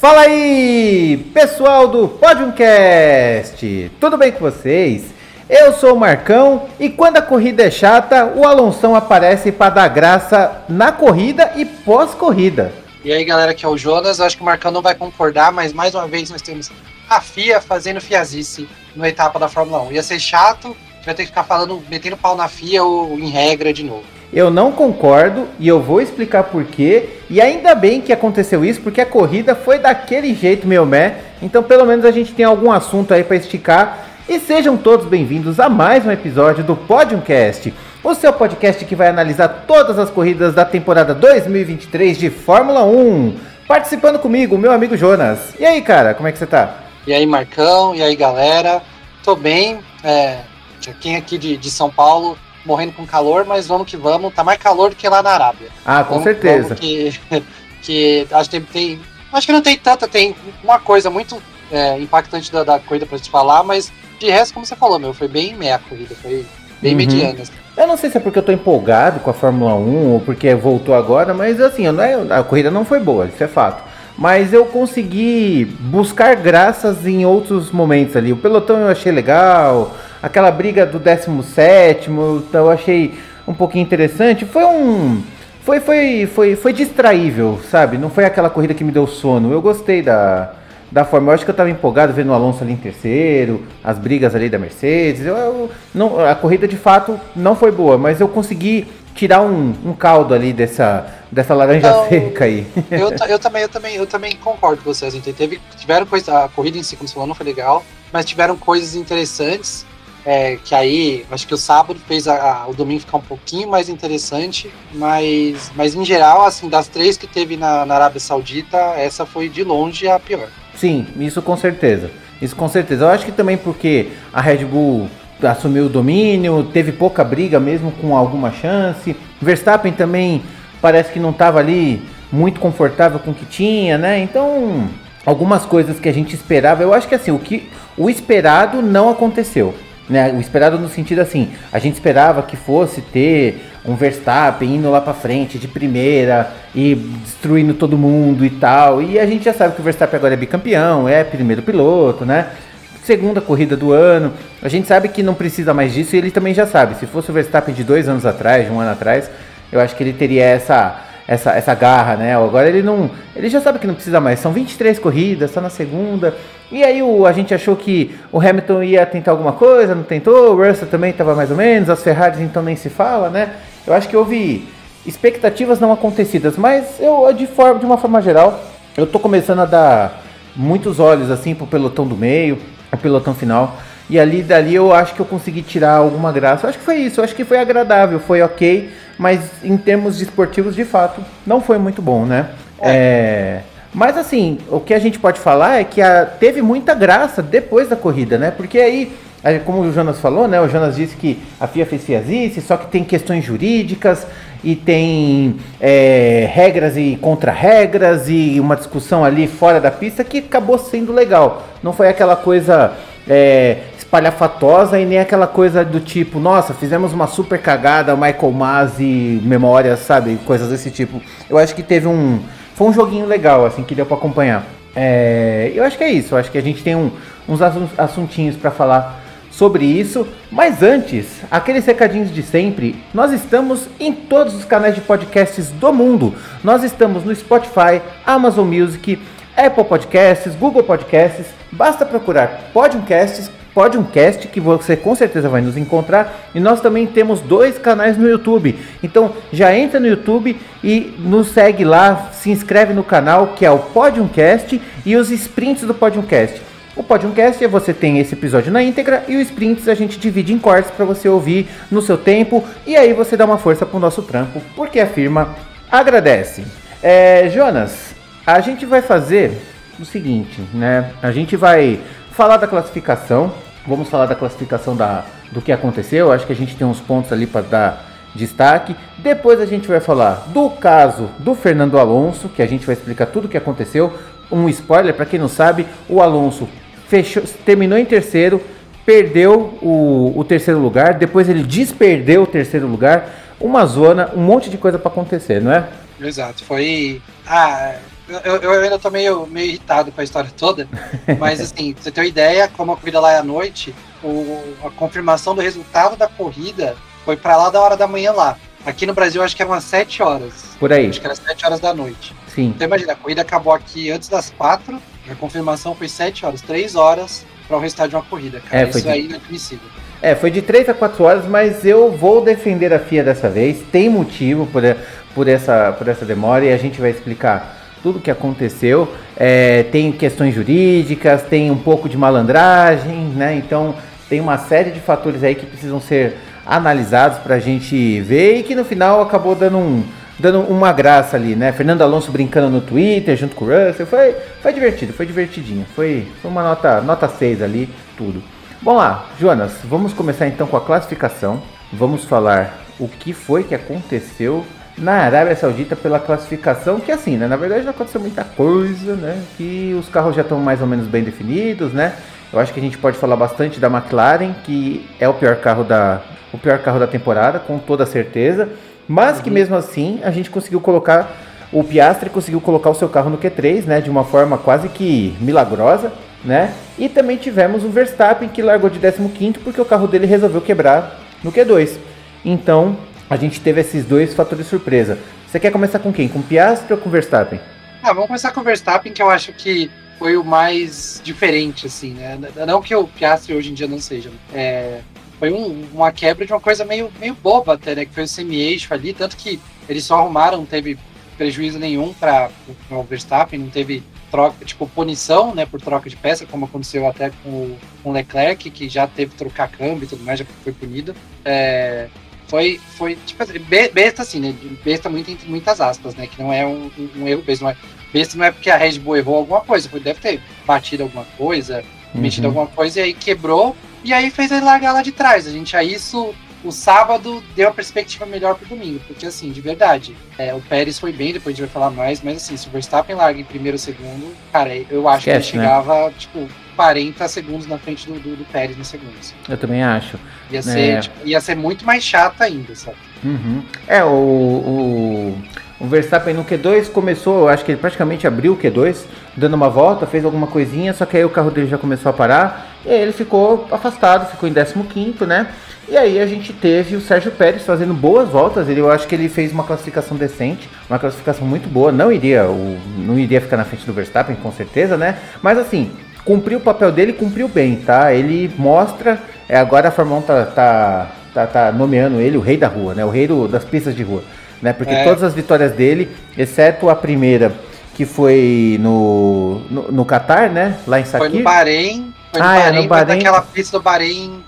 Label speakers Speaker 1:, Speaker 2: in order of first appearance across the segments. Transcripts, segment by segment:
Speaker 1: Fala aí, pessoal do Podiumcast! Tudo bem com vocês? Eu sou o Marcão e quando a corrida é chata, o Alonso aparece para dar graça na corrida e pós-corrida.
Speaker 2: E aí, galera, aqui é o Jonas. Acho que o Marcão não vai concordar, mas mais uma vez nós temos a FIA fazendo fiazice na etapa da Fórmula 1. Ia ser chato, vai ter que ficar falando, metendo pau na FIA ou em regra de novo.
Speaker 1: Eu não concordo e eu vou explicar por quê. E ainda bem que aconteceu isso, porque a corrida foi daquele jeito, meu mé. Então, pelo menos a gente tem algum assunto aí para esticar. E sejam todos bem-vindos a mais um episódio do Podiumcast, o seu podcast que vai analisar todas as corridas da temporada 2023 de Fórmula 1. Participando comigo, meu amigo Jonas. E aí, cara, como é que você tá?
Speaker 2: E aí, Marcão, e aí, galera. Tô bem. É, quem aqui de, de São Paulo morrendo com calor, mas vamos que vamos. Tá mais calor do que lá na Arábia.
Speaker 1: Ah, com
Speaker 2: vamos,
Speaker 1: certeza.
Speaker 2: Vamos que, que acho que tem, acho que não tem tanta, tem uma coisa muito é, impactante da, da corrida pra te falar, mas de resto, como você falou, meu, foi bem meia a corrida, foi bem uhum. mediana. Assim.
Speaker 1: Eu não sei se é porque eu tô empolgado com a Fórmula 1 ou porque voltou agora, mas assim, não é, a corrida não foi boa, isso é fato. Mas eu consegui buscar graças em outros momentos ali. O pelotão eu achei legal, aquela briga do 17, então eu achei um pouquinho interessante. Foi um. Foi, foi, foi, foi distraível, sabe? Não foi aquela corrida que me deu sono. Eu gostei da, da forma. Eu acho que eu estava empolgado vendo o Alonso ali em terceiro, as brigas ali da Mercedes. Eu, eu, não, a corrida de fato não foi boa, mas eu consegui tirar um, um caldo ali dessa, dessa laranja então, seca aí.
Speaker 2: Eu, eu, também, eu, também, eu também concordo com vocês. Teve, tiveram coisas. A corrida em si, como você falou, não foi legal, mas tiveram coisas interessantes. É, que aí, acho que o sábado fez a, a, o domingo ficar um pouquinho mais interessante, mas, mas em geral, assim, das três que teve na, na Arábia Saudita, essa foi de longe a pior.
Speaker 1: Sim, isso com certeza. Isso com certeza. Eu acho que também porque a Red Bull assumiu o domínio, teve pouca briga mesmo com alguma chance. Verstappen também parece que não estava ali muito confortável com o que tinha, né? Então, algumas coisas que a gente esperava, eu acho que assim, o que o esperado não aconteceu. Né? O esperado no sentido assim, a gente esperava que fosse ter um Verstappen indo lá para frente de primeira e destruindo todo mundo e tal. E a gente já sabe que o Verstappen agora é bicampeão, é primeiro piloto, né? Segunda corrida do ano. A gente sabe que não precisa mais disso e ele também já sabe. Se fosse o Verstappen de dois anos atrás, de um ano atrás, eu acho que ele teria essa essa, essa garra, né? Agora ele não. Ele já sabe que não precisa mais. São 23 corridas, está na segunda. E aí o, a gente achou que o Hamilton ia tentar alguma coisa, não tentou. O Russell também estava mais ou menos. As Ferraris então nem se fala, né? Eu acho que houve expectativas não acontecidas, mas eu de forma de uma forma geral, eu tô começando a dar muitos olhos assim pro pelotão do meio, o pelotão final. E ali dali eu acho que eu consegui tirar alguma graça. Eu acho que foi isso, eu acho que foi agradável, foi ok, mas em termos de esportivos, de fato, não foi muito bom, né? É. é... Mas assim, o que a gente pode falar é que a... teve muita graça depois da corrida, né? Porque aí, como o Jonas falou, né? O Jonas disse que a FIA fez fiazice, só que tem questões jurídicas e tem é, regras e contra-regras e uma discussão ali fora da pista que acabou sendo legal. Não foi aquela coisa é, espalhafatosa e nem aquela coisa do tipo, nossa, fizemos uma super cagada, Michael Masi, memórias, sabe? Coisas desse tipo. Eu acho que teve um. Foi um joguinho legal, assim, que deu para acompanhar. É, eu acho que é isso. Eu acho que a gente tem um, uns assuntinhos para falar sobre isso. Mas antes, aqueles recadinhos de sempre, nós estamos em todos os canais de podcasts do mundo. Nós estamos no Spotify, Amazon Music, Apple Podcasts, Google Podcasts. Basta procurar Podcasts Podiumcast, que você com certeza vai nos encontrar. E nós também temos dois canais no YouTube. Então já entra no YouTube e nos segue lá, se inscreve no canal que é o Podiumcast e os sprints do Podiumcast. O Podiumcast é você tem esse episódio na íntegra e o sprints a gente divide em cortes para você ouvir no seu tempo e aí você dá uma força pro nosso trampo, porque a firma agradece. É, Jonas, a gente vai fazer o seguinte, né? A gente vai falar da classificação, Vamos falar da classificação da, do que aconteceu. Acho que a gente tem uns pontos ali para dar destaque. Depois a gente vai falar do caso do Fernando Alonso, que a gente vai explicar tudo o que aconteceu. Um spoiler para quem não sabe, o Alonso fechou, terminou em terceiro, perdeu o, o terceiro lugar, depois ele desperdeu o terceiro lugar. Uma zona, um monte de coisa para acontecer, não é?
Speaker 2: Exato. Foi. Ah, eu, eu ainda tô meio, meio irritado com a história toda, mas assim, pra você ter uma ideia, como a corrida lá é à noite, o, a confirmação do resultado da corrida foi para lá da hora da manhã lá. Aqui no Brasil, acho que eram umas 7 horas.
Speaker 1: Por aí.
Speaker 2: Acho que era 7 horas da noite.
Speaker 1: Sim.
Speaker 2: Então imagina, a corrida acabou aqui antes das 4, a confirmação foi 7 horas, 3 horas para o restart de uma corrida, cara.
Speaker 1: É, foi
Speaker 2: Isso
Speaker 1: de-
Speaker 2: é inadmissível.
Speaker 1: É, foi de 3 a 4 horas, mas eu vou defender a FIA dessa vez. Tem motivo por, por, essa, por essa demora e a gente vai explicar tudo que aconteceu. É, tem questões jurídicas, tem um pouco de malandragem, né? Então tem uma série de fatores aí que precisam ser analisados para a gente ver e que no final acabou dando um. Dando uma graça ali, né? Fernando Alonso brincando no Twitter junto com o Russell. Foi, foi divertido, foi divertidinho. Foi, foi uma nota, nota 6 ali, tudo. Bom lá, Jonas, vamos começar então com a classificação. Vamos falar o que foi que aconteceu na Arábia Saudita pela classificação, que assim, né? Na verdade não aconteceu muita coisa, né? Que os carros já estão mais ou menos bem definidos, né? Eu acho que a gente pode falar bastante da McLaren, que é o pior carro da, o pior carro da temporada, com toda certeza. Mas que mesmo assim a gente conseguiu colocar o Piastri conseguiu colocar o seu carro no Q3, né, de uma forma quase que milagrosa, né? E também tivemos o Verstappen que largou de 15º porque o carro dele resolveu quebrar no Q2. Então, a gente teve esses dois fatores surpresa. Você quer começar com quem? Com Piastri ou com Verstappen?
Speaker 2: Ah, vamos começar com o Verstappen, que eu acho que foi o mais diferente, assim, né? Não que o Piastri hoje em dia não seja. né? É, foi um- uma quebra de uma coisa meio, meio boba até, né? Que foi o semi-eixo ali, tanto que eles só arrumaram, não teve prejuízo nenhum para o Verstappen, não teve troca, tipo, punição, né, por troca de peça, como aconteceu até com o com o Leclerc, que já teve que trocar câmbio e tudo mais, já foi punido. É, foi, foi, tipo, assim, be- besta assim, né, besta muito entre muitas aspas, né, que não é um, um- um erro besta, não é, besta não é porque a Red Bull errou alguma coisa, foi, deve ter batido alguma coisa,
Speaker 1: Uhum.
Speaker 2: alguma coisa, e aí quebrou, e aí fez ele largar lá de trás. A gente, aí isso, o sábado deu a perspectiva melhor pro domingo, porque assim, de verdade, é, o Pérez foi bem, depois a gente vai falar mais, mas assim, se o Verstappen larga em primeiro ou segundo, cara, eu acho
Speaker 1: Esquece,
Speaker 2: que
Speaker 1: né?
Speaker 2: ele chegava, tipo, 40 segundos na frente do, do, do Pérez no segundo. assim.
Speaker 1: Eu também acho.
Speaker 2: Ia,
Speaker 1: É.
Speaker 2: ser, tipo, ia ser muito mais chata ainda, sabe?
Speaker 1: Uhum. É, o, o, o Verstappen no Q2 começou, eu acho que ele praticamente abriu o Q2, dando uma volta, fez alguma coisinha, só que aí o carro dele já começou a parar, e aí ele ficou afastado, ficou em 15º, né? E aí a gente teve o Sérgio Pérez fazendo boas voltas, ele, eu acho que ele fez uma classificação decente, uma classificação muito boa, não iria, o, não iria ficar na frente do Verstappen, com certeza, né? Mas assim, cumpriu o papel dele, cumpriu bem, tá? Ele mostra, é, agora a Fórmula 1 tá, tá, tá, tá nomeando ele o rei da rua, né? O rei do- das pistas de rua, né? Porque
Speaker 2: É.
Speaker 1: todas as vitórias dele, exceto a primeira que foi no, no, no Qatar, né? Lá em
Speaker 2: Foi
Speaker 1: Sakir,
Speaker 2: no Bahrein, foi no
Speaker 1: Ah, é,
Speaker 2: Bahrein,
Speaker 1: no
Speaker 2: mas
Speaker 1: Bahrein.
Speaker 2: daquela pista do Bahrein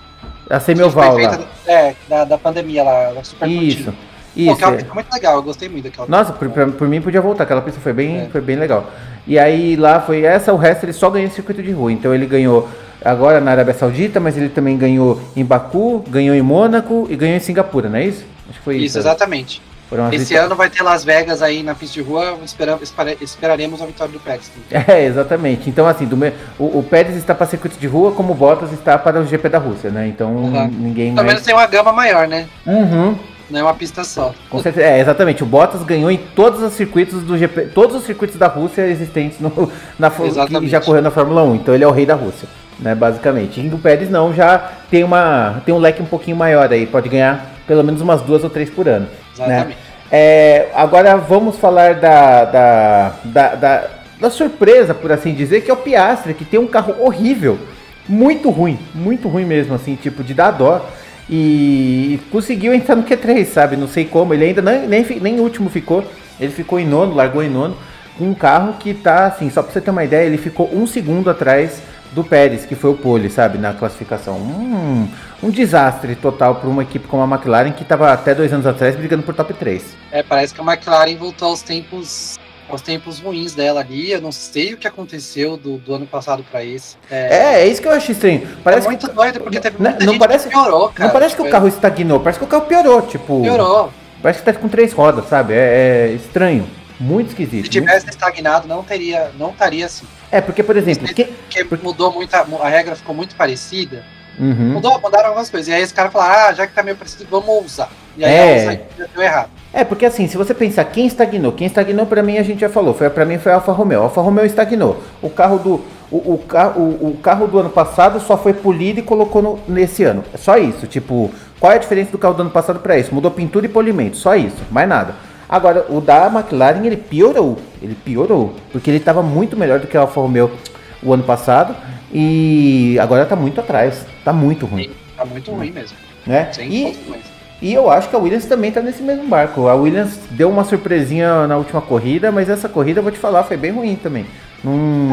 Speaker 1: a
Speaker 2: foi
Speaker 1: semi-oval lá.
Speaker 2: É, da, da pandemia lá, super
Speaker 1: Isso,
Speaker 2: Pô,
Speaker 1: isso.
Speaker 2: aquela
Speaker 1: é.
Speaker 2: pista foi muito legal, eu gostei muito daquela
Speaker 1: Nossa,
Speaker 2: pista.
Speaker 1: por, por mim podia voltar, aquela pista foi bem,
Speaker 2: É.
Speaker 1: foi bem legal. E aí lá foi essa, o resto ele só ganhou em circuito de rua. Então ele ganhou agora na Arábia Saudita, mas ele também ganhou em Baku, ganhou em Mônaco e ganhou em Singapura, não é isso? Acho que foi isso.
Speaker 2: Isso, exatamente.
Speaker 1: Foram as
Speaker 2: Esse ano vai ter Las Vegas aí na pista de rua, esperamos, espera- esperaremos a vitória do Pérez.
Speaker 1: É, exatamente. Então, assim, do o, o Pérez está para circuito de rua, como o Bottas está para o GP da Rússia, né? Então,
Speaker 2: Uhum.
Speaker 1: ninguém
Speaker 2: Pelo menos
Speaker 1: mais.
Speaker 2: tem uma gama maior, né?
Speaker 1: Uhum.
Speaker 2: Não é uma pista só.
Speaker 1: Com certeza. É, exatamente. O Bottas ganhou em todos os circuitos do GP, todos os circuitos da Rússia existentes no, na que já correu na Fórmula 1. Então ele é o rei da Rússia, né? Basicamente. E o Pérez não, já tem uma tem um leque um pouquinho maior aí, pode ganhar pelo menos umas duas ou três por ano. Né?
Speaker 2: Exatamente.
Speaker 1: É, agora vamos falar da, da, da, da, da surpresa, por assim dizer, que é o Piastre, que tem um carro horrível, muito ruim, muito ruim mesmo, assim, tipo, de dar dó. E conseguiu entrar no Q3, sabe? Não sei como, ele ainda nem, nem, nem último ficou, ele ficou em nono, largou em nono, com um carro que tá, assim, só pra você ter uma ideia, ele ficou um segundo atrás do Pérez, que foi o pole, sabe, na classificação. Um, um desastre total para uma equipe como a McLaren, que estava até dois anos atrás brigando por top 3.
Speaker 2: É, parece que a McLaren voltou aos tempos aos tempos ruins dela ali. Eu não sei o que aconteceu do, do ano passado pra esse.
Speaker 1: É, é isso que eu acho estranho. Parece
Speaker 2: é muito
Speaker 1: que,
Speaker 2: doido, porque teve
Speaker 1: Não-
Speaker 2: muita
Speaker 1: não
Speaker 2: gente
Speaker 1: parece-
Speaker 2: que piorou, cara.
Speaker 1: não parece que o carro estagnou, parece que o carro piorou, tipo.
Speaker 2: piorou.
Speaker 1: Parece que tá com três rodas, sabe? É, é estranho. Muito esquisito.
Speaker 2: Se tivesse estagnado, não teria, não estaria assim.
Speaker 1: É, porque, por exemplo, que-
Speaker 2: Porque mudou muito, a regra ficou muito parecida.
Speaker 1: Uhum.
Speaker 2: Mudou, mudaram algumas coisas. E aí os caras falaram, ah, já que tá meio parecido, vamos usar. E aí
Speaker 1: É.
Speaker 2: a já deu errado.
Speaker 1: É, porque assim, se você pensar quem estagnou, quem estagnou pra mim a gente já falou, foi para mim foi a Alfa Romeo. A Alfa Romeo estagnou. O carro do o, o, o, o carro do ano passado só foi polido e colocou no- nesse ano. É só isso. Tipo, qual é a diferença do carro do ano passado pra isso? Mudou pintura e polimento, só isso, mais nada. Agora, o da McLaren ele piorou, ele piorou, porque ele estava muito melhor do que a Alfa Romeo o ano passado e agora tá muito atrás, tá muito ruim,
Speaker 2: Tá muito ruim mesmo.
Speaker 1: né?
Speaker 2: Sem
Speaker 1: E, e eu acho que a Williams também tá nesse mesmo barco. A Williams deu uma surpresinha na última corrida, mas essa corrida, eu vou te falar, foi bem ruim também. Não...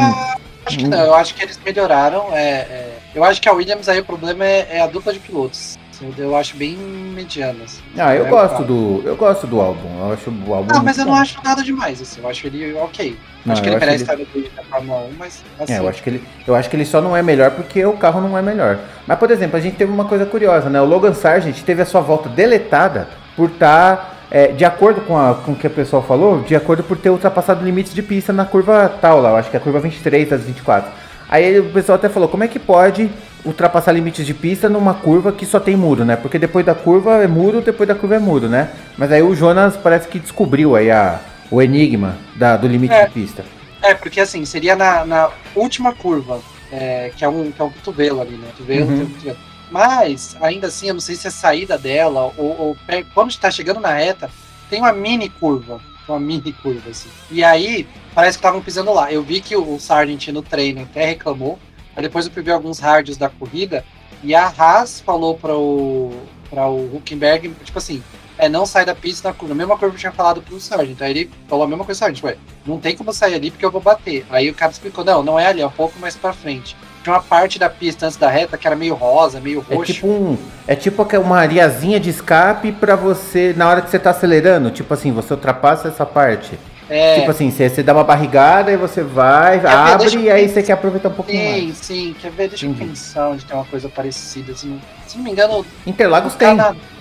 Speaker 2: Acho que não, eu acho que eles melhoraram. é, é, eu acho que a Williams aí o problema é, é a dupla de pilotos. Eu acho bem mediana. Assim.
Speaker 1: Ah, eu
Speaker 2: É,
Speaker 1: gosto do, eu gosto do álbum. Eu acho o álbum.
Speaker 2: Não, mas eu não
Speaker 1: bom.
Speaker 2: acho nada demais, assim. Eu acho ele ok.
Speaker 1: Não,
Speaker 2: acho que ele merece
Speaker 1: ele-
Speaker 2: estar no da Fórmula 1, mas assim.
Speaker 1: É, eu acho que ele, eu acho que ele só não é melhor porque o carro não é melhor. Mas por exemplo, a gente teve uma coisa curiosa, né? O Logan Sargent teve a sua volta deletada por estar de acordo com, a, com o que o pessoal falou, de acordo por ter ultrapassado limites de pista na curva tal lá, eu acho que é a curva 23 das 24. Aí o pessoal até falou, como é que pode ultrapassar limites de pista numa curva que só tem muro, né? Porque depois da curva é muro, depois da curva é muro, né? Mas aí o Jonas parece que descobriu aí a, o enigma da, do limite
Speaker 2: É.
Speaker 1: de pista.
Speaker 2: É, porque assim, seria na, na última curva, é, que, é um, que é um cotovelo ali, né? Cotovelo,
Speaker 1: Uhum.
Speaker 2: um cotovelo. Mas, ainda assim, eu não sei se é saída dela ou, ou quando está chegando na reta, tem uma mini curva. Uma mini curva, assim. E aí, parece que estavam pisando lá. Eu vi que o, o Sargent no treino até reclamou. Aí depois eu ver alguns rádios da corrida. E a Haas falou para o, pra o Huckenberg, tipo assim, é, não sai da pista na curva. A mesma curva que eu tinha falado pro Sargent. Aí ele falou a mesma coisa, Sargent, ué, não tem como sair ali porque eu vou bater. Aí o cara explicou, não, não é ali, é um pouco mais pra frente. Tinha uma parte da pista antes da reta que era meio rosa, meio
Speaker 1: É
Speaker 2: roxo.
Speaker 1: tipo um, é tipo uma areazinha de escape pra você na hora que você tá acelerando, tipo assim, você ultrapassa essa parte.
Speaker 2: É,
Speaker 1: Tipo assim, você, você dá uma barrigada e você vai,
Speaker 2: ver,
Speaker 1: abre
Speaker 2: eu
Speaker 1: e aí você quer aproveitar um pouquinho
Speaker 2: sim,
Speaker 1: mais.
Speaker 2: sim, quer ver? Deixa
Speaker 1: Entendi.
Speaker 2: eu pensar onde tem uma coisa parecida. Assim, se não me engano,
Speaker 1: Interlagos tem.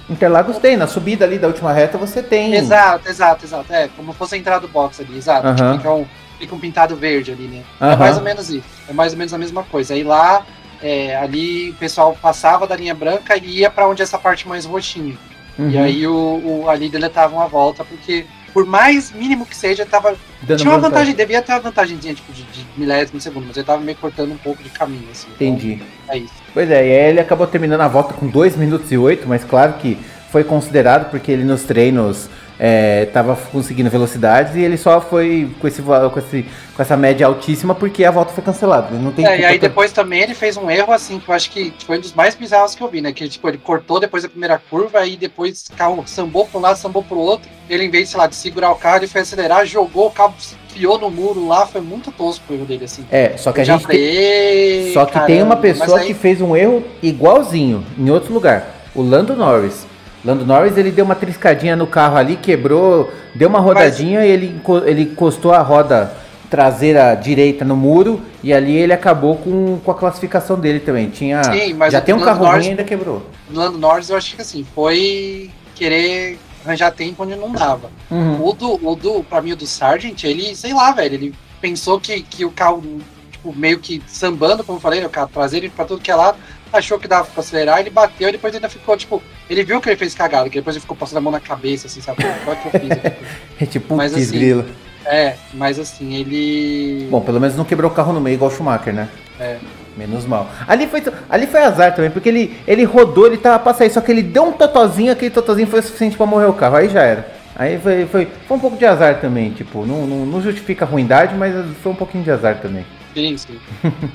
Speaker 1: Interlagos tem, na subida ali da última reta você tem.
Speaker 2: Exato, exato, exato. É, como fosse a entrada do box ali, exato.
Speaker 1: Aham.
Speaker 2: Tipo, fica, um, fica um pintado verde ali, né? É
Speaker 1: Aham.
Speaker 2: mais ou menos isso. É mais ou menos a mesma coisa. Aí lá, é, ali o pessoal passava da linha branca e ia pra onde é essa parte mais roxinha.
Speaker 1: Uhum.
Speaker 2: E aí o, o, ali deletava uma volta, porque por mais mínimo que seja, tava.
Speaker 1: Dando
Speaker 2: tinha uma vantagem, devia ter uma vantagemzinha, tipo, de, de milésimo de segundo, mas ele tava meio cortando um pouco de caminho, assim. Então,
Speaker 1: Entendi.
Speaker 2: é isso.
Speaker 1: Pois é, e aí ele acabou terminando a volta com 2 minutos e 8, mas claro que foi considerado porque ele nos treinos estava conseguindo velocidades e ele só foi com, esse, com, esse, com essa média altíssima porque a volta foi cancelada. Ele não tem
Speaker 2: É, e aí depois também ele fez um erro, assim, que eu acho que foi um dos mais bizarros que eu vi, né? Que tipo, ele cortou depois da primeira curva, aí depois o carro sambou para um lado, sambou pro outro. Ele, em vez, sei lá, de segurar o carro, ele foi acelerar, jogou o carro, fiou no muro lá, foi muito tosco o erro dele, assim.
Speaker 1: É, só que a
Speaker 2: Eu já
Speaker 1: gente tem,
Speaker 2: falei,
Speaker 1: Só que tem
Speaker 2: caramba,
Speaker 1: uma
Speaker 2: mas
Speaker 1: pessoa
Speaker 2: aí-
Speaker 1: que fez um erro igualzinho em outro lugar. O Lando Norris. Lando Norris ele deu uma triscadinha no carro ali, quebrou, deu uma rodadinha e ele, ele encostou a roda traseira direita no muro e ali ele acabou com, com a classificação dele também. Tinha
Speaker 2: Sim, mas
Speaker 1: já tem um
Speaker 2: Lando
Speaker 1: carro
Speaker 2: Norris-
Speaker 1: ruim e ainda quebrou.
Speaker 2: Lando Norris, eu acho que assim, foi querer arranjar tempo onde não dava.
Speaker 1: Uhum.
Speaker 2: O do, o do, pra mim, o do Sargent, ele, sei lá, velho, ele pensou que, que o carro, tipo, meio que sambando, como eu falei, né, o carro traseiro pra tudo que é lado, achou que dava pra acelerar, ele bateu e depois ainda ficou, tipo, ele viu que ele fez cagada, que depois ele ficou passando a mão na cabeça, assim, sabe? Qual é que eu fiz? aqui?
Speaker 1: É tipo um
Speaker 2: Mas assim,
Speaker 1: grilo.
Speaker 2: é, mas assim, ele.
Speaker 1: Bom, pelo menos não quebrou o carro no meio igual o Schumacher, né?
Speaker 2: É.
Speaker 1: Menos mal. Ali foi, ali foi azar também, porque ele, ele rodou, ele tava pra sair, só que ele deu um totozinho, aquele totozinho foi o suficiente pra morrer o carro, aí já era. Aí foi, foi, foi um pouco de azar também, tipo, não, não, não justifica a ruindade, mas foi um pouquinho de azar também.
Speaker 2: Sim, sim.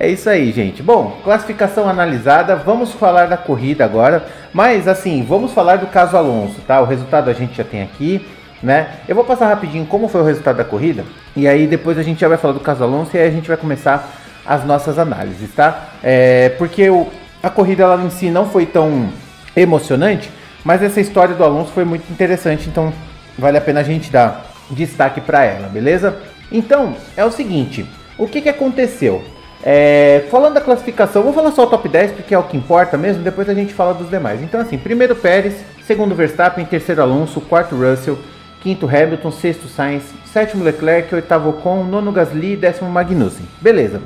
Speaker 1: É isso aí, gente. Bom, classificação analisada, vamos falar da corrida agora, mas assim, vamos falar do caso Alonso, tá? O resultado a gente já tem aqui, né? Eu vou passar rapidinho como foi o resultado da corrida, e aí depois a gente já vai falar do caso Alonso e aí a gente vai começar as nossas análises, tá? É, porque o, a corrida lá em si não foi tão emocionante, mas essa história do Alonso foi muito interessante, então vale a pena a gente dar destaque para ela, beleza? Então, é o seguinte, o que, que aconteceu? É, falando da classificação, vou falar só o top 10 porque é o que importa mesmo, depois a gente fala dos demais. Então, assim, primeiro Pérez, segundo Verstappen, terceiro Alonso, quarto Russell, quinto Hamilton, sexto Sainz, sétimo Leclerc, oitavo Ocon, nono Gasly, décimo Magnussen. Beleza.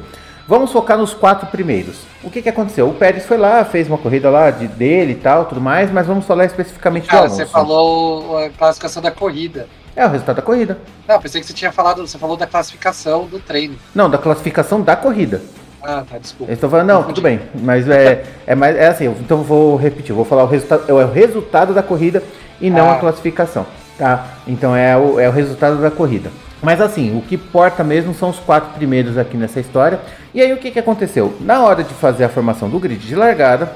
Speaker 1: Vamos focar nos quatro primeiros. O que, que aconteceu? O Pérez foi lá, fez uma corrida lá de, dele e tal, tudo mais, mas vamos falar especificamente
Speaker 2: Cara,
Speaker 1: do Alonso.
Speaker 2: você falou a classificação da corrida.
Speaker 1: É o resultado da corrida.
Speaker 2: Não, pensei que você tinha falado, você falou da classificação do treino.
Speaker 1: Não, da classificação da corrida.
Speaker 2: Ah, tá, desculpa.
Speaker 1: Estou falando, não, tudo bem, mas é, é, mais, é assim, então vou repetir, vou falar o resultado, é o resultado da corrida e não
Speaker 2: Ah.
Speaker 1: a classificação, tá? Então é o, é o resultado da corrida. Mas assim, o que importa mesmo são os quatro primeiros aqui nessa história. E aí o que, que aconteceu? Na hora de fazer a formação do grid de largada,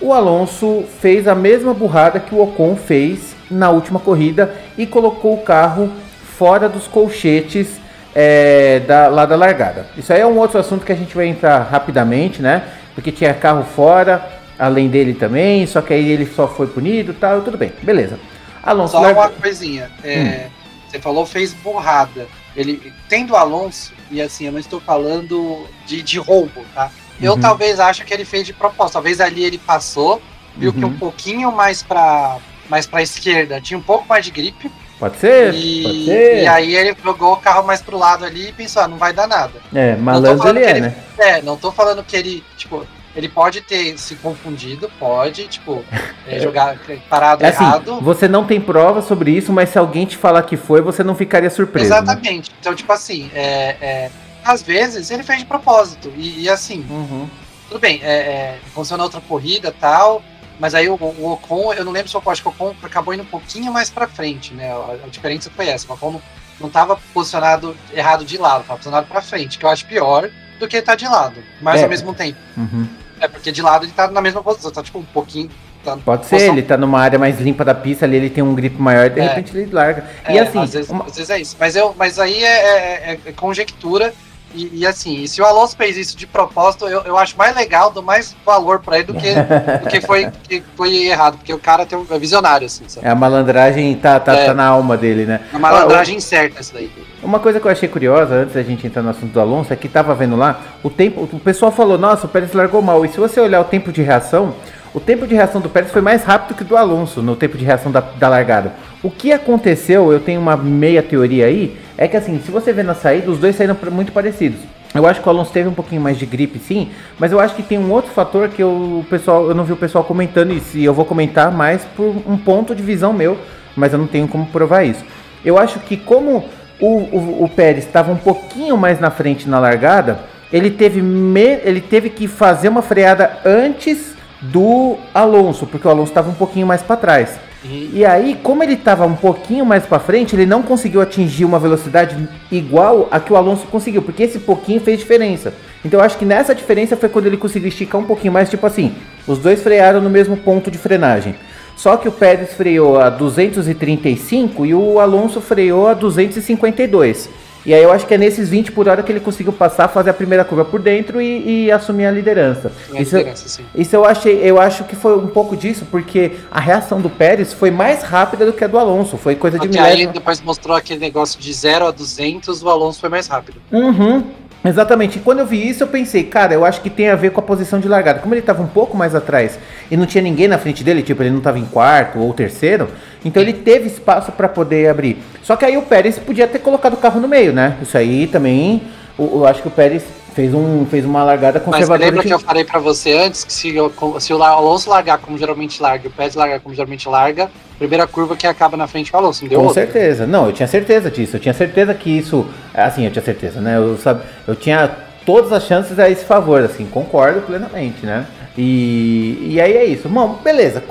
Speaker 1: o Alonso fez a mesma burrada que o Ocon fez na última corrida e colocou o carro fora dos colchetes é, da, lá da largada. Isso aí é um outro assunto que a gente vai entrar rapidamente, né? Porque tinha carro fora, além dele também, só que aí ele só foi punido tal, tudo bem, beleza. Alonso
Speaker 2: Só
Speaker 1: larga-
Speaker 2: uma coisinha. é, Você falou fez burrada. Ele tendo Alonso, e assim, eu não estou falando de, de roubo, tá? Eu
Speaker 1: Uhum.
Speaker 2: talvez acho que ele fez de propósito. Talvez ali ele passou, viu que
Speaker 1: Uhum.
Speaker 2: um pouquinho mais pra, mais pra esquerda tinha um pouco mais de gripe.
Speaker 1: Pode ser,
Speaker 2: E,
Speaker 1: pode ser.
Speaker 2: e aí ele jogou o carro mais pro lado ali e pensou, ah, não vai dar nada.
Speaker 1: É, malandro ele é,
Speaker 2: ele-
Speaker 1: né?
Speaker 2: É, não tô falando que ele, tipo, ele pode ter se confundido, pode, tipo, é, jogar parado
Speaker 1: É assim,
Speaker 2: errado.
Speaker 1: você não tem prova sobre isso, mas se alguém te falar que foi, você não ficaria surpreso. né?
Speaker 2: Exatamente. Então, tipo assim, é, é, às vezes ele fez de propósito. E, e assim,
Speaker 1: Uhum.
Speaker 2: tudo bem, é, é, funciona outra corrida tal. Mas aí o, o Ocon, eu não lembro se Ocon, acho que o Ocon acabou indo um pouquinho mais pra frente, né? A, a diferença foi essa. O Ocon não, não tava posicionado errado de lado, tava posicionado pra frente, que eu acho pior do que ele tá de lado. Mas
Speaker 1: É.
Speaker 2: ao mesmo tempo.
Speaker 1: Uhum.
Speaker 2: É porque de lado ele tá na mesma posição, tá tipo um pouquinho. Tá
Speaker 1: Pode ser,
Speaker 2: posição-
Speaker 1: ele tá numa área mais limpa da pista ali, ele tem um grip maior, de
Speaker 2: É.
Speaker 1: repente ele larga.
Speaker 2: É,
Speaker 1: e assim,
Speaker 2: às vezes,
Speaker 1: uma-
Speaker 2: às vezes é isso. Mas, eu, mas aí é, é- é conjectura. E, e assim, se o Alonso fez isso de propósito, eu, eu acho mais legal, dou mais valor pra ele do que, do que foi, que foi errado. Porque o cara tem um, é visionário, assim, sabe?
Speaker 1: a malandragem tá, tá,
Speaker 2: É.
Speaker 1: tá na alma dele, né?
Speaker 2: Uma malandragem certa isso daí.
Speaker 1: Uma coisa que eu achei curiosa, antes da gente entrar no assunto do Alonso, é que tava vendo lá, o tempo, o pessoal falou, nossa, o Pérez largou mal. E se você olhar o tempo de reação, o tempo de reação do Pérez foi mais rápido que o do Alonso no tempo de reação da, da largada. O que aconteceu, eu tenho uma meia teoria aí, é que assim, se você vê na saída, os dois saíram muito parecidos. Eu acho que o Alonso teve um pouquinho mais de gripe, sim, mas eu acho que tem um outro fator que eu, o pessoal, eu não vi o pessoal comentando isso, e eu vou comentar mais por um ponto de visão meu, mas eu não tenho como provar isso. Eu acho que como o, o, o Pérez estava um pouquinho mais na frente na largada, ele teve, me- ele teve que fazer uma freada antes do Alonso, porque o Alonso estava um pouquinho mais para trás.
Speaker 2: E,
Speaker 1: aí, como ele estava um pouquinho mais para frente, ele não conseguiu atingir uma velocidade igual a que o Alonso conseguiu, porque esse pouquinho fez diferença. Então eu acho que nessa diferença foi quando ele conseguiu esticar um pouquinho mais, tipo assim, os dois frearam no mesmo ponto de frenagem. Só que o Pérez freou a 235 e o Alonso freou a 252. E aí eu acho que é nesses 20 por hora que ele conseguiu passar, fazer a primeira curva por dentro e, e assumir a liderança.
Speaker 2: a
Speaker 1: Isso,
Speaker 2: liderança,
Speaker 1: isso eu achei, eu acho que foi um pouco disso, porque a reação do Pérez foi mais rápida do que a do Alonso. Foi coisa de
Speaker 2: Porque aí
Speaker 1: milésimo.
Speaker 2: depois mostrou aquele negócio de 0 a 200, o Alonso foi mais rápido.
Speaker 1: Uhum. Exatamente. Quando eu vi isso, eu pensei, cara, eu acho que tem a ver com a posição de largada. Como ele estava um pouco mais atrás e não tinha ninguém na frente dele, tipo, ele não estava em quarto ou terceiro, então ele teve espaço para poder abrir. Só que aí o Pérez podia ter colocado o carro no meio, né? Isso aí também, eu, eu acho que o Pérez fez, um, fez uma largada
Speaker 2: Mas
Speaker 1: conservadora.
Speaker 2: lembra
Speaker 1: que-
Speaker 2: que eu falei pra você antes que se, o- se o Alonso largar como geralmente larga e o Pérez largar como geralmente larga, primeira curva que acaba na frente é o Alonso, não deu
Speaker 1: Com
Speaker 2: outra.
Speaker 1: certeza. Não, eu tinha certeza disso. Eu tinha certeza que isso. Assim, eu tinha certeza, né? Eu, sabe, eu tinha todas as chances a esse favor, assim, concordo plenamente, né? E, e aí é isso. Bom, beleza.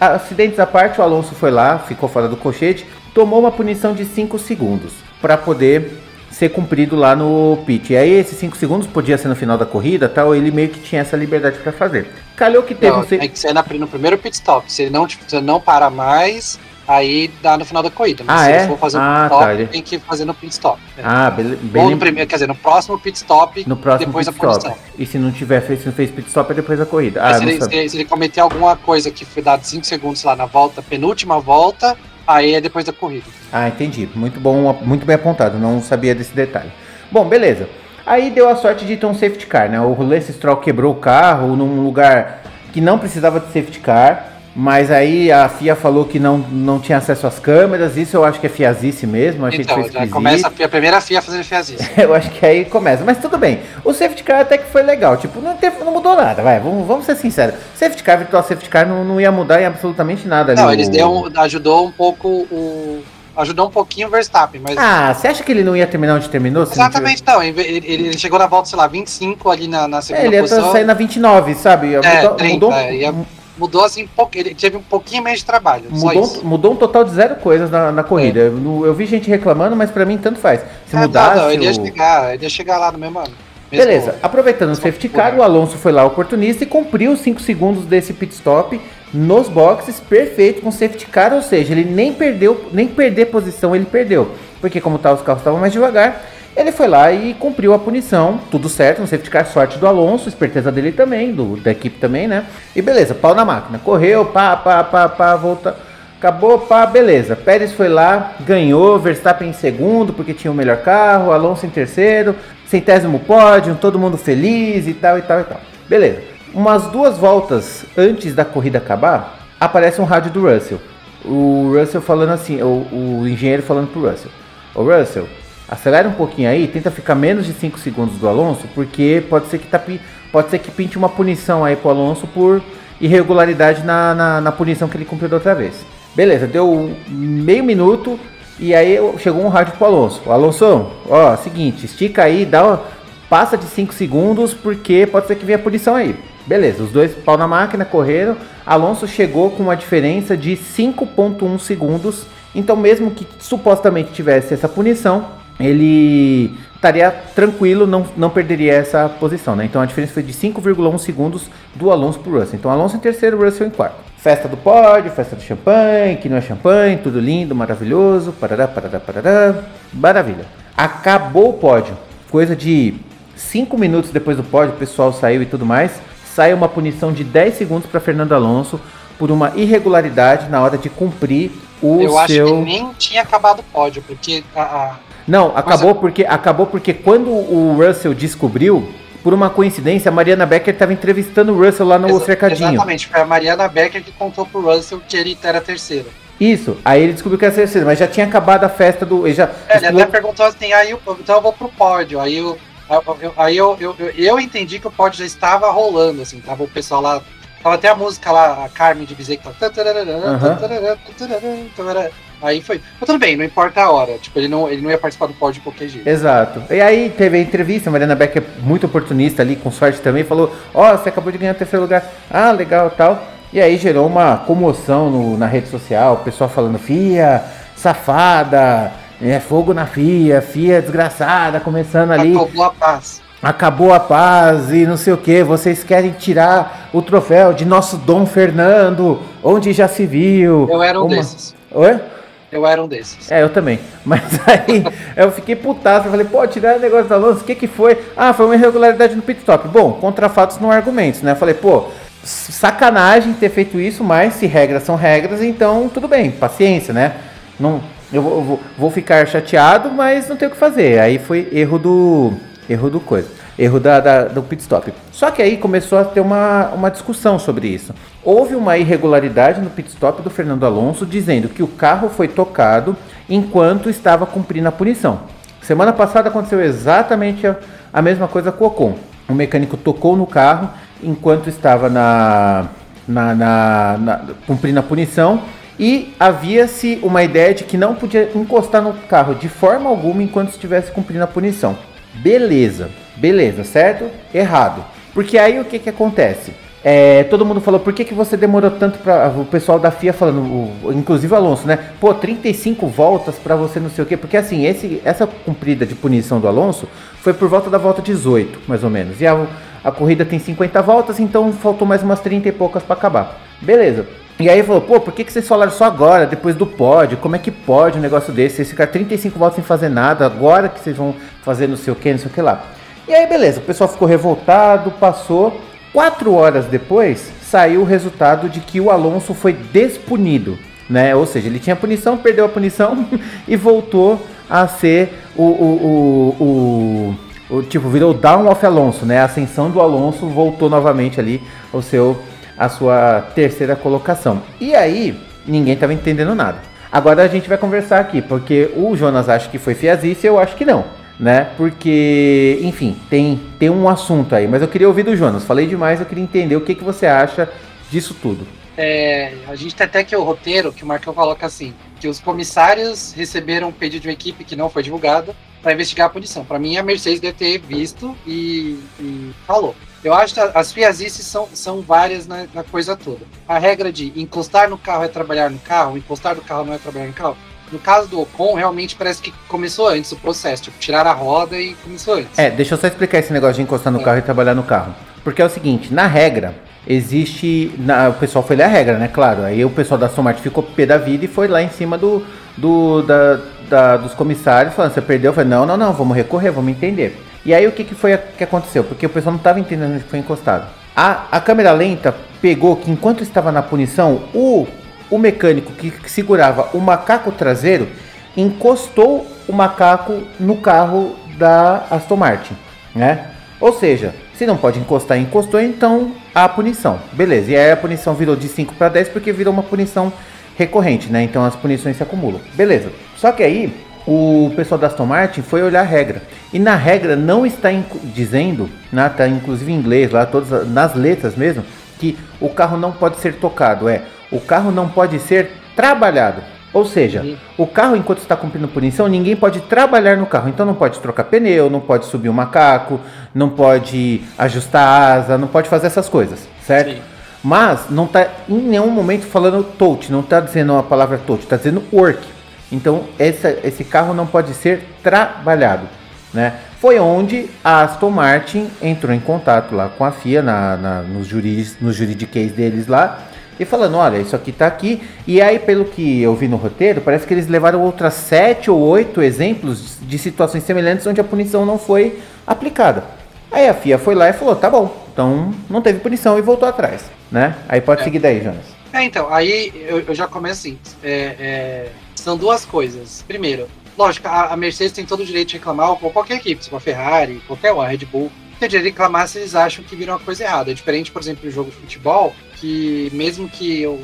Speaker 1: Acidentes à parte, o Alonso foi lá, ficou fora do colchete, tomou uma punição de 5 segundos para poder ser cumprido lá no pit. E aí esses 5 segundos podia ser no final da corrida, tal, ele meio que tinha essa liberdade para fazer. Calhou que teve
Speaker 2: Não,
Speaker 1: um
Speaker 2: tem que ser na- no primeiro pit stop. Se ele não, tipo, se ele não para mais, aí dá no final da corrida. Mas
Speaker 1: Ah,
Speaker 2: se
Speaker 1: é?
Speaker 2: ele for fazer
Speaker 1: Ah,
Speaker 2: um pit stop,
Speaker 1: tá,
Speaker 2: tem que fazer no pit stop. É.
Speaker 1: Ah, bele- bem
Speaker 2: Ou no primeiro, quer dizer, no próximo pit stop,
Speaker 1: no próximo
Speaker 2: depois
Speaker 1: pit
Speaker 2: da
Speaker 1: stop.
Speaker 2: punição.
Speaker 1: E se não tiver feito, se não fez pit stop é depois da corrida. Ah,
Speaker 2: se, ele, se, se ele cometer alguma coisa que foi dado 5 segundos lá na volta, penúltima volta, aí é depois da corrida.
Speaker 1: Ah, entendi. Muito bom, muito bem apontado. Não sabia desse detalhe. Bom, beleza. Aí deu a sorte de ter um safety car, né? O Lance Stroll quebrou o carro num lugar que não precisava de safety car. Mas aí a FIA falou que não, não tinha acesso às câmeras, isso eu acho que é fiazice mesmo. Achei
Speaker 2: então,
Speaker 1: que
Speaker 2: já começa a, a primeira FIA fazendo fiazice.
Speaker 1: eu acho que aí começa. Mas tudo bem. O safety car até que foi legal. Tipo, não, teve, não mudou nada, vai. Vamos, vamos ser sinceros. Safety car, virtual safety car não, não ia mudar em absolutamente nada.
Speaker 2: Não, eles deu, ajudou um pouco o. Ajudou um pouquinho o Verstappen, mas.
Speaker 1: Ah, você acha que ele não ia terminar onde terminou?
Speaker 2: Exatamente, não. Ele, ele, chegou na volta, sei lá, 25 ali na, na segunda
Speaker 1: é, ele
Speaker 2: posição.
Speaker 1: Ele ia sair na 29, sabe?
Speaker 2: É, mudou, 30, mudou, ia mudou assim, ele teve um pouquinho menos de trabalho.
Speaker 1: Mudou, mudou um total de zero coisas na, na corrida. É. Eu, eu, vi gente reclamando, mas para mim tanto faz. Se é, mudasse. Não, não,
Speaker 2: ele, ia chegar, ele ia chegar lá no mesmo ano.
Speaker 1: Mesmo Beleza, aproveitando o safety car, o Alonso foi lá oportunista e cumpriu os 5 segundos desse pit stop nos boxes, perfeito com safety car, ou seja, ele nem perdeu, nem perder posição ele perdeu, porque como tá, os carros estavam mais devagar, ele foi lá e cumpriu a punição, tudo certo, no safety car, sorte do Alonso, esperteza dele também, do, da equipe também, né? E beleza, pau na máquina, correu, pá, pá, pá, pá, volta, acabou, pá, beleza. Pérez foi lá, ganhou, Verstappen em segundo, porque tinha o melhor carro, Alonso em terceiro, centésimo pódio, todo mundo feliz e tal, e tal, e tal. Beleza. Umas duas voltas antes da corrida acabar, aparece um rádio do Russell. O Russell falando assim, o, o engenheiro falando pro Russell. Ô Russell, acelera um pouquinho aí, tenta ficar menos de 5 segundos do Alonso, porque pode ser que tá, pode ser que pinte uma punição aí pro Alonso por irregularidade na, na, na punição que ele cumpriu da outra vez. Beleza, deu meio minuto e aí chegou um rádio pro Alonso. Alonso, ó, seguinte, estica aí, dá passa de 5 segundos porque pode ser que venha punição aí. Beleza, os dois pau na máquina correram. Alonso chegou com uma diferença de 5.1 segundos. Então, mesmo que supostamente tivesse essa punição, ele estaria tranquilo, não, não perderia essa posição, né? Então a diferença foi de 5,1 segundos do Alonso para o Russell. Então Alonso em terceiro, Russell em quarto. Festa do pódio, festa do champanhe, que não é champanhe, tudo lindo, maravilhoso, parará, parará, parará, maravilha. Acabou o pódio, coisa de 5 minutos depois do pódio, o pessoal saiu e tudo mais, sai uma punição de 10 segundos para Fernando Alonso por uma irregularidade na hora de cumprir o
Speaker 2: Eu
Speaker 1: seu... acho que
Speaker 2: nem tinha acabado o pódio, porque a, a
Speaker 1: não, acabou porque acabou porque quando o Russell descobriu, por uma coincidência, a Mariana Becker estava entrevistando o Russell lá no Exa cercadinho.
Speaker 2: Exatamente, foi a Mariana Becker que contou pro Russell que ele era terceiro.
Speaker 1: Isso, aí ele descobriu que era terceiro, mas já tinha acabado a festa do. Ele, já,
Speaker 2: é, ele até perguntou assim, aí eu, então eu vou pro pódio. Aí eu, aí eu, eu, eu, eu, entendi que o pódio já estava rolando, assim, tava o pessoal lá. Tava até a música lá, a Carmen de Bizet que tava. Uhum. Aí foi. Mas tudo bem, não importa a hora. Tipo, ele não, ele não ia participar do pódio de qualquer jeito.
Speaker 1: Exato. E aí teve a entrevista, a Mariana Becker, muito oportunista ali, com sorte também, falou: Ó, oh, você acabou de ganhar o terceiro lugar. Ah, legal tal. E aí gerou uma comoção no, na rede social, o pessoal falando: Fia, safada, é fogo na Fia, Fia desgraçada, começando ali.
Speaker 2: Acabou a paz.
Speaker 1: Acabou a paz e não sei o que, vocês querem tirar o troféu de nosso Dom Fernando, onde já se viu.
Speaker 2: Eu era um uma... desses.
Speaker 1: Oi?
Speaker 2: Eu era um desses.
Speaker 1: É, eu também. Mas aí eu fiquei putaço. Eu falei, pô, tirar o negócio da Alonso, o que que foi? Ah, foi uma irregularidade no pit stop. Bom, contra fatos não argumentos, né? Eu falei, pô, sacanagem ter feito isso, mas se regras são regras, então tudo bem, paciência, né? Não, eu vou, eu vou ficar chateado, mas não tem o que fazer. Aí foi erro do. Erro do coisa erro da, da, do pit stop. Só que aí começou a ter uma, uma discussão sobre isso. Houve uma irregularidade no pit stop do Fernando Alonso, dizendo que o carro foi tocado enquanto estava cumprindo a punição. Semana passada aconteceu exatamente a, a mesma coisa com o Ocon. O mecânico tocou no carro enquanto estava na, na, na, na cumprindo a punição e havia-se uma ideia de que não podia encostar no carro de forma alguma enquanto estivesse cumprindo a punição. Beleza. Beleza, certo? Errado. Porque aí o que que acontece? É, todo mundo falou, por que, que você demorou tanto para o pessoal da FIA falando, o, inclusive o Alonso, né? Pô, 35 voltas para você não sei o quê, porque assim, esse, essa cumprida de punição do Alonso foi por volta da volta 18, mais ou menos. E a, a corrida tem 50 voltas, então faltou mais umas 30 e poucas para acabar. Beleza. E aí falou, pô, por que, que vocês falaram só agora, depois do pódio? Como é que pode um negócio desse? Vocês ficaram 35 voltas sem fazer nada, agora que vocês vão fazer não sei o que, não sei o que lá. E aí, beleza, o pessoal ficou revoltado, passou. Quatro horas depois, saiu o resultado de que o Alonso foi despunido, né? Ou seja, ele tinha punição, perdeu a punição e voltou a ser o, o, o, o, o tipo, virou down of Alonso, né? A ascensão do Alonso voltou novamente ali ao seu a sua terceira colocação. E aí, ninguém estava entendendo nada. Agora a gente vai conversar aqui, porque o Jonas acha que foi fiazice e eu acho que não, né? Porque, enfim, tem, tem um assunto aí, mas eu queria ouvir do Jonas. Falei demais, eu queria entender o que, que você acha disso tudo.
Speaker 2: É, a gente tem até que o roteiro que o Marcão coloca assim, que os comissários receberam um pedido de uma equipe que não foi divulgada para investigar a punição. Para mim, a Mercedes deve ter visto e, e falou. Eu acho que as fiazices são, são várias na, na, coisa toda. A regra de encostar no carro é trabalhar no carro, encostar no carro não é trabalhar no carro. No caso do Ocon, realmente parece que começou antes o processo, tipo, tirar a roda e começou antes.
Speaker 1: É, deixa eu só explicar esse negócio de encostar no é. carro e trabalhar no carro. Porque é o seguinte, na regra, existe. Na, o pessoal foi ler a regra, né? Claro. Aí o pessoal da Somart ficou pé da vida e foi lá em cima do, do, da, da, dos comissários falando: você perdeu? Eu falei: não, não, não, vamos recorrer, vamos entender. E aí o que, que foi que aconteceu? Porque o pessoal não estava entendendo onde foi encostado. A, a câmera lenta pegou que enquanto estava na punição, o, o mecânico que, segurava o macaco traseiro encostou o macaco no carro da Aston Martin, né? Ou seja, se não pode encostar, encostou, então a punição. Beleza. E aí a punição virou de 5 para 10 porque virou uma punição recorrente, né? Então as punições se acumulam. Beleza. Só que aí o pessoal da Aston Martin foi olhar a regra. E na regra não está dizendo, né, tá inclusive em inglês lá, todas nas letras mesmo, que o carro não pode ser tocado. É, o carro não pode ser trabalhado. Ou seja, o carro, enquanto está cumprindo punição, ninguém pode trabalhar no carro. Então não pode trocar pneu, não pode subir o um macaco, não pode ajustar a asa, não pode fazer essas coisas, certo? Sim. Mas não está em nenhum momento falando touch, não está dizendo a palavra touch, está dizendo work. Então essa, esse carro não pode ser trabalhado. Né? Foi onde a Aston Martin entrou em contato lá com a FIA na, na, nos, juris, nos juridiquês deles lá e falando, olha, isso aqui está aqui. E aí, pelo que eu vi no roteiro, parece que eles levaram outras sete ou oito exemplos de situações semelhantes onde a punição não foi aplicada. Aí a FIA foi lá e falou, tá bom, então não teve punição e voltou atrás, né? Aí pode é. seguir daí, Jonas.
Speaker 2: É, então, aí eu, eu já começo assim. É, é são duas coisas. Primeiro, lógico, a, a, Mercedes tem todo o direito de reclamar, ou qualquer equipe, se for a Ferrari, qualquer uma, a Red Bull, de reclamar se eles acham que viram uma coisa errada. É diferente, por exemplo, do jogo de futebol, que mesmo que o,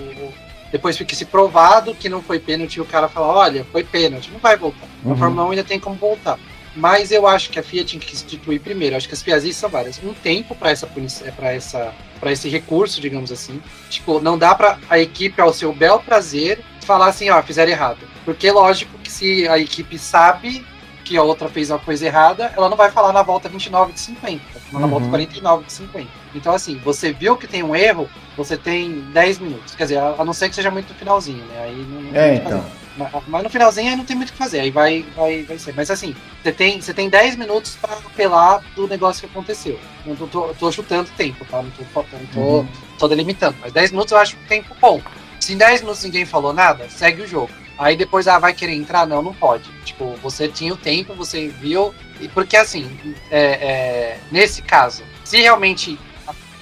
Speaker 2: depois fique se provado que não foi pênalti, o cara fala, olha, foi pênalti, não vai voltar. Uhum. A Fórmula 1 ainda tem como voltar. Mas eu acho que a FIA tinha que instituir primeiro. Acho que as FIAs são várias. Um tempo para essa para essa para esse recurso, digamos assim. Tipo, não dá para a equipe ao seu bel prazer falar assim, ó, fizeram errado. Porque lógico que se a equipe sabe que a outra fez uma coisa errada, ela não vai falar na volta 29 de 50, na uhum. volta 49 de 50. Então, assim, você viu que tem um erro, você tem 10 minutos. Quer dizer, a não ser que seja muito no finalzinho, né? Aí não,
Speaker 1: não é, então.
Speaker 2: Mas, mas, no finalzinho aí não tem muito o que fazer, aí vai, vai, vai ser. Mas assim, você tem, você tem 10 minutos para apelar do negócio que aconteceu. Não tô, tô, tô chutando tempo, tá? Não tô, não tô, uhum. tô delimitando. Mas 10 minutos eu acho tempo bom. Se em 10 minutos ninguém falou nada, segue o jogo. Aí depois, ah, vai querer entrar? Não, não pode. Tipo, você tinha o tempo, você viu. E porque assim, é, é, nesse caso, se realmente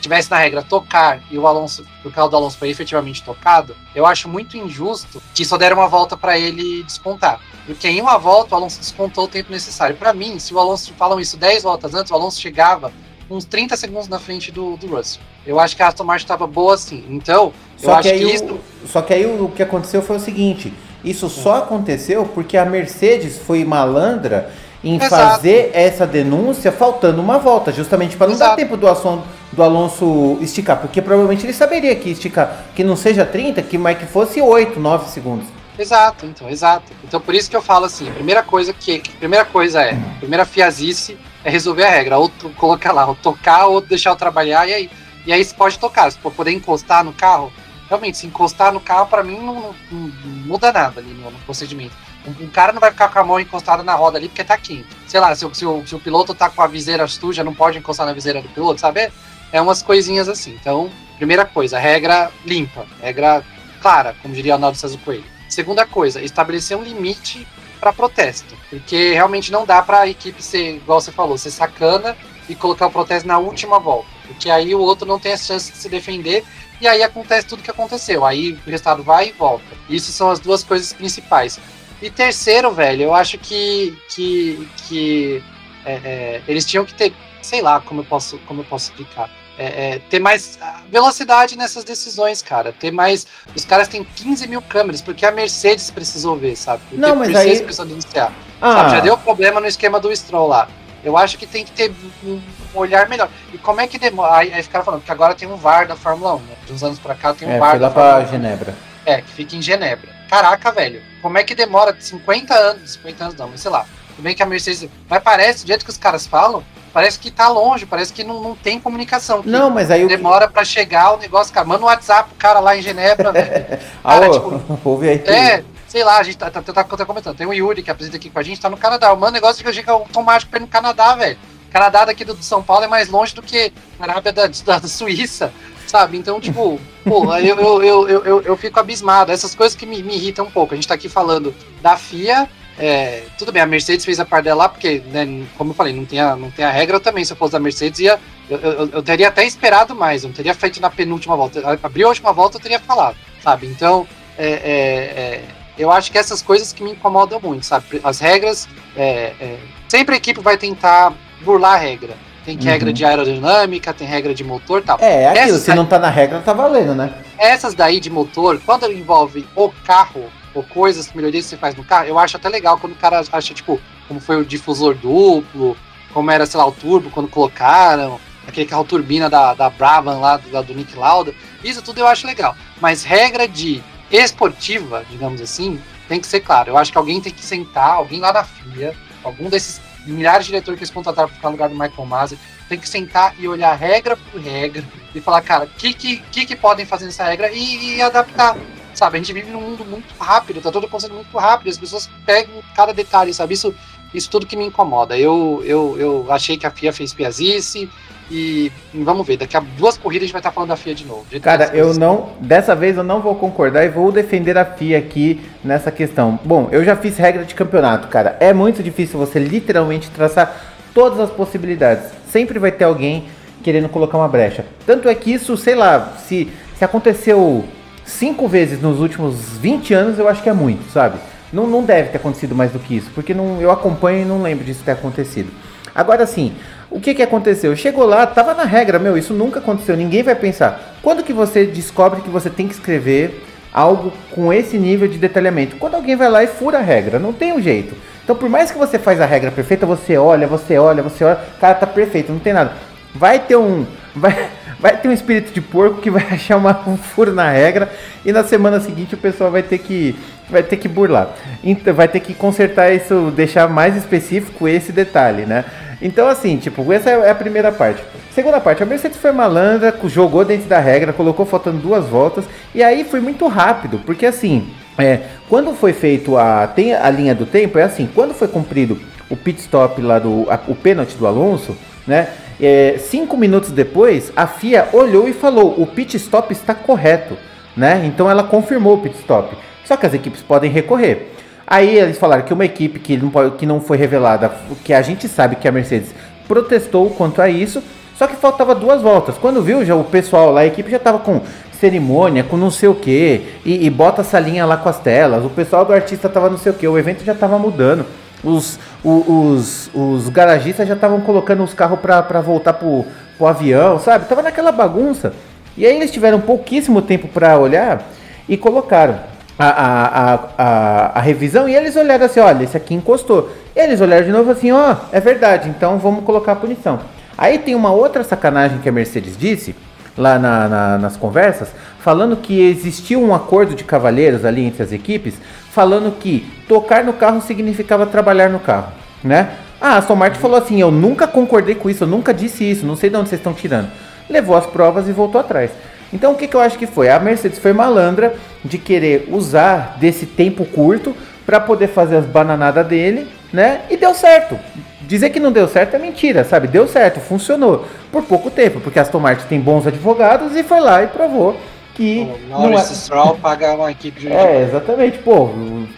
Speaker 2: tivesse na regra tocar e o Alonso, o carro do Alonso foi efetivamente tocado, eu acho muito injusto que só deram uma volta para ele descontar. Porque em uma volta o Alonso descontou o tempo necessário. Para mim, se o Alonso falam isso 10 voltas antes, o Alonso chegava uns 30 segundos na frente do, do Russell. Eu acho que a Aston Martin estava boa assim. Então,
Speaker 1: só eu acho que, que isso. Só que aí o, o que aconteceu foi o seguinte: isso só aconteceu porque a Mercedes foi malandra em Exato. fazer essa denúncia faltando uma volta, justamente para não Exato. dar tempo do, Asson, do Alonso esticar, porque provavelmente ele saberia que esticar, que não seja 30, que mais que fosse 8, 9 segundos.
Speaker 2: Exato, então, exato. Então por isso que eu falo assim, a primeira coisa que, primeira coisa é, a primeira fiazice é resolver a regra, ou colocar lá, ou tocar, ou deixar eu trabalhar, e aí, e aí você pode tocar, você pode poder encostar no carro, realmente, se encostar no carro, para mim, não, não, não, muda nada ali no, no procedimento. Um, um, cara não vai ficar com a mão encostada na roda ali porque tá quente. Sei lá, se, se, o, se o piloto tá com a viseira suja, não pode encostar na viseira do piloto, sabe? É umas coisinhas assim. Então, primeira coisa, regra limpa, regra clara, como diria o Arnaldo César Coelho. Segunda coisa, estabelecer um limite para protesto, porque realmente não dá para a equipe ser, igual você falou, ser sacana e colocar o protesto na última volta, porque aí o outro não tem a chance de se defender e aí acontece tudo que aconteceu. Aí o resultado vai e volta. Isso são as duas coisas principais. E terceiro, velho, eu acho que, que, que é, é, eles tinham que ter, sei lá como eu posso, como eu posso explicar. é, é, ter mais velocidade nessas decisões, cara. Ter mais. Os caras têm 15 mil câmeras, porque a Mercedes precisou ver, sabe? Porque
Speaker 1: não, mas aí.
Speaker 2: Precisou denunciar. Ah. Sabe? Já deu problema no esquema do Stroll lá. Eu acho que tem que ter um olhar melhor. E como é que demora? Aí, aí ficaram falando que agora tem um VAR da Fórmula 1, né? De uns anos pra cá tem um
Speaker 1: é,
Speaker 2: VAR.
Speaker 1: Foi lá pra Genebra.
Speaker 2: É, que fica em Genebra. Caraca, velho. Como é que demora 50 anos? 50 anos não, mas sei lá. Tudo bem que a Mercedes. Mas parece, do jeito que os caras falam, parece que tá longe, parece que não, não tem comunicação.
Speaker 1: Não, mas aí.
Speaker 2: Demora que... para chegar o negócio, cara. Manda um WhatsApp pro cara lá em Genebra, velho.
Speaker 1: Cara, Alô, tipo, ouve aí.
Speaker 2: É, sei lá, a gente tá, tá, tá, tá, comentando. Tem o Yuri que apresenta aqui com a gente, tá no Canadá. O negócio que chega automático pra ir no Canadá, velho. Canadá daqui do, São Paulo é mais longe do que a Arábia da, da, da Suíça, sabe? Então, tipo, porra, eu, eu, eu, eu, eu, fico abismado. Essas coisas que me, me irritam um pouco. A gente tá aqui falando da FIA, é, tudo bem, a Mercedes fez a parte dela lá, porque, né, como eu falei, não tem, a, não tem a regra. Eu também, se eu fosse da Mercedes, ia, eu, eu, eu, teria até esperado mais. Eu não teria feito na penúltima volta. Abriu a última volta, eu teria falado, sabe? Então, é, é, é, eu acho que essas coisas que me incomodam muito, sabe? As regras, é, é, sempre a equipe vai tentar burlar a regra. Tem uhum. regra de aerodinâmica, tem regra de motor tal.
Speaker 1: É, é aquilo, se daí, não tá na regra, tá valendo, né?
Speaker 2: Essas daí de motor, quando envolve o carro, ou coisas, melhorias que você faz no carro, eu acho até legal quando o cara acha, tipo, como foi o difusor duplo, como era, sei lá, o turbo quando colocaram, aquele carro turbina da, da Brabham lá, do, do Nick Lauda, isso tudo eu acho legal. Mas regra de esportiva, digamos assim, tem que ser claro. Eu acho que alguém tem que sentar, alguém lá da FIA, algum desses milhares de diretores que eles contrataram para ficar no lugar do Michael Masi, tem que sentar e olhar regra por regra e falar, cara, o que, que, que, podem fazer nessa regra e, e adaptar sabe? A gente vive num mundo muito rápido, tá tudo acontecendo muito rápido, as pessoas pegam cada detalhe, sabe? Isso, isso tudo que me incomoda. Eu, eu, eu achei que a FIA fez piazice e vamos ver, daqui a duas corridas a gente vai estar falando da FIA de novo. De
Speaker 1: Cara, eu não, dessa vez eu não vou concordar e vou defender a FIA aqui nessa questão. Bom, eu já fiz regra de campeonato, cara. É muito difícil você literalmente traçar todas as possibilidades. Sempre vai ter alguém querendo colocar uma brecha. Tanto é que isso, sei lá, se, se aconteceu cinco vezes nos últimos 20 anos, eu acho que é muito, sabe? Não, não deve ter acontecido mais do que isso, porque não, eu acompanho e não lembro disso ter acontecido. Agora sim, o que, que aconteceu? Chegou lá, tava na regra, meu, isso nunca aconteceu, ninguém vai pensar. Quando que você descobre que você tem que escrever algo com esse nível de detalhamento? Quando alguém vai lá e fura a regra, não tem um jeito. Então, por mais que você faz a regra perfeita, você olha, você olha, você olha, cara, tá perfeito, não tem nada. Vai ter um. Vai, vai ter um espírito de porco que vai achar uma, um furo na regra e na semana seguinte o pessoal vai ter que vai ter que burlar. Então vai ter que consertar isso, deixar mais específico esse detalhe, né? Então assim, tipo, essa é a primeira parte. Segunda parte, a Mercedes foi malandra, jogou dentro da regra, colocou faltando duas voltas e aí foi muito rápido, porque assim, é, quando foi feito a tem a linha do tempo é assim, quando foi cumprido o pit stop lá do a, o pênalti do Alonso, né? É, cinco minutos depois, a FIA olhou e falou: o pit stop está correto, né? Então ela confirmou o pit stop. Só que as equipes podem recorrer. Aí eles falaram que uma equipe que não, que não foi revelada, que a gente sabe que a Mercedes protestou quanto a isso, só que faltava duas voltas. Quando viu, já o pessoal lá, a equipe já estava com cerimônia, com não sei o que, e, bota essa linha lá com as telas. O pessoal do artista estava não sei o que, o evento já estava mudando. Os, os, os garagistas já estavam colocando os carros para voltar pro, pro avião, sabe? Tava naquela bagunça. E aí eles tiveram pouquíssimo tempo para olhar e colocaram a, a, a, a, revisão e eles olharam assim, olha, esse aqui encostou. Eles olharam de novo assim, ó, é verdade, então vamos colocar a punição. Aí tem uma outra sacanagem que a Mercedes disse lá na, na, nas conversas, falando que existia um acordo de cavalheiros ali entre as equipes, falando que tocar no carro significava trabalhar no carro, né? Ah, a Aston Martin falou assim: eu nunca concordei com isso, eu nunca disse isso, não sei de onde vocês estão tirando. Levou as provas e voltou atrás. Então o que, que eu acho que foi? A Mercedes foi malandra de querer usar desse tempo curto para poder fazer as bananadas dele, né? E deu certo. Dizer que não deu certo é mentira, sabe? Deu certo, funcionou por pouco tempo, porque a Aston Martin tem bons advogados e foi lá e provou que.
Speaker 2: Norris é... Stroll paga uma equipe
Speaker 1: jurídica. É, exatamente, pô.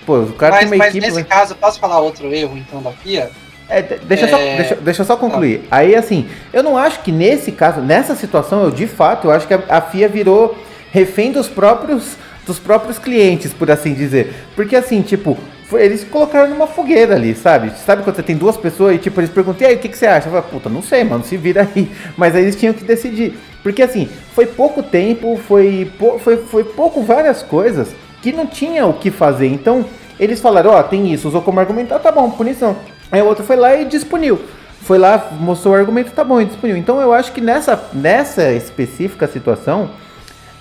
Speaker 1: pô o cara
Speaker 2: mas,
Speaker 1: tem uma
Speaker 2: mas
Speaker 1: equipe.
Speaker 2: Mas nesse caso, posso falar outro erro então da FIA?
Speaker 1: É, deixa, é... Só, deixa, deixa eu só concluir. Tá. Aí, assim, eu não acho que nesse caso, nessa situação, eu de fato, eu acho que a, a FIA virou refém dos próprios, dos próprios clientes, por assim dizer. Porque, assim, tipo, eles colocaram numa fogueira ali, sabe? Sabe quando você tem duas pessoas e tipo, eles perguntam, e aí, o que, que você acha? Eu falo, puta, não sei, mano, se vira aí. Mas aí eles tinham que decidir. Porque assim, foi pouco tempo, foi, foi, foi pouco várias coisas que não tinha o que fazer. Então, eles falaram, ó, oh, tem isso, usou como argumento, ah, tá bom, punição. Aí o outro foi lá e dispuniu. Foi lá, mostrou o argumento, tá bom, e dispuniu. Então eu acho que nessa, nessa específica situação,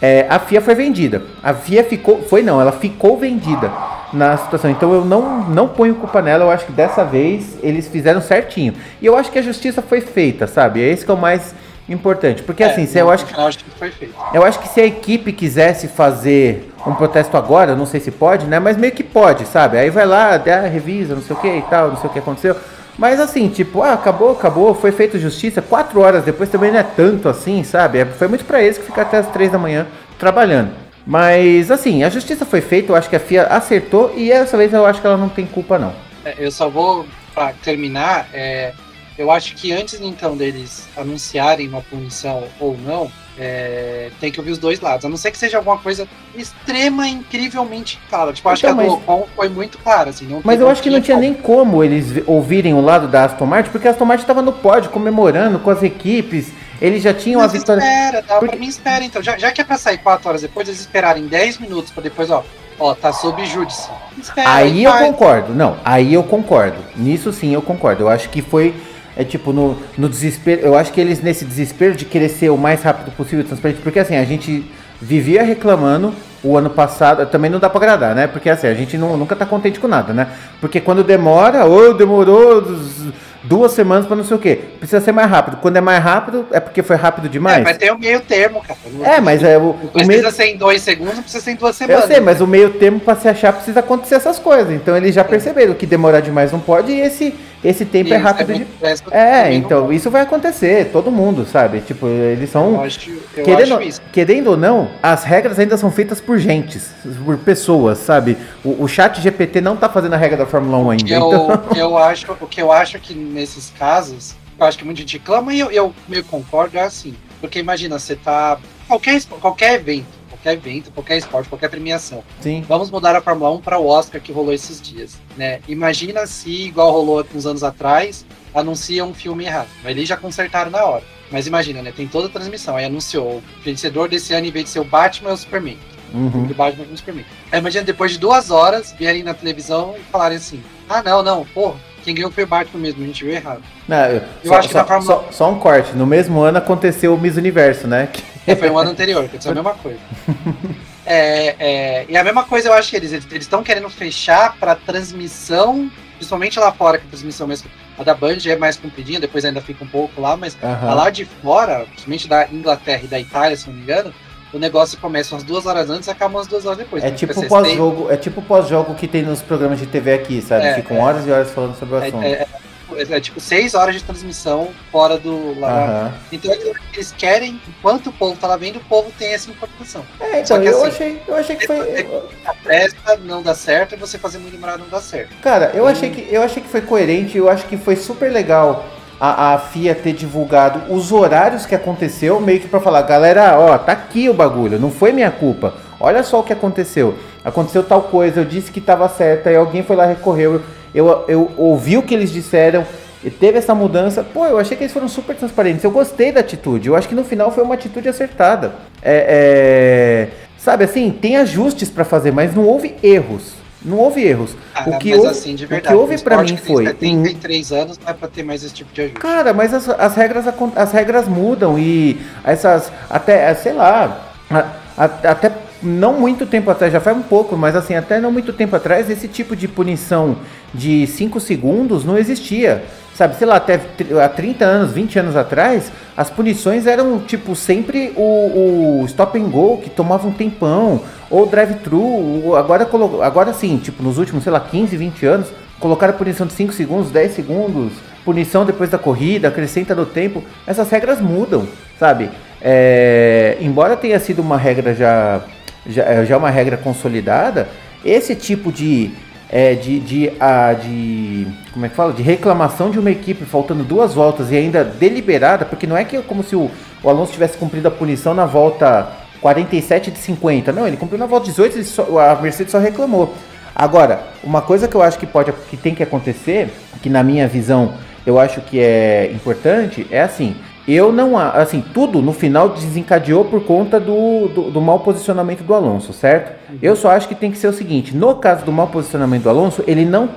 Speaker 1: é, a FIA foi vendida. A FIA ficou. Foi não, ela ficou vendida na situação. Então eu não, não ponho culpa nela. Eu acho que dessa vez eles fizeram certinho. E eu acho que a justiça foi feita, sabe? É esse que é o mais importante. Porque é, assim, se eu acho que. Eu acho que se a equipe quisesse fazer um protesto agora, não sei se pode, né? Mas meio que pode, sabe? Aí vai lá, dá, revisa, não sei o que e tal, não sei o que aconteceu. Mas assim, tipo, ah, acabou, acabou, foi feito justiça. Quatro horas depois também não é tanto assim, sabe? É, foi muito para eles que ficar até as três da manhã trabalhando. Mas assim, a justiça foi feita, eu acho que a FIA acertou e dessa vez eu acho que ela não tem culpa não.
Speaker 2: É, eu só vou para terminar, é, eu acho que antes então deles anunciarem uma punição ou não, é, tem que ouvir os dois lados. A não ser que seja alguma coisa extrema, incrivelmente clara. Tipo, acho então, que a mas... foi muito clara, assim.
Speaker 1: mas eu acho que não tinha como. nem como eles ouvirem o lado da Aston Martin, porque a Aston Martin estava no pódio comemorando com as equipes. Eles já tinham
Speaker 2: mas
Speaker 1: a vitória.
Speaker 2: Espera, dá porque... pra mim espera, então. Já, já que é pra sair 4 horas depois, eles esperarem 10 minutos pra depois, ó. Ó, tá sob júdice.
Speaker 1: Espera, aí eu vai. concordo. Não, aí eu concordo. Nisso sim eu concordo. Eu acho que foi é tipo, no, no desespero. Eu acho que eles, nesse desespero de querer ser o mais rápido possível transparente, porque assim, a gente vivia reclamando o ano passado, também não dá para agradar, né? Porque assim, a gente não, nunca tá contente com nada, né? Porque quando demora, ou demorou duas semanas para não sei o quê. Precisa ser mais rápido. Quando é mais rápido, é porque foi rápido demais. É,
Speaker 2: mas tem o meio termo, cara.
Speaker 1: é, mas é o.
Speaker 2: precisa
Speaker 1: meio...
Speaker 2: ser em dois segundos, não precisa ser em duas semanas.
Speaker 1: Eu sei, mas o meio termo para se achar precisa acontecer essas coisas. Então eles já é. perceberam que demorar demais não pode e esse, esse tempo é rápido. É, de... é então isso vai acontecer, todo mundo, sabe? Tipo, eles são. Eu acho, eu querendo, querendo ou não, as regras ainda são feitas por gentes, por pessoas, sabe? O, o chat GPT não tá fazendo a regra da Fórmula 1 ainda.
Speaker 2: Eu, então... eu acho, o que eu acho que nesses casos, eu acho que muita gente clama e eu, eu meio concordo, é assim. Porque imagina, você tá. Qualquer, qualquer evento, qualquer evento, qualquer esporte, qualquer premiação.
Speaker 1: Sim.
Speaker 2: Vamos mudar a Fórmula 1 para o Oscar que rolou esses dias. Né? Imagina se, igual rolou uns anos atrás, anuncia um filme errado. Eles já consertaram na hora. Mas imagina, né? Tem toda a transmissão. Aí anunciou o vencedor desse ano, em vez de ser o Batman, é o Superman.
Speaker 1: Uhum.
Speaker 2: O Batman é o Superman. Aí imagina, depois de duas horas, vierem na televisão e falarem assim: ah, não, não, porra quem ganhou foi o Batman mesmo, a gente viu errado.
Speaker 1: Não, eu só, acho que só, Fórmula... só, só, um corte. No mesmo ano aconteceu o Miss Universo, né?
Speaker 2: É, foi o ano anterior, aconteceu a mesma coisa. é, é, e a mesma coisa eu acho que eles estão querendo fechar para transmissão, principalmente lá fora, que a transmissão mesmo. A da Band é mais compridinha, depois ainda fica um pouco lá, mas uhum. a lá de fora, principalmente da Inglaterra e da Itália, se não me engano, o negócio começa umas duas horas antes e acaba umas duas horas depois.
Speaker 1: É tipo pós-jogo, é tipo pós-jogo que tem nos programas de TV aqui, sabe? É, Ficam é, horas e horas falando sobre o é, assunto.
Speaker 2: É, é, tipo seis horas de transmissão fora do lá. Uhum. Então eles querem, enquanto o povo tá lá vendo, o povo tem essa informação.
Speaker 1: É, então, eu, assim, achei, eu achei que foi.
Speaker 2: A presta não dá certo e você fazer muito demorado não dá certo.
Speaker 1: Cara, eu, hum. achei que, eu achei que foi coerente, eu acho que foi super legal a, a FIA ter divulgado os horários que aconteceu, meio que para falar, galera, ó, tá aqui o bagulho, não foi minha culpa. Olha só o que aconteceu. Aconteceu tal coisa, eu disse que estava certa, e alguém foi lá recorreu. Eu, eu, ouvi o que eles disseram, e teve essa mudança. Pô, eu achei que eles foram super transparentes. Eu gostei da atitude. Eu acho que no final foi uma atitude acertada. É, é, sabe assim, tem ajustes para fazer, mas não houve erros. Não houve erros.
Speaker 2: Ah, o que houve, assim, de verdade,
Speaker 1: o que houve para mim foi.
Speaker 2: 73 anos não é pra ter mais esse tipo de ajuste.
Speaker 1: Cara, mas as, as, regras, as regras mudam e essas. Até, sei lá. Até não muito tempo atrás, já faz um pouco, mas assim, até não muito tempo atrás, esse tipo de punição de 5 segundos não existia. Sabe, sei lá, até há 30 anos, 20 anos atrás, as punições eram tipo sempre o, o stop and go, que tomava um tempão, ou drive-thru, agora, agora sim, tipo, nos últimos, sei lá, 15, 20 anos, colocaram punição de 5 segundos, 10 segundos, punição depois da corrida, acrescenta no tempo, essas regras mudam, sabe? É, embora tenha sido uma regra já, já, já uma regra consolidada, esse tipo de é, de, de, a, de, como é que fala? De reclamação de uma equipe faltando duas voltas e ainda deliberada, porque não é que é como se o, o Alonso tivesse cumprido a punição na volta 47 de 50. Não, ele cumpriu na volta 18 e só, a Mercedes só reclamou. Agora, uma coisa que eu acho que pode que tem que acontecer, que na minha visão eu acho que é importante, é assim, eu não assim, tudo no final desencadeou por conta do, do, do mau posicionamento do Alonso, certo? Uhum. Eu só acho que tem que ser o seguinte, no caso do mau posicionamento do Alonso, ele não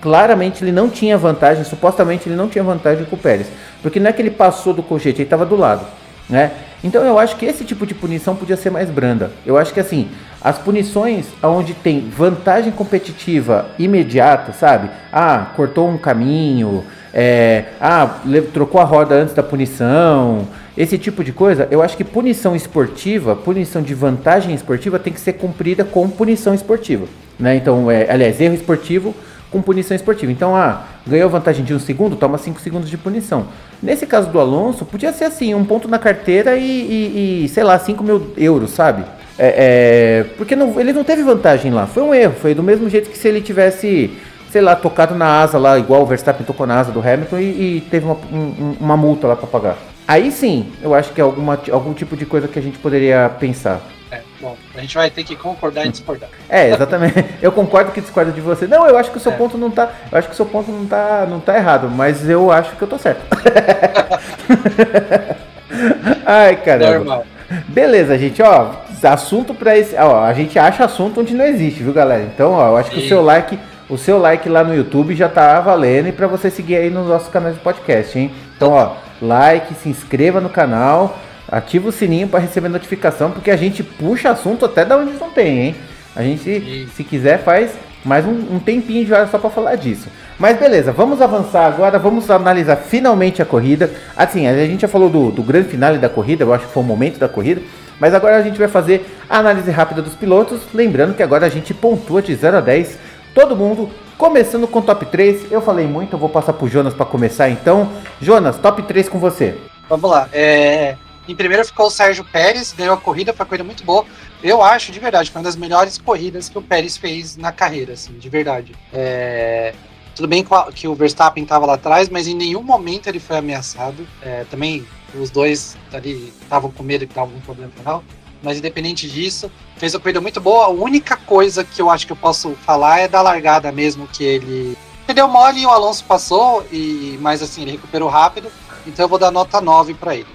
Speaker 1: claramente ele não tinha vantagem, supostamente ele não tinha vantagem com o Pérez, porque não é que ele passou do colchete, ele estava do lado, né? Então eu acho que esse tipo de punição podia ser mais branda. Eu acho que assim, as punições onde tem vantagem competitiva imediata, sabe? Ah, cortou um caminho, é, ah, trocou a roda antes da punição, esse tipo de coisa, eu acho que punição esportiva, punição de vantagem esportiva tem que ser cumprida com punição esportiva. Né? Então, é, aliás, erro esportivo com punição esportiva. Então, ah, ganhou vantagem de um segundo, toma cinco segundos de punição. Nesse caso do Alonso, podia ser assim, um ponto na carteira e, e, e sei lá, 5 mil euros, sabe? É, é, porque não, ele não teve vantagem lá, foi um erro, foi do mesmo jeito que se ele tivesse, sei lá, tocado na asa lá, igual o Verstappen tocou na asa do Hamilton e, e teve uma, um, uma multa lá para pagar. Aí sim, eu acho que é alguma, algum tipo de coisa que a gente poderia pensar.
Speaker 2: É, bom, a gente vai ter que concordar e discordar.
Speaker 1: É, exatamente. Eu concordo que discordo de você. Não, eu acho que o seu é. ponto não tá. Eu acho que o seu ponto não tá, não tá errado, mas eu acho que eu tô certo. Ai, caramba. Normal. Beleza, gente, ó, assunto para esse, ó, a gente acha assunto onde não existe, viu, galera? Então, ó, eu acho que o seu like, o seu like lá no YouTube já tá valendo e para você seguir aí nos nossos canais de podcast, hein? Então, ó, like, se inscreva no canal. Ativa o sininho para receber notificação, porque a gente puxa assunto até da onde não tem, hein? A gente, se quiser, faz mais um, um tempinho de hora só para falar disso. Mas beleza, vamos avançar agora, vamos analisar finalmente a corrida. Assim, a gente já falou do, do grande finale da corrida, eu acho que foi o momento da corrida. Mas agora a gente vai fazer a análise rápida dos pilotos. Lembrando que agora a gente pontua de 0 a 10. Todo mundo começando com top 3. Eu falei muito, eu vou passar pro Jonas para começar então. Jonas, top 3 com você.
Speaker 2: Vamos lá. É, em primeiro ficou o Sérgio Pérez, ganhou a corrida, foi uma corrida muito boa. Eu acho, de verdade, foi uma das melhores corridas que o Pérez fez na carreira, assim, de verdade. É... Tudo bem que o Verstappen estava lá atrás, mas em nenhum momento ele foi ameaçado. É, também os dois ali estavam com medo que tava algum problema final. Mas independente disso, fez uma corrida muito boa. A única coisa que eu acho que eu posso falar é da largada mesmo, que ele deu mole e o Alonso passou, e mas assim, ele recuperou rápido. Então eu vou dar nota 9 para ele.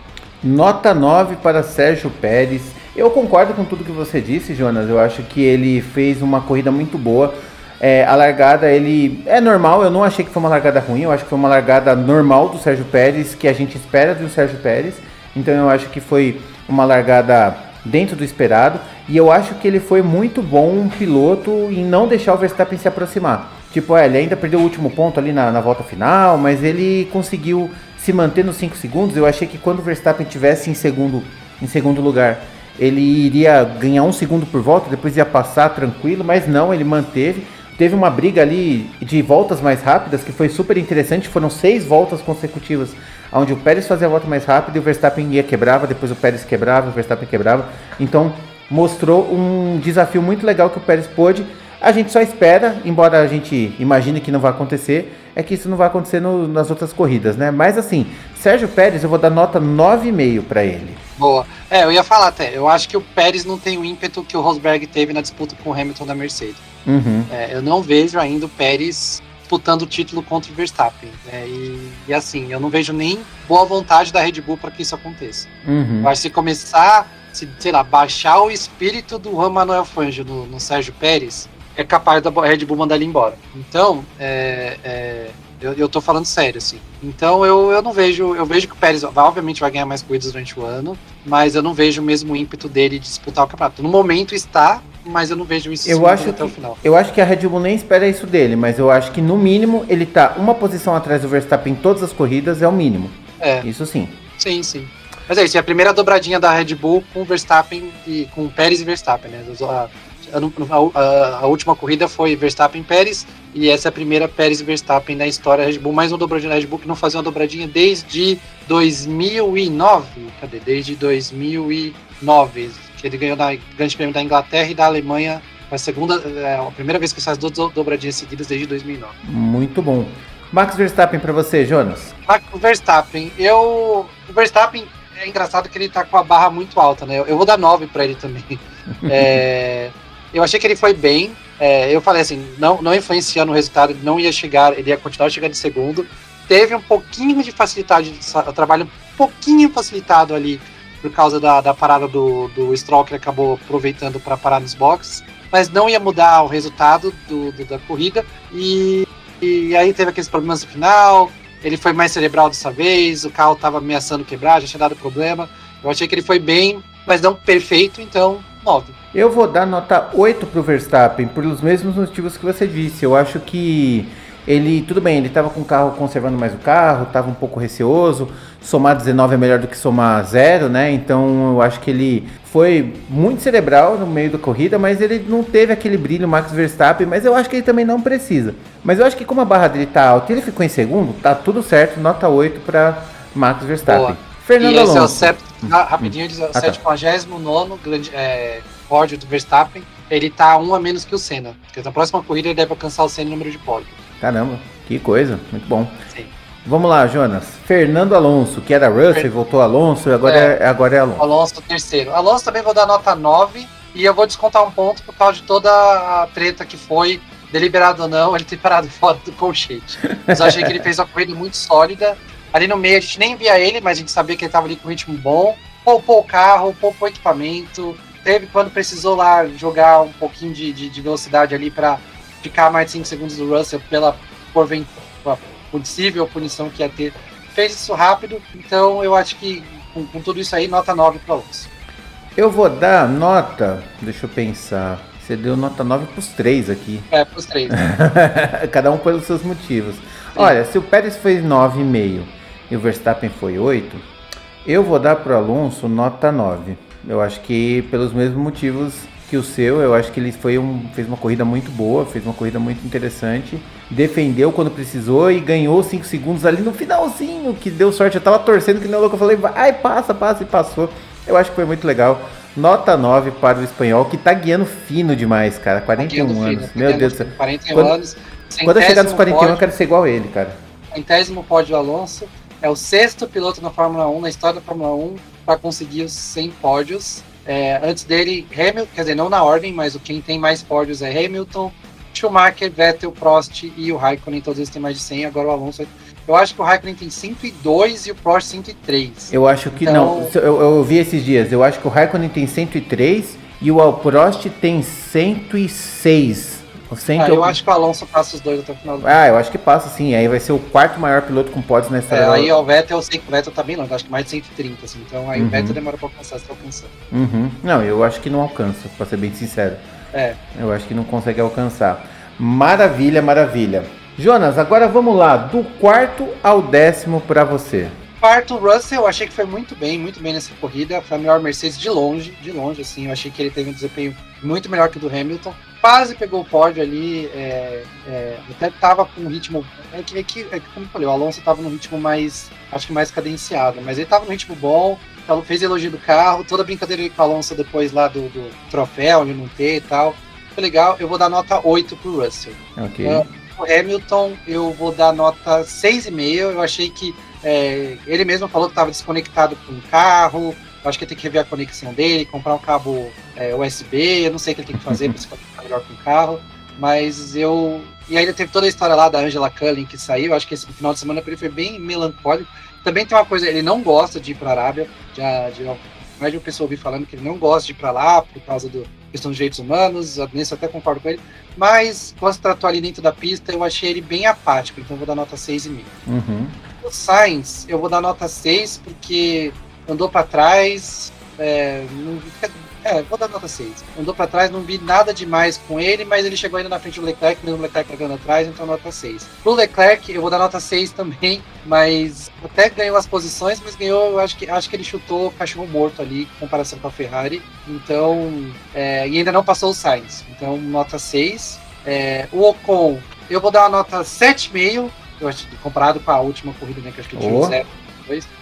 Speaker 1: Nota 9 para Sérgio Pérez. Eu concordo com tudo que você disse, Jonas. Eu acho que ele fez uma corrida muito boa. É, a largada, ele é normal. Eu não achei que foi uma largada ruim. Eu acho que foi uma largada normal do Sérgio Pérez, que a gente espera do Sérgio Pérez. Então eu acho que foi uma largada dentro do esperado. E eu acho que ele foi muito bom piloto em não deixar o Verstappen se aproximar. Tipo, é, ele ainda perdeu o último ponto ali na, na volta final, mas ele conseguiu se manter nos 5 segundos, eu achei que quando o Verstappen tivesse em segundo, em segundo lugar, ele iria ganhar um segundo por volta, depois ia passar tranquilo, mas não, ele manteve. Teve uma briga ali de voltas mais rápidas que foi super interessante. Foram seis voltas consecutivas, onde o Pérez fazia a volta mais rápida e o Verstappen ia quebrava, depois o Pérez quebrava, o Verstappen quebrava. Então mostrou um desafio muito legal que o Pérez pôde. A gente só espera, embora a gente imagine que não vai acontecer, é que isso não vai acontecer no, nas outras corridas, né? Mas assim, Sérgio Pérez, eu vou dar nota 9,5 para ele.
Speaker 2: Boa. É, eu ia falar até, eu acho que o Pérez não tem o ímpeto que o Rosberg teve na disputa com o Hamilton da Mercedes. Uhum. É, eu não vejo ainda o Pérez disputando o título contra o Verstappen. Né? E, e, assim, eu não vejo nem boa vontade da Red Bull para que isso aconteça. Uhum. Que se começar, se, sei lá, baixar o espírito do Juan Manuel Fangio no, no Sérgio Pérez, é capaz da Red Bull mandar ele embora. Então, é, é, eu, eu tô falando sério, assim. Então eu, eu não vejo. Eu vejo que o Pérez vai, obviamente vai ganhar mais corridas durante o ano, mas eu não vejo o mesmo ímpeto dele de disputar o campeonato. No momento está, mas eu não vejo isso
Speaker 1: eu acho até que, o final. Eu acho que a Red Bull nem espera isso dele, mas eu acho que no mínimo ele tá uma posição atrás do Verstappen em todas as corridas, é o mínimo. É. Isso sim.
Speaker 2: Sim, sim. Mas é isso, é a primeira dobradinha da Red Bull com o Verstappen e com o Pérez e Verstappen, né? a, a, a, última corrida foi Verstappen Pérez e essa é a primeira Pérez e Verstappen da história da Red Bull, mais uma dobradinha da Red Bull que não fazia uma dobradinha desde 2009, cadê? Desde 2009, que ele ganhou na Grande Prêmio da Inglaterra e da Alemanha, a segunda, é, a primeira vez que faz duas dobradinhas seguidas desde 2009.
Speaker 1: Muito bom. Max Verstappen para você, Jonas.
Speaker 2: Max Verstappen, eu o Verstappen é engraçado que ele tá com a barra muito alta, né? Eu, eu vou dar 9 para ele também. é, eu achei que ele foi bem. É, eu falei assim, não, não influenciando o resultado, ele não ia chegar, ele ia continuar chegando em segundo. Teve um pouquinho de facilidade, o trabalho um pouquinho facilitado ali por causa da, da parada do, do Stroll, que acabou aproveitando para parar nos boxes, mas não ia mudar o resultado do, do, da corrida. E, e aí teve aqueles problemas no final, ele foi mais cerebral dessa vez, o carro estava ameaçando quebrar, já tinha dado problema. Eu achei que ele foi bem, mas não perfeito, então 9.
Speaker 1: Eu vou dar nota 8 para o Verstappen, pelos mesmos motivos que você disse. Eu acho que ele, tudo bem, ele estava com o carro conservando mais o carro, estava um pouco receoso. Somar 19 é melhor do que somar zero, né? Então eu acho que ele foi muito cerebral no meio da corrida, mas ele não teve aquele brilho Max Verstappen, mas eu acho que ele também não precisa. Mas eu acho que como a barra dele tá alta e ele ficou em segundo, tá tudo certo, nota 8 para Max Verstappen. Boa.
Speaker 2: Fernando e esse Alonso. é o set, ah, rapidinho, hum. ah, 79 tá. grande é, pódio do Verstappen. Ele tá um a menos que o Senna. Porque na próxima corrida ele deve alcançar o Senna no número de pódio.
Speaker 1: Caramba, que coisa, muito bom. Sim. Vamos lá, Jonas. Fernando Alonso, que era Russell, Fer... voltou Alonso, e agora é, é, agora é Alonso.
Speaker 2: Alonso terceiro. Alonso também vou dar nota 9 e eu vou descontar um ponto por causa de toda a treta que foi, deliberado ou não, ele ter parado fora do colchete. Mas eu achei que ele fez uma corrida muito sólida. Ali no meio a gente nem via ele, mas a gente sabia que ele estava ali com ritmo bom. Poupou o carro, poupou o equipamento. Teve quando precisou lá jogar um pouquinho de, de, de velocidade ali para ficar mais de 5 segundos do Russell pela porventura possível punição que ia ter. Fez isso rápido, então eu acho que com, com tudo isso aí, nota 9 para Alonso.
Speaker 1: Eu vou dar nota, deixa eu pensar. Você deu nota 9 pros três aqui.
Speaker 2: É, pros três.
Speaker 1: Cada um pelos seus motivos. Sim. Olha, se o Pérez fez 9,5 e o Verstappen foi 8, eu vou dar pro Alonso nota 9. Eu acho que pelos mesmos motivos que o seu, eu acho que ele foi um, fez uma corrida muito boa, fez uma corrida muito interessante, defendeu quando precisou e ganhou 5 segundos ali no finalzinho, que deu sorte. Eu tava torcendo que nem louco, eu falei, vai, passa, passa e passou. Eu acho que foi muito legal. Nota 9 para o espanhol, que tá guiando fino demais, cara. 41 tá anos. Fino, Meu Deus do céu.
Speaker 2: 41
Speaker 1: quando,
Speaker 2: anos.
Speaker 1: Quando eu chegar nos 41, pódio, eu quero ser igual a ele, cara.
Speaker 2: Centésimo pódio Alonso. É o sexto piloto na Fórmula 1, na história da Fórmula 1, para conseguir os 100 pódios. É, antes dele, Hamilton, quer dizer, não na ordem, mas o quem tem mais pódios é Hamilton, Schumacher, Vettel, Prost e o Raikkonen, todos eles têm mais de 100, agora o Alonso. Eu acho que o Raikkonen tem 102 e o Prost 103.
Speaker 1: Eu acho que então... não. Eu, eu vi esses dias, eu acho que o Raikkonen tem 103 e o Prost tem 106.
Speaker 2: Ah, eu acho que o Alonso passa os dois até o final do
Speaker 1: Ah, eu acho que passa sim. Aí vai ser o quarto maior piloto com pódios na história.
Speaker 2: É, aí o Vettel, eu sei que o Vettel tá bem longe, acho que mais de 130, assim. Então aí uhum. o Vettel demora pra alcançar, se alcançando.
Speaker 1: Uhum. Não, eu acho que não alcança, pra ser bem sincero.
Speaker 2: É.
Speaker 1: Eu acho que não consegue alcançar. Maravilha, maravilha. Jonas, agora vamos lá, do quarto ao décimo para você.
Speaker 2: Quarto, Russell, eu achei que foi muito bem, muito bem nessa corrida. Foi a melhor Mercedes de longe, de longe, assim. Eu achei que ele teve um desempenho muito melhor que o do Hamilton quase pegou o pódio ali, é, é, até tava com um ritmo. É que, é que, é que, como eu falei, o Alonso tava num ritmo mais, acho que mais cadenciado, mas ele tava num ritmo bom, fez elogio do carro, toda a brincadeira com o Alonso depois lá do, do troféu, de não ter e tal. Foi legal, eu vou dar nota 8 pro Russell.
Speaker 1: Ok. Uh,
Speaker 2: o Hamilton, eu vou dar nota 6,5. Eu achei que é, ele mesmo falou que estava desconectado com o carro, eu acho que tem que rever a conexão dele, comprar um cabo é, USB, eu não sei o que ele tem que fazer para se conectar melhor com o carro. Mas eu. E ainda teve toda a história lá da Angela Cullen que saiu. Acho que esse final de semana ele foi bem melancólico. Também tem uma coisa, ele não gosta de ir para a Arábia. Já, de, mais de uma pessoa ouvi falando que ele não gosta de ir para lá por causa da questão dos direitos humanos. Nisso até concordo com ele. Mas quando se tratou ali dentro da pista, eu achei ele bem apático. Então eu vou dar nota 6,5.
Speaker 1: Uhum.
Speaker 2: O Sainz, eu vou dar nota 6 porque andou para trás. É, não, é, vou dar nota 6. Andou para trás, não vi nada demais com ele, mas ele chegou ainda na frente do Leclerc, mesmo o Leclerc pegando atrás, então nota 6. Pro Leclerc, eu vou dar nota 6 também, mas até ganhou as posições, mas ganhou, acho que, acho que ele chutou cachorro morto ali, em comparação com a Ferrari. Então, é, e ainda não passou o Sainz. Então, nota 6. É, o Ocon, eu vou dar uma nota 7,5, eu acho, comparado com a última corrida, né, que acho que tinha oh. 0.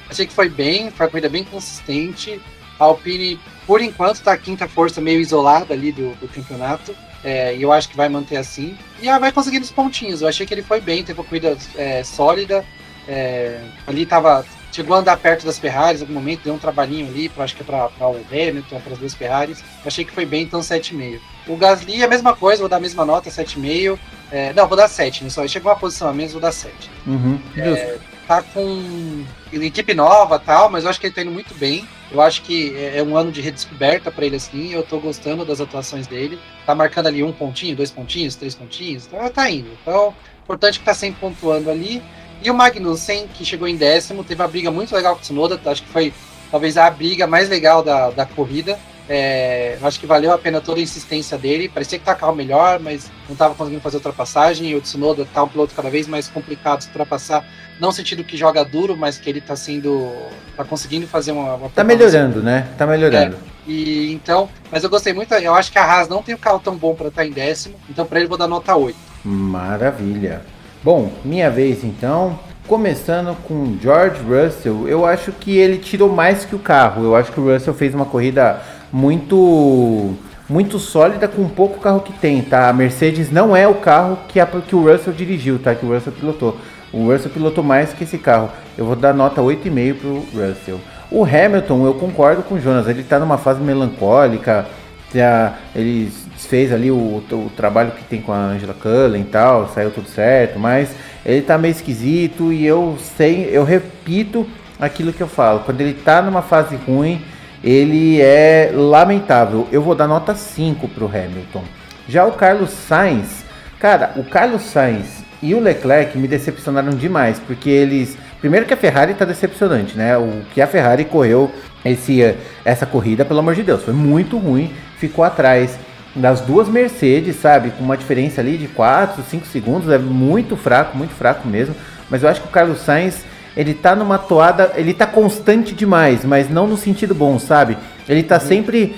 Speaker 2: Achei que foi bem, foi uma corrida bem consistente. A Alpine, por enquanto, está a quinta força meio isolada ali do, do campeonato. É, e eu acho que vai manter assim. E ela vai conseguindo os pontinhos. Eu achei que ele foi bem, teve uma corrida é, sólida. É, ali estava chegou a andar perto das Ferraris em algum momento, deu um trabalhinho ali, pra, acho que é para o Hamilton, para as duas Ferraris. Achei que foi bem, então 7,5. O Gasly a mesma coisa, vou dar a mesma nota, 7,5. É, não, vou dar 7, né? Só chegou uma posição a menos, vou dar 7.
Speaker 1: Uhum,
Speaker 2: é, tá com equipe nova tal, mas eu acho que ele tá indo muito bem. Eu acho que é, é um ano de redescoberta para ele assim. Eu tô gostando das atuações dele. Tá marcando ali um pontinho, dois pontinhos, três pontinhos. Então tá indo. Então, importante que tá sempre pontuando ali. E o Magnussen, que chegou em décimo, teve uma briga muito legal com o Tsunoda. Acho que foi talvez a briga mais legal da, da corrida. É, acho que valeu a pena toda a insistência dele. Parecia que tá carro melhor, mas não estava conseguindo fazer ultrapassagem. E o Tsunoda tá um piloto cada vez mais complicado de ultrapassar. Não no sentido que joga duro, mas que ele tá sendo. tá conseguindo fazer uma. uma
Speaker 1: tá melhorando, né? Tá melhorando.
Speaker 2: É, e então, mas eu gostei muito. Eu acho que a Haas não tem um carro tão bom para estar tá em décimo. Então, para ele, vou dar nota 8.
Speaker 1: Maravilha. Bom, minha vez então. Começando com George Russell, eu acho que ele tirou mais que o carro. Eu acho que o Russell fez uma corrida muito muito sólida com pouco carro que tem, tá? A Mercedes não é o carro que, a, que o Russell dirigiu, tá? Que o Russell pilotou. O Russell pilotou mais que esse carro. Eu vou dar nota 8,5 pro Russell. O Hamilton, eu concordo com o Jonas, ele tá numa fase melancólica. Já, ele fez ali o, o, trabalho que tem com a Angela Cullen e tal, saiu tudo certo, mas ele tá meio esquisito e eu sei, eu repito aquilo que eu falo. Quando ele tá numa fase ruim, ele é lamentável. Eu vou dar nota 5 para o Hamilton. Já o Carlos Sainz, cara, o Carlos Sainz e o Leclerc me decepcionaram demais, porque eles. Primeiro que a Ferrari está decepcionante, né? O que a Ferrari correu esse, essa corrida, pelo amor de Deus, foi muito ruim, ficou atrás das duas Mercedes, sabe? Com uma diferença ali de 4, 5 segundos, é muito fraco, muito fraco mesmo. Mas eu acho que o Carlos Sainz ele tá numa toada, ele tá constante demais, mas não no sentido bom, sabe? Ele tá uhum. sempre,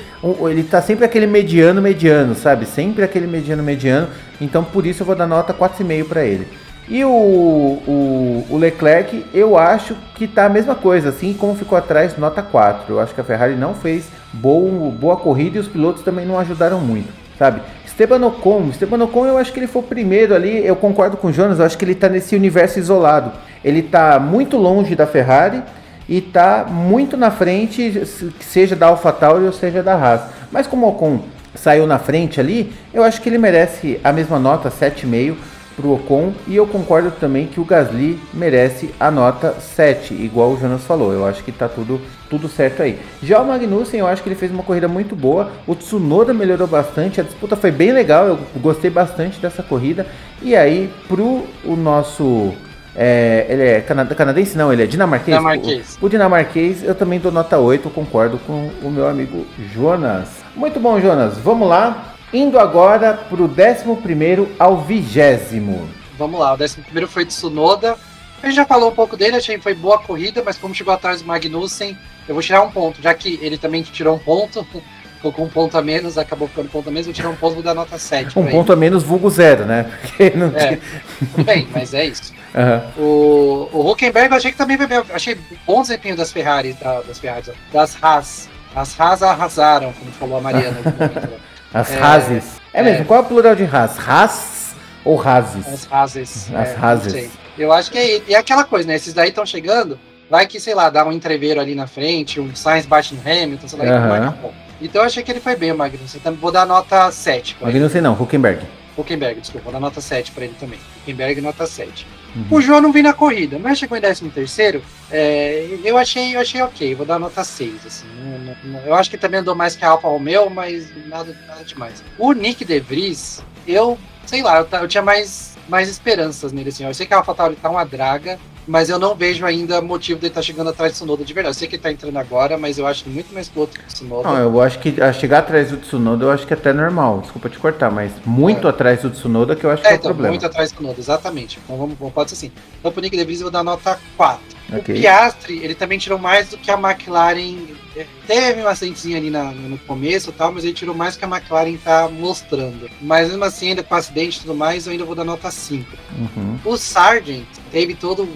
Speaker 1: ele tá sempre aquele mediano mediano, sabe? Sempre aquele mediano mediano. Então por isso eu vou dar nota 4,5 para ele. E o, o, o, Leclerc, eu acho que tá a mesma coisa, assim como ficou atrás, nota 4. Eu acho que a Ferrari não fez boa, boa corrida e os pilotos também não ajudaram muito, sabe? Esteban Ocon, Esteban Ocon eu acho que ele foi o primeiro ali, eu concordo com o Jonas, eu acho que ele está nesse universo isolado. Ele está muito longe da Ferrari e está muito na frente, seja da AlphaTauri ou seja da Haas. Mas como o Ocon saiu na frente ali, eu acho que ele merece a mesma nota, 7,5 para o Ocon. E eu concordo também que o Gasly merece a nota 7, igual o Jonas falou. Eu acho que está tudo, tudo certo aí. Já o Magnussen, eu acho que ele fez uma corrida muito boa. O Tsunoda melhorou bastante. A disputa foi bem legal. Eu gostei bastante dessa corrida. E aí, pro o nosso. É, ele é canadense? Não, ele é dinamarquês.
Speaker 2: dinamarquês.
Speaker 1: O, o, dinamarquês, eu também dou nota 8, concordo com o meu amigo Jonas. Muito bom, Jonas. Vamos lá. Indo agora para o 11 ao 20.
Speaker 2: Vamos lá, o 11 foi Tsunoda. A gente já falou um pouco dele, achei que foi boa corrida, mas como chegou atrás do Magnussen, eu vou tirar um ponto, já que ele também tirou um ponto, ficou com um ponto a menos, acabou ficando um ponto a menos, vou tirar um ponto e vou dar nota 7.
Speaker 1: Um ponto a menos, vulgo zero, né?
Speaker 2: Porque não é, tudo bem, mas é isso. Uhum. O, o Huckenberg eu achei que também foi bem, achei bom desempenho das Ferrari, da, das Ferrari, das Haas. As Haas arrasaram, como falou a Mariana.
Speaker 1: As é, Razes. É, é, mesmo, qual é o plural de Haas? Haas ou Razes?
Speaker 2: As Razes.
Speaker 1: As é.
Speaker 2: Eu acho que é, é aquela coisa, né? Esses daí estão chegando, vai que, sei lá, dá um entreveiro ali na frente, um Sainz bate no Hamilton, sei lá, uhum. Então eu achei que ele foi bem, o Magnussen. Então vou dar nota 7.
Speaker 1: Magnussen não, Huckenberg.
Speaker 2: Huckenberg, desculpa, vou dar nota 7 para ele também. Huckenberg, nota 7. Uhum. O João não vi na corrida, mas chegou em 13 terceiro, é, eu achei eu achei ok, vou dar nota 6, assim. Não, não, eu acho que também andou mais que a Alfa Romeo, mas nada, nada demais. O Nick De Vries, eu, sei lá, eu, eu tinha mais, mais esperanças nele, assim. Eu sei que a AlphaTauri tá uma draga, mas eu não vejo ainda motivo de estar tá chegando atrás do Tsunoda de verdade. Eu sei que ele tá entrando agora, mas eu acho muito mais piloto que o Tsunoda.
Speaker 1: Não, eu acho que a chegar atrás do Tsunoda eu acho que é até normal. Desculpa te cortar, mas muito é. atrás do Tsunoda que eu acho é, que é então, o problema.
Speaker 2: Muito atrás do Tsunoda, exatamente. Então vamos, pode ser assim. Então pro Nick DeVries eu vou dar nota 4. Okay. O Piastri, ele também tirou mais do que a McLaren. É, teve um acentezinho ali na, no começo e tal, mas ele tirou mais que a McLaren tá mostrando. Mas mesmo assim, ainda com acidente e tudo mais, eu ainda vou dar nota 5. Uhum. O Sargent teve todo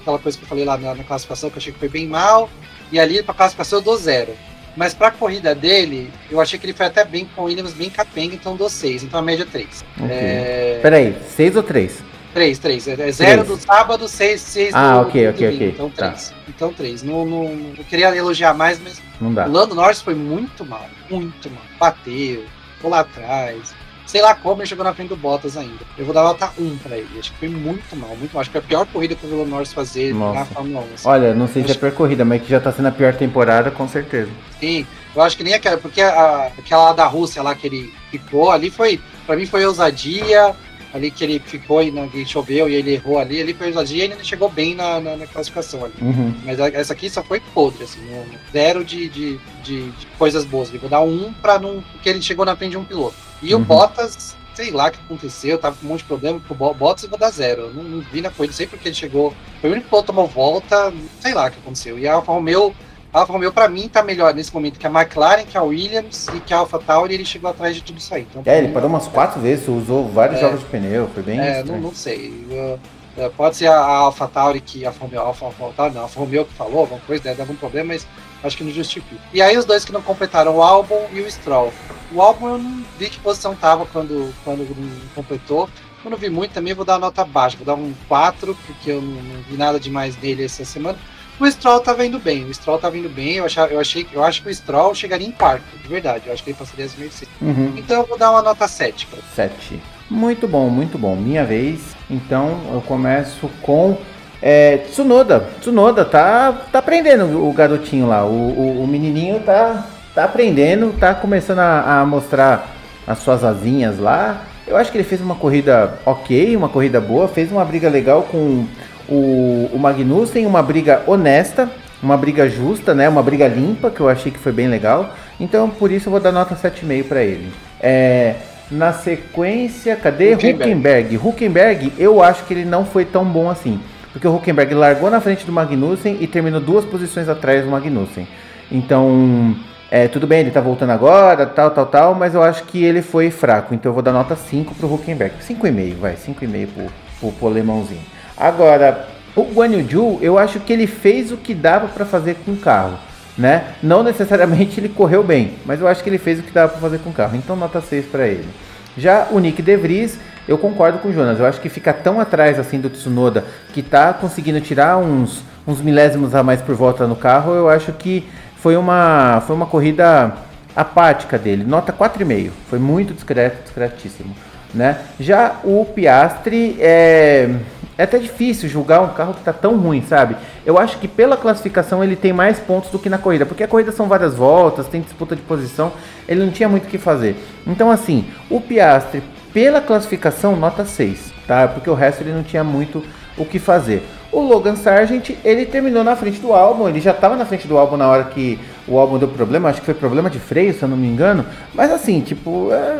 Speaker 2: aquela coisa que eu falei lá na, na classificação, que eu achei que foi bem mal. E ali pra classificação eu dou zero. Mas pra corrida dele, eu achei que ele foi até bem com o Williams bem capenga, então dou 6. Então a média 3.
Speaker 1: Okay. É... Peraí, 6 ou 3?
Speaker 2: Três, três. É zero do sábado, seis, seis
Speaker 1: ah,
Speaker 2: do,
Speaker 1: ok,
Speaker 2: do
Speaker 1: ok,
Speaker 2: domingo.
Speaker 1: ok.
Speaker 2: Então
Speaker 1: Tá.
Speaker 2: três. Então três. Não, não, eu queria elogiar mais, mas
Speaker 1: Não dá.
Speaker 2: o Lando Norris foi muito mal. Muito mal. Bateu, ficou lá atrás. Sei lá como ele chegou na frente do Bottas ainda. Eu vou dar nota 1 pra ele. Acho que foi muito mal, muito mal. Acho que foi a pior corrida que o Lando Norris fazer
Speaker 1: Nossa.
Speaker 2: na Fórmula 1. assim.
Speaker 1: Olha, não sei se é
Speaker 2: Acho-
Speaker 1: percorrida, mas que já tá sendo a pior temporada, com certeza.
Speaker 2: Sim, eu acho que nem aquela, porque a- aquela da Rússia lá que ele ficou ali foi, pra mim foi ousadia, ali que ele ficou e não, choveu e ele errou ali, ali foi ousadia e ele não chegou bem na, na, na classificação ali.
Speaker 1: Uhum.
Speaker 2: Mas a- essa aqui só foi podre, assim, no- no zero de, de, de, de coisas boas. Eu vou dar um pra não. Porque ele chegou na frente de um piloto. E
Speaker 1: Uhum.
Speaker 2: o Bottas, sei lá o que aconteceu, tava com um monte de problema o Bo- Bottas eu vou dar zero. Eu não, não vi na corrida, sei porque ele chegou. Foi o único piloto que tomou volta, sei lá o que aconteceu. E a Alfa Romeo. A Alfa Romeo, pra mim, tá melhor nesse momento que a McLaren, que a Williams e que a Alfa Tauri, ele chegou atrás de tudo isso aí. Então,
Speaker 1: É, ele parou umas quatro vezes, usou vários
Speaker 2: É.
Speaker 1: jogos de pneu, foi bem.
Speaker 2: é, não,
Speaker 1: estranho.
Speaker 2: não sei. Eu- é, pode ser a Alpha Tauri que a Alfa Romeo, Alfa, Alfa Tauri, não, a Alfa Romeo que falou, alguma coisa, dar algum problema, mas acho que não justifica. E aí os dois que não completaram o álbum e o Stroll. O álbum eu não vi que posição tava quando, quando completou. Eu não vi muito também, vou dar uma nota baixa, vou dar um 4, porque eu não, não vi nada demais dele essa semana. O Stroll tava indo bem, o Stroll tava indo bem, eu, achava, eu, achei, eu acho que o Stroll chegaria em quarto, de verdade, eu acho que ele passaria as Mercedes.
Speaker 1: Uhum.
Speaker 2: Então eu vou dar uma nota 7 pra
Speaker 1: 7. Muito bom, muito bom. Minha vez. Então eu começo com é, Tsunoda. Tsunoda tá, tá aprendendo o garotinho lá. O, o, o menininho tá, tá aprendendo, tá começando a, a mostrar as suas asinhas lá. Eu acho que ele fez uma corrida ok, uma corrida boa. Fez uma briga legal com o, o Magnussen, uma briga honesta, uma briga justa, né? Uma briga limpa, que eu achei que foi bem legal. Então por isso eu vou dar nota 7,5 para ele. É, na sequência, cadê?
Speaker 2: Huckenberg.
Speaker 1: Huckenberg. Eu acho que ele não foi tão bom assim. Porque o Huckenberg largou na frente do Magnussen e terminou duas posições atrás do Magnussen. Então, é, tudo bem, ele tá voltando agora, tal, tal, tal, mas eu acho que ele foi fraco. Então eu vou dar nota 5 pro Huckenberg. 5,5, vai, 5,5 pro, pro, pro alemãozinho. Agora, o Guan Yu eu acho que ele fez o que dava para fazer com o carro. Né? Não necessariamente ele correu bem, mas eu acho que ele fez o que dava para fazer com o carro. Então nota 6 para ele. Já o Nick De Vries, eu concordo com o Jonas. Eu acho que fica tão atrás assim do Tsunoda que tá conseguindo tirar uns, uns milésimos a mais por volta no carro. Eu acho que foi uma, foi uma corrida apática dele. Nota 4,5. Foi muito discreto, discretíssimo. Né? Já o Piastri é, é até difícil julgar um carro que está tão ruim, sabe? Eu acho que pela classificação ele tem mais pontos do que na corrida, porque a corrida são várias voltas, tem disputa de posição, ele não tinha muito o que fazer. Então, assim, o Piastri, pela classificação, nota 6, tá? Porque o resto ele não tinha muito o que fazer. O Logan Sargent, ele terminou na frente do álbum, ele já estava na frente do álbum na hora que o álbum deu problema, acho que foi problema de freio, se eu não me engano. Mas assim, tipo, é,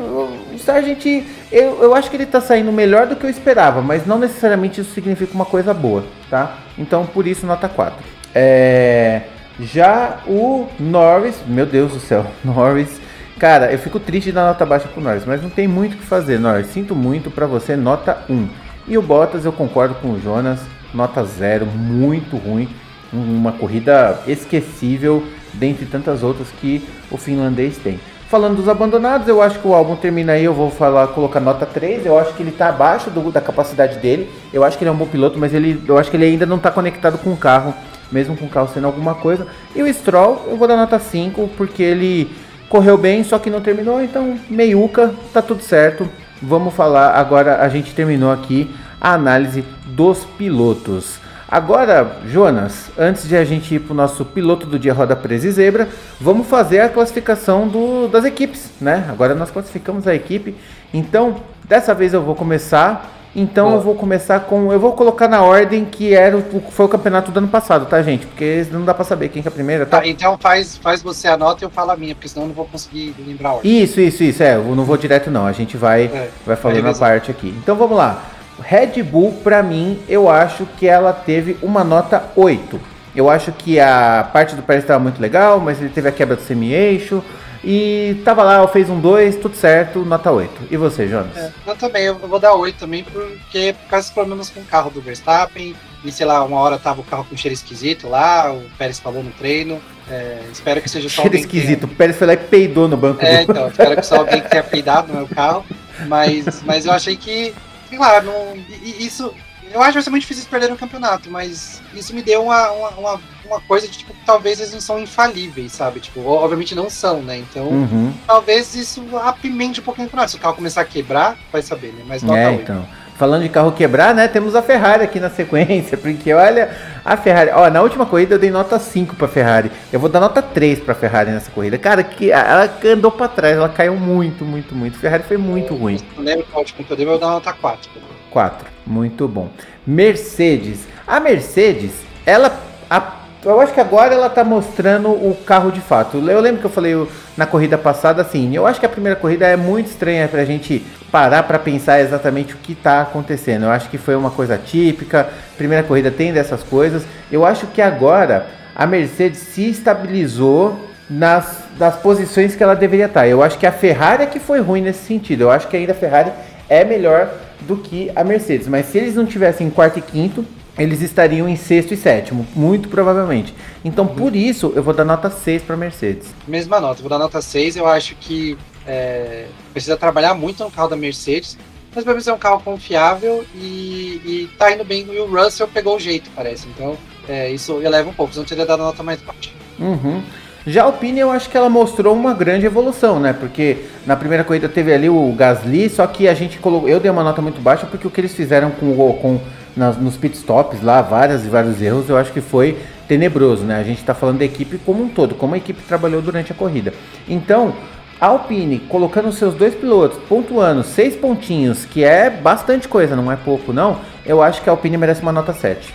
Speaker 1: o Sargent, eu, eu acho que ele tá saindo melhor do que eu esperava, mas não necessariamente isso significa uma coisa boa, tá? Então, por isso, nota 4. É, já o Norris, meu Deus do céu, Norris. Cara, eu fico triste dar nota baixa pro Norris, mas não tem muito o que fazer, Norris. Sinto muito pra você, nota 1. E o Bottas, eu concordo com o Jonas, nota 0, muito ruim. Uma corrida esquecível, dentre tantas outras que o finlandês tem. Falando dos abandonados, eu acho que o álbum termina aí, eu vou falar, colocar nota 3. Eu acho que ele tá abaixo do- da capacidade dele. Eu acho que ele é um bom piloto, mas ele, eu acho que ele ainda não tá conectado com o carro, mesmo com o carro sendo alguma coisa. E o Stroll, eu vou dar nota 5, porque ele correu bem, só que não terminou, então meiuca, tá tudo certo. Vamos falar agora, a gente terminou aqui a análise dos pilotos. Agora, Jonas, antes de a gente ir para o nosso piloto do dia roda presa e zebra, vamos fazer a classificação do- das equipes, né? Agora nós classificamos a equipe. Então, dessa vez eu vou começar. Então
Speaker 2: Boa.
Speaker 1: eu vou começar com, eu vou colocar na ordem que era o, foi o campeonato do ano passado, tá, gente? Porque não dá para saber quem que é a primeira, tá?
Speaker 2: Tá, então faz, faz você a nota e eu falo a minha, porque senão eu não vou conseguir lembrar a ordem.
Speaker 1: Isso, isso, isso. É, eu não vou direto não. A gente vai,
Speaker 2: É,
Speaker 1: vai falando a parte aqui. Então vamos lá. Red Bull, pra mim, eu acho que ela teve uma nota 8. Eu acho que a parte do Pérez estava muito legal, mas ele teve a quebra do semi-eixo. E tava lá, fez um 2, tudo certo, nota 8. E você, Jonas?
Speaker 2: É, eu também, eu vou dar 8 também, porque por causa dos problemas com o carro do Verstappen, e sei lá, uma hora tava o carro com cheiro esquisito lá, o Pérez falou no treino. É, espero que seja só
Speaker 1: Cheiro
Speaker 2: que tenha-
Speaker 1: esquisito. O Pérez foi lá e peidou no banco
Speaker 2: É,
Speaker 1: do...
Speaker 2: então, espero que só alguém que tenha peidado no meu carro. Mas, mas eu achei que, sei lá, não, isso eu acho que vai ser muito difícil perder no campeonato, mas isso me deu uma, uma, uma, coisa de, tipo, talvez eles não são infalíveis, sabe? Tipo, obviamente não são, né? Então, uhum. talvez isso apimente um pouquinho o campeonato. Se o carro começar a quebrar, vai saber, né? Mas nota
Speaker 1: é, 8. então. Falando de carro quebrar, né? Temos a Ferrari aqui na sequência, porque olha, a Ferrari, ó, na última corrida eu dei nota 5 para Ferrari. Eu vou dar nota 3 para Ferrari nessa corrida. Cara, que ela andou para trás, ela caiu muito, muito, muito. A Ferrari foi muito
Speaker 2: eu,
Speaker 1: ruim.
Speaker 2: Não lembro que eu dei, mas eu vou dar nota 4.
Speaker 1: 4. Muito bom. Mercedes. A Mercedes, ela. A, eu acho que agora ela tá mostrando o carro de fato. Eu lembro que eu falei na corrida passada assim. Eu acho que a primeira corrida é muito estranha pra gente parar para pensar exatamente o que tá acontecendo. Eu acho que foi uma coisa típica. Primeira corrida tem dessas coisas. Eu acho que agora a Mercedes se estabilizou nas, nas posições que ela deveria estar. Eu acho que a Ferrari é que foi ruim nesse sentido. Eu acho que ainda a Ferrari é melhor do que a Mercedes. Mas se eles não tivessem quarto e quinto, eles estariam em sexto e sétimo, muito provavelmente. Então, uhum. por isso, eu vou dar nota 6 para Mercedes.
Speaker 2: Mesma nota, vou dar nota 6. Eu acho que é, precisa trabalhar muito no carro da Mercedes, mas pelo menos é um carro confiável e, e tá indo bem. E o Russell pegou o jeito, parece. Então, é, isso eleva um pouco, senão teria dado nota mais baixa.
Speaker 1: Uhum. Já a Alpine eu acho que ela mostrou uma grande evolução, né? Porque na primeira corrida teve ali o Gasly, só que a gente colocou. Eu dei uma nota muito baixa porque o que eles fizeram com o com nas, nos pitstops lá, várias e vários erros, eu acho que foi tenebroso, né? A gente está falando da equipe como um todo, como a equipe trabalhou durante a corrida. Então, a Alpine colocando seus dois pilotos, pontuando seis pontinhos, que é bastante coisa, não é pouco não, eu acho que a Alpine merece uma nota 7.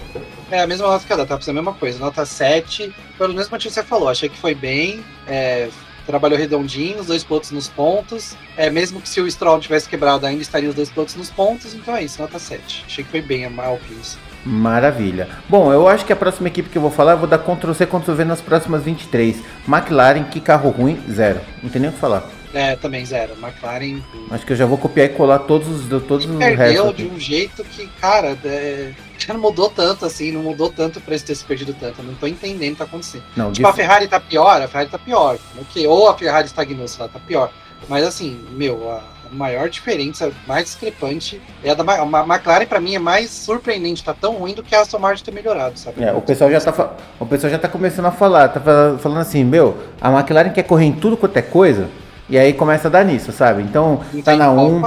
Speaker 2: É a mesma nota que a da, tá a mesma coisa, nota 7, pelo mesmo motivo que você falou, achei que foi bem, é, trabalhou redondinho, os dois pilotos nos pontos, é, mesmo que se o Stroll tivesse quebrado ainda estariam os dois pilotos nos pontos, então é isso, nota 7. Achei que foi bem a Alpine.
Speaker 1: Maravilha. Bom, eu acho que a próxima equipe que eu vou falar, eu vou dar Ctrl-C, Ctrl-V nas próximas 23. McLaren, que carro ruim, zero. Não tem nem o que falar.
Speaker 2: É, também zero. McLaren.
Speaker 1: Acho que eu já vou copiar e colar todos os todos os
Speaker 2: perdeu de um jeito que, cara, é, já não mudou tanto assim, não mudou tanto pra eles ter se perdido tanto. Eu não tô entendendo o que tá acontecendo. Não, tipo, a Ferrari tá pior, a Ferrari tá pior. Okay? Ou a Ferrari estagnou, sei lá, tá pior. Mas assim, meu, a maior diferença, mais discrepante, é a da a McLaren, para mim, é mais surpreendente, tá tão ruim do que a Aston Martin ter melhorado, sabe?
Speaker 1: É, o pessoal já tá, o pessoal já tá começando a falar, tá falando assim, meu, a McLaren quer correr em tudo quanto é coisa, e aí começa a dar nisso, sabe? Então, tá na 1,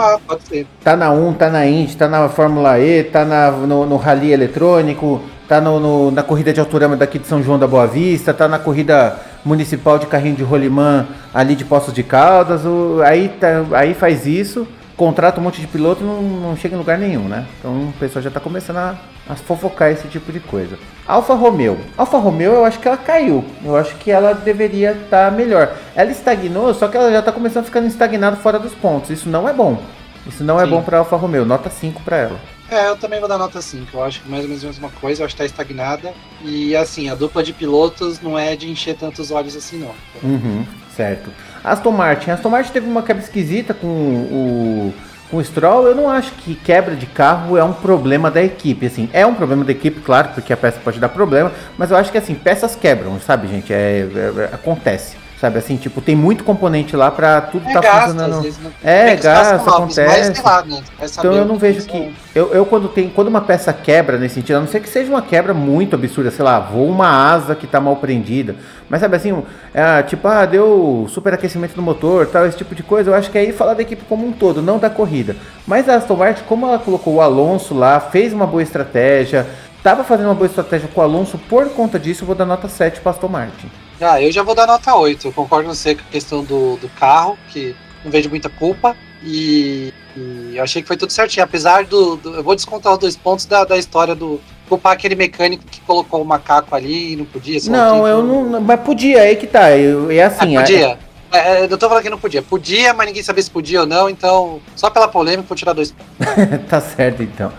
Speaker 1: tá na 1, tá na Indy, tá na Fórmula E, tá na, no, no Rally eletrônico, tá no, no, na corrida de autorama daqui de São João da Boa Vista, tá na corrida municipal de carrinho de rolimã ali de Poços de Caldas, o, aí, tá, aí faz isso, contrata um monte de piloto e não, não chega em lugar nenhum, né? Então o pessoal já está começando a, a, fofocar esse tipo de coisa. Alfa Romeo. Alfa Romeo eu acho que ela caiu. Eu acho que ela deveria estar tá melhor. Ela estagnou, só que ela já está começando a ficar estagnada fora dos pontos. Isso não é bom. Isso não é Sim. é bom para Alfa Romeo. Nota 5 para ela.
Speaker 2: É, eu também vou dar nota 5. Eu acho que mais ou menos a mesma coisa, eu acho que tá estagnada. E assim, a dupla de pilotos não é de encher tantos olhos assim, não.
Speaker 1: Uhum, certo. Aston Martin. Aston Martin teve uma quebra esquisita com o, com o Stroll. Eu não acho que quebra de carro é um problema da equipe. Assim, é um problema da equipe, claro, porque a peça pode dar problema. Mas eu acho que assim, peças quebram, sabe, gente? é, é, é acontece. Sabe assim, tipo, tem muito componente lá pra tudo é tá gasto, funcionando. é, gasto, acontece. Lá, né? Então eu não vejo que. Eu, eu quando tem. Quando uma peça quebra nesse sentido, a não ser que seja uma quebra muito absurda, sei lá, voa uma asa que tá mal prendida. Mas sabe assim, é, tipo, ah, deu superaquecimento no motor, tal, esse tipo de coisa, eu acho que aí falar da equipe como um todo, não da corrida. Mas a Aston Martin, como ela colocou o Alonso lá, fez uma boa estratégia, tava fazendo uma boa estratégia com o Alonso, por conta disso, eu vou dar nota 7 para Aston Martin.
Speaker 2: Ah, eu já vou dar nota 8. Eu concordo com você com a questão do, do carro, que não vejo muita culpa. E, e eu achei que foi tudo certinho. Apesar do, do, Eu vou descontar os dois pontos da, da história do. Culpar aquele mecânico que colocou o macaco ali e não podia.
Speaker 1: Não, eu não. Mas podia, aí que tá. Eu, é assim.
Speaker 2: Ah, podia. É, é, eu tô falando que não podia. Podia, mas ninguém sabia se podia ou não, então, só pela polêmica, vou tirar dois
Speaker 1: pontos. tá certo, então.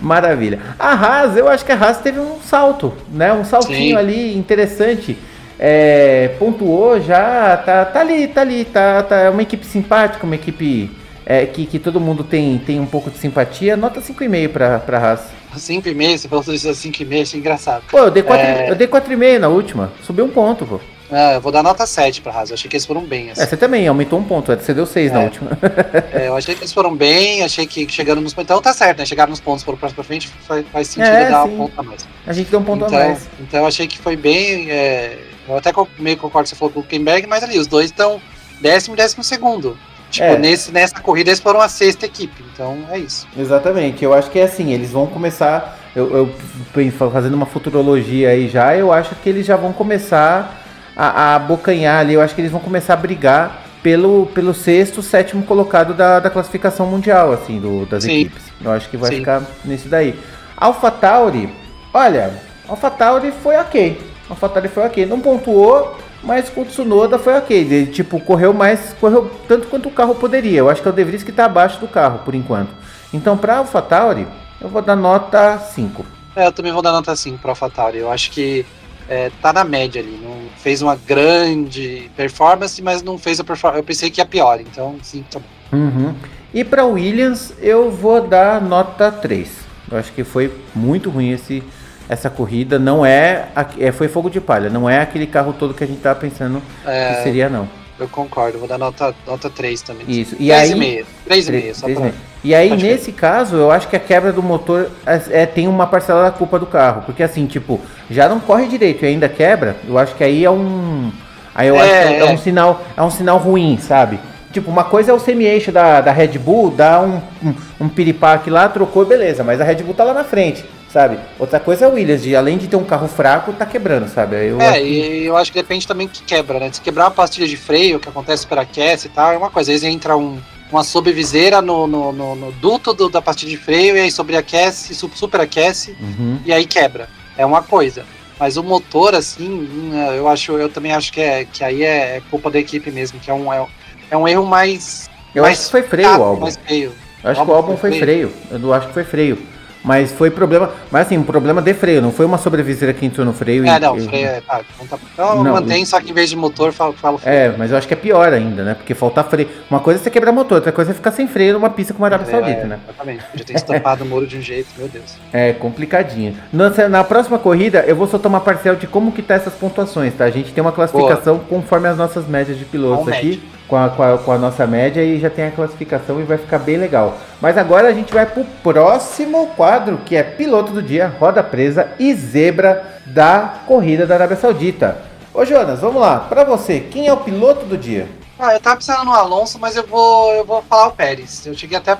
Speaker 1: Maravilha. A Haas, eu acho que a Haas teve um salto, né? Um saltinho Sim. ali interessante é, pontuou já, tá, tá ali, tá ali, tá, tá é uma equipe simpática, uma equipe é, que, que todo mundo tem, tem um pouco de simpatia. Nota 5,5 pra, pra Haas.
Speaker 2: 5,5? Você falou isso 5,5, achei engraçado.
Speaker 1: Pô, eu dei 4,5 é... eu dei 4,5 na última, subiu um ponto, pô.
Speaker 2: Ah, eu vou dar nota 7 pra Haas. Eu achei que eles foram bem.
Speaker 1: Assim. É, você também aumentou um ponto. Você deu 6 é. na última.
Speaker 2: é, eu achei que eles foram bem. Achei que chegando nos pontos. Então tá certo, né? Chegaram nos pontos, foram pra frente. Faz, faz sentido é, dar sim. um ponto a mais.
Speaker 1: A gente deu um ponto
Speaker 2: então,
Speaker 1: a mais.
Speaker 2: Então eu achei que foi bem. É, eu até meio concordo que você falou com o Kemberg, mas ali, os dois estão décimo e décimo segundo. Tipo, é. nesse, nessa corrida eles foram a sexta equipe. Então é isso.
Speaker 1: Exatamente. Eu acho que é assim, eles vão começar. Eu, eu fazendo uma futurologia aí já, eu acho que eles já vão começar a, a bocanhar ali. Eu acho que eles vão começar a brigar pelo, pelo sexto, sétimo colocado da, da classificação mundial, assim, do, das Sim. equipes. Eu acho que vai Sim. ficar nesse daí. AlphaTauri, olha, AlphaTauri foi ok. AlphaTauri foi ok. Não pontuou, mas com o Tsunoda foi ok. Ele, tipo, correu mais, correu tanto quanto o carro poderia. Eu acho que é o De Vries que está abaixo do carro, por enquanto. Então, para AlphaTauri, eu vou dar nota 5.
Speaker 2: É, eu também vou dar nota 5 para AlphaTauri. Eu acho que é, tá na média ali. Não fez uma grande performance, mas não fez a performance. Eu pensei que ia pior, então sim, tá
Speaker 1: bom. Uhum. E para Williams, eu vou dar nota 3. Eu acho que foi muito ruim esse, essa corrida. Não é, é. Foi fogo de palha, não é aquele carro todo que a gente tava pensando é, que seria, não.
Speaker 2: Eu concordo, vou dar nota, nota 3 também.
Speaker 1: Isso. E 3,5. 3,5, só 3, pra... E aí, nesse caso, eu acho que a quebra do motor é, é, tem uma parcela da culpa do carro. Porque assim, tipo, já não corre direito e ainda quebra, eu acho que aí é um. Aí eu é, acho que é, é, um sinal, é um sinal ruim, sabe? Tipo, uma coisa é o semi-eixo da, da Red Bull, dá um, um, um piripaque lá, trocou, beleza, mas a Red Bull tá lá na frente, sabe? Outra coisa é o Williams, de além de ter um carro fraco, tá quebrando, sabe?
Speaker 2: Eu é, que... e eu acho que depende também que quebra, né? Se quebrar uma pastilha de freio, que acontece superaquece e tal, é uma coisa. Às vezes entra um, uma sobreviseira no, no, no, no duto do, da pastilha de freio e aí sobreaquece, superaquece uhum. e aí quebra. É uma coisa. Mas o motor, assim, hum, eu acho, eu também acho que, é, que aí é, é culpa da equipe mesmo, que é um, é, é um erro mais.
Speaker 1: Eu
Speaker 2: mais
Speaker 1: acho que foi freio o álbum. Mais feio. Eu acho o que o álbum foi freio. freio. Eu acho que foi freio. Mas foi problema. Mas assim, um problema de freio, não foi uma sobreviseira que entrou no freio.
Speaker 2: É, e, não, freio é. Tá, não tá, então não, mantém, só que em vez de motor, fala, fala
Speaker 1: freio. É, mas eu acho que é pior ainda, né? Porque falta freio. Uma coisa é você quebrar motor, outra coisa é ficar sem freio numa pista como a Arábia é, Saudita, é, né?
Speaker 2: Exatamente. Já tem estampado o muro de um jeito, meu Deus.
Speaker 1: É, complicadinho. Na, na próxima corrida, eu vou soltar uma parcela de como que tá essas pontuações, tá? A gente tem uma classificação Boa. conforme as nossas médias de pilotos aqui. Médio com a, com a, com, a, nossa média e já tem a classificação e vai ficar bem legal. Mas agora a gente vai para o próximo quadro, que é piloto do dia, roda presa e zebra da corrida da Arábia Saudita. Ô Jonas, vamos lá. Para você, quem é o piloto do dia?
Speaker 2: Ah, eu tava pensando no Alonso, mas eu vou, eu vou falar o Pérez. Eu cheguei até a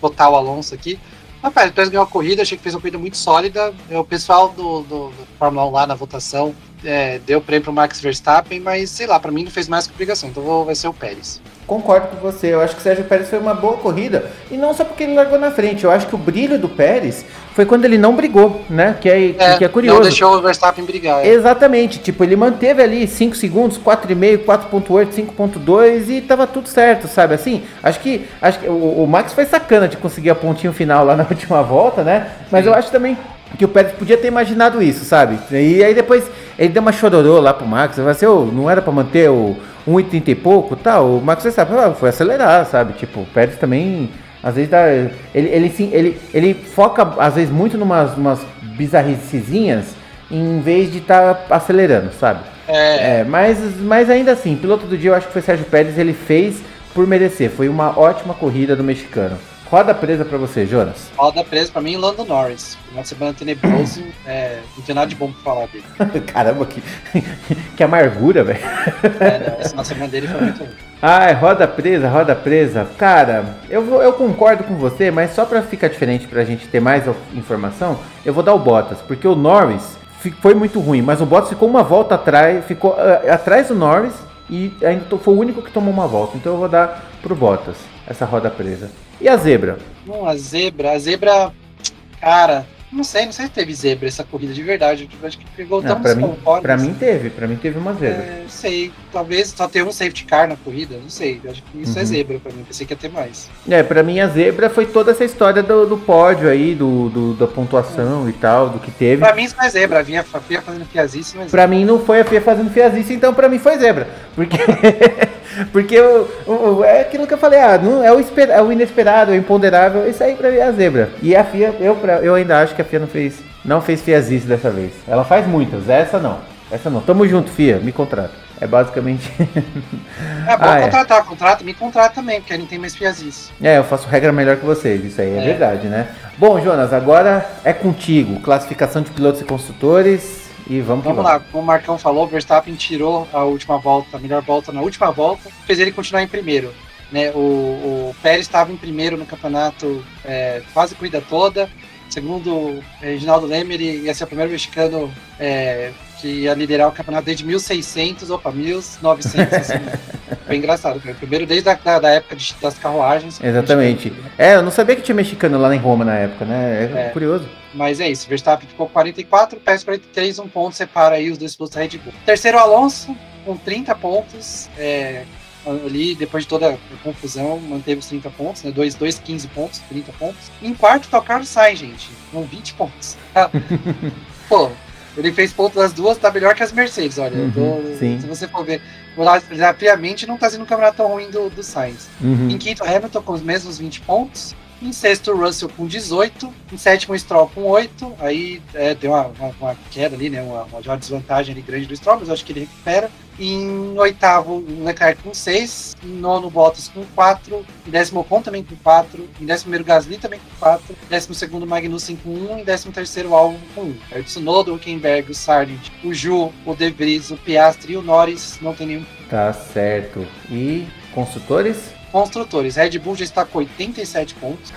Speaker 2: botar o Alonso aqui. Mas Pérez, o Pérez ganhou a corrida, achei que fez uma corrida muito sólida. O pessoal do, do, do Fórmula 1 lá na votação é, deu prêmio pro Max Verstappen, mas sei lá, para mim não fez mais que obrigação, então vou, vai ser o Pérez.
Speaker 1: Concordo com você, eu acho que o Sérgio Pérez foi uma boa corrida, e não só porque ele largou na frente, eu acho que o brilho do Pérez foi quando ele não brigou, né? Que é, é que é curioso. Não
Speaker 2: deixou o Verstappen brigar.
Speaker 1: É. Exatamente, tipo, ele manteve ali 5 segundos, 4,5, 4,8, 5,2 e tava tudo certo, sabe? Assim, acho que, acho que o, o, Max foi sacana de conseguir a pontinho final lá na última volta, né? Mas Sim. eu acho também que o Pérez podia ter imaginado isso, sabe? E aí depois ele deu uma chororô lá pro Max, vai ser, oh, não era para manter o 1,30 e pouco, tal. O Max sabe, ah, foi acelerar, sabe? Tipo, o Pérez também às vezes dá, ele, ele, sim, ele, ele foca às vezes muito numas umas bizarricezinhas em vez de estar tá acelerando, sabe? É. é. mas, mas ainda assim, piloto do dia eu acho que foi Sérgio Pérez, ele fez por merecer. Foi uma ótima corrida do mexicano. Roda presa pra você, Jonas.
Speaker 2: Roda presa pra mim, Lando Norris. Uma semana tenebroso, é, não tem nada de bom pra falar dele.
Speaker 1: Caramba, que, que amargura, velho.
Speaker 2: É, não, essa semana dele foi muito ruim.
Speaker 1: Ai, roda presa, roda presa. Cara, eu, vou, eu concordo com você, mas só pra ficar diferente, pra gente ter mais informação, eu vou dar o Bottas, porque o Norris foi muito ruim, mas o Bottas ficou uma volta atrás, ficou uh, atrás do Norris e ainda foi o único que tomou uma volta. Então eu vou dar pro Bottas essa roda presa. E a zebra?
Speaker 2: Bom, a zebra, a zebra, cara, não sei, não sei se teve zebra essa corrida de verdade. Eu acho que pegou
Speaker 1: tão pra mim, pra mim teve, pra mim teve uma zebra. É,
Speaker 2: não sei, talvez só teve um safety car na corrida, não sei. Acho que isso é uhum. é zebra pra mim, pensei que ia ter mais.
Speaker 1: É, pra mim a zebra foi toda essa história do, do pódio aí, do, do da pontuação é. e tal, do que teve.
Speaker 2: Pra mim isso não é zebra, a FIA, a FIA fazendo fiazice, mas.
Speaker 1: Pra mim não foi a FIA fazendo fiazice, então pra mim foi zebra. Porque. Porque o, o, é aquilo que eu falei, ah, não, é, o esper, é o inesperado, é o imponderável, isso aí pra mim é a zebra. E a FIA, eu, eu ainda acho que a FIA não fez, não fez fiazice dessa vez. Ela faz muitas, essa não. Essa não. Tamo junto, Fia, me contrata. É basicamente.
Speaker 2: é bom ah, é. contratar, é. contrata, me contrata também, porque aí não tem mais fiazis.
Speaker 1: É, eu faço regra melhor que vocês, isso aí é, é, verdade, né? Bom, Jonas, agora é contigo. Classificação de pilotos e construtores. E vamos,
Speaker 2: vamos lá, como o Marcão falou, o Verstappen tirou a última volta, a melhor volta na última volta, fez ele continuar em primeiro. Né, o, o Pérez estava em primeiro no campeonato é, quase corrida toda. Segundo o Reginaldo Lemer, ia ser o primeiro mexicano é, que ia liderar o campeonato desde 1600, opa, 1900. Assim. Foi engraçado, foi o primeiro desde a da, da época de, das carruagens.
Speaker 1: Exatamente. É, eu não sabia que tinha mexicano lá em Roma na época, né? É, é. curioso.
Speaker 2: Mas é isso, Verstappen ficou 44, Pérez 43, um ponto separa aí os dois pilotos da Red Bull. Terceiro, Alonso, com 30 pontos. É, ali, depois de toda a confusão, manteve os 30 pontos, né? 2, 2 15 pontos, 30 pontos. Em quarto tá o Carlos Sainz, gente, com 20 pontos. Pô, ele fez pontos das duas, tá melhor que as Mercedes, olha. Uhum, tô, se você for ver, já friamente não tá sendo um campeonato tão ruim do, do Sainz. Uhum. Em quinto, Hamilton com os mesmos 20 pontos. Em sexto, Russell com 18. Em sétimo, Stroll com 8. Aí é, deu uma, uma, uma, queda ali, né? Uma, uma desvantagem ali grande do Stroll, mas acho que ele recupera. Em oitavo, Leclerc com 6. Em nono, Bottas com 4. Em décimo, Ocon também com 4. Em décimo primeiro, Gasly também com 4. Em décimo segundo, Magnussen com 1. Em décimo terceiro, Albon com 1. Aí o Tsunoda, o Huckenberg, o Sargent, o Ju, o De Vries, o Piastri e o Norris não tem nenhum.
Speaker 1: Tá certo. E construtores?
Speaker 2: Construtores, Red Bull já está com 87 pontos,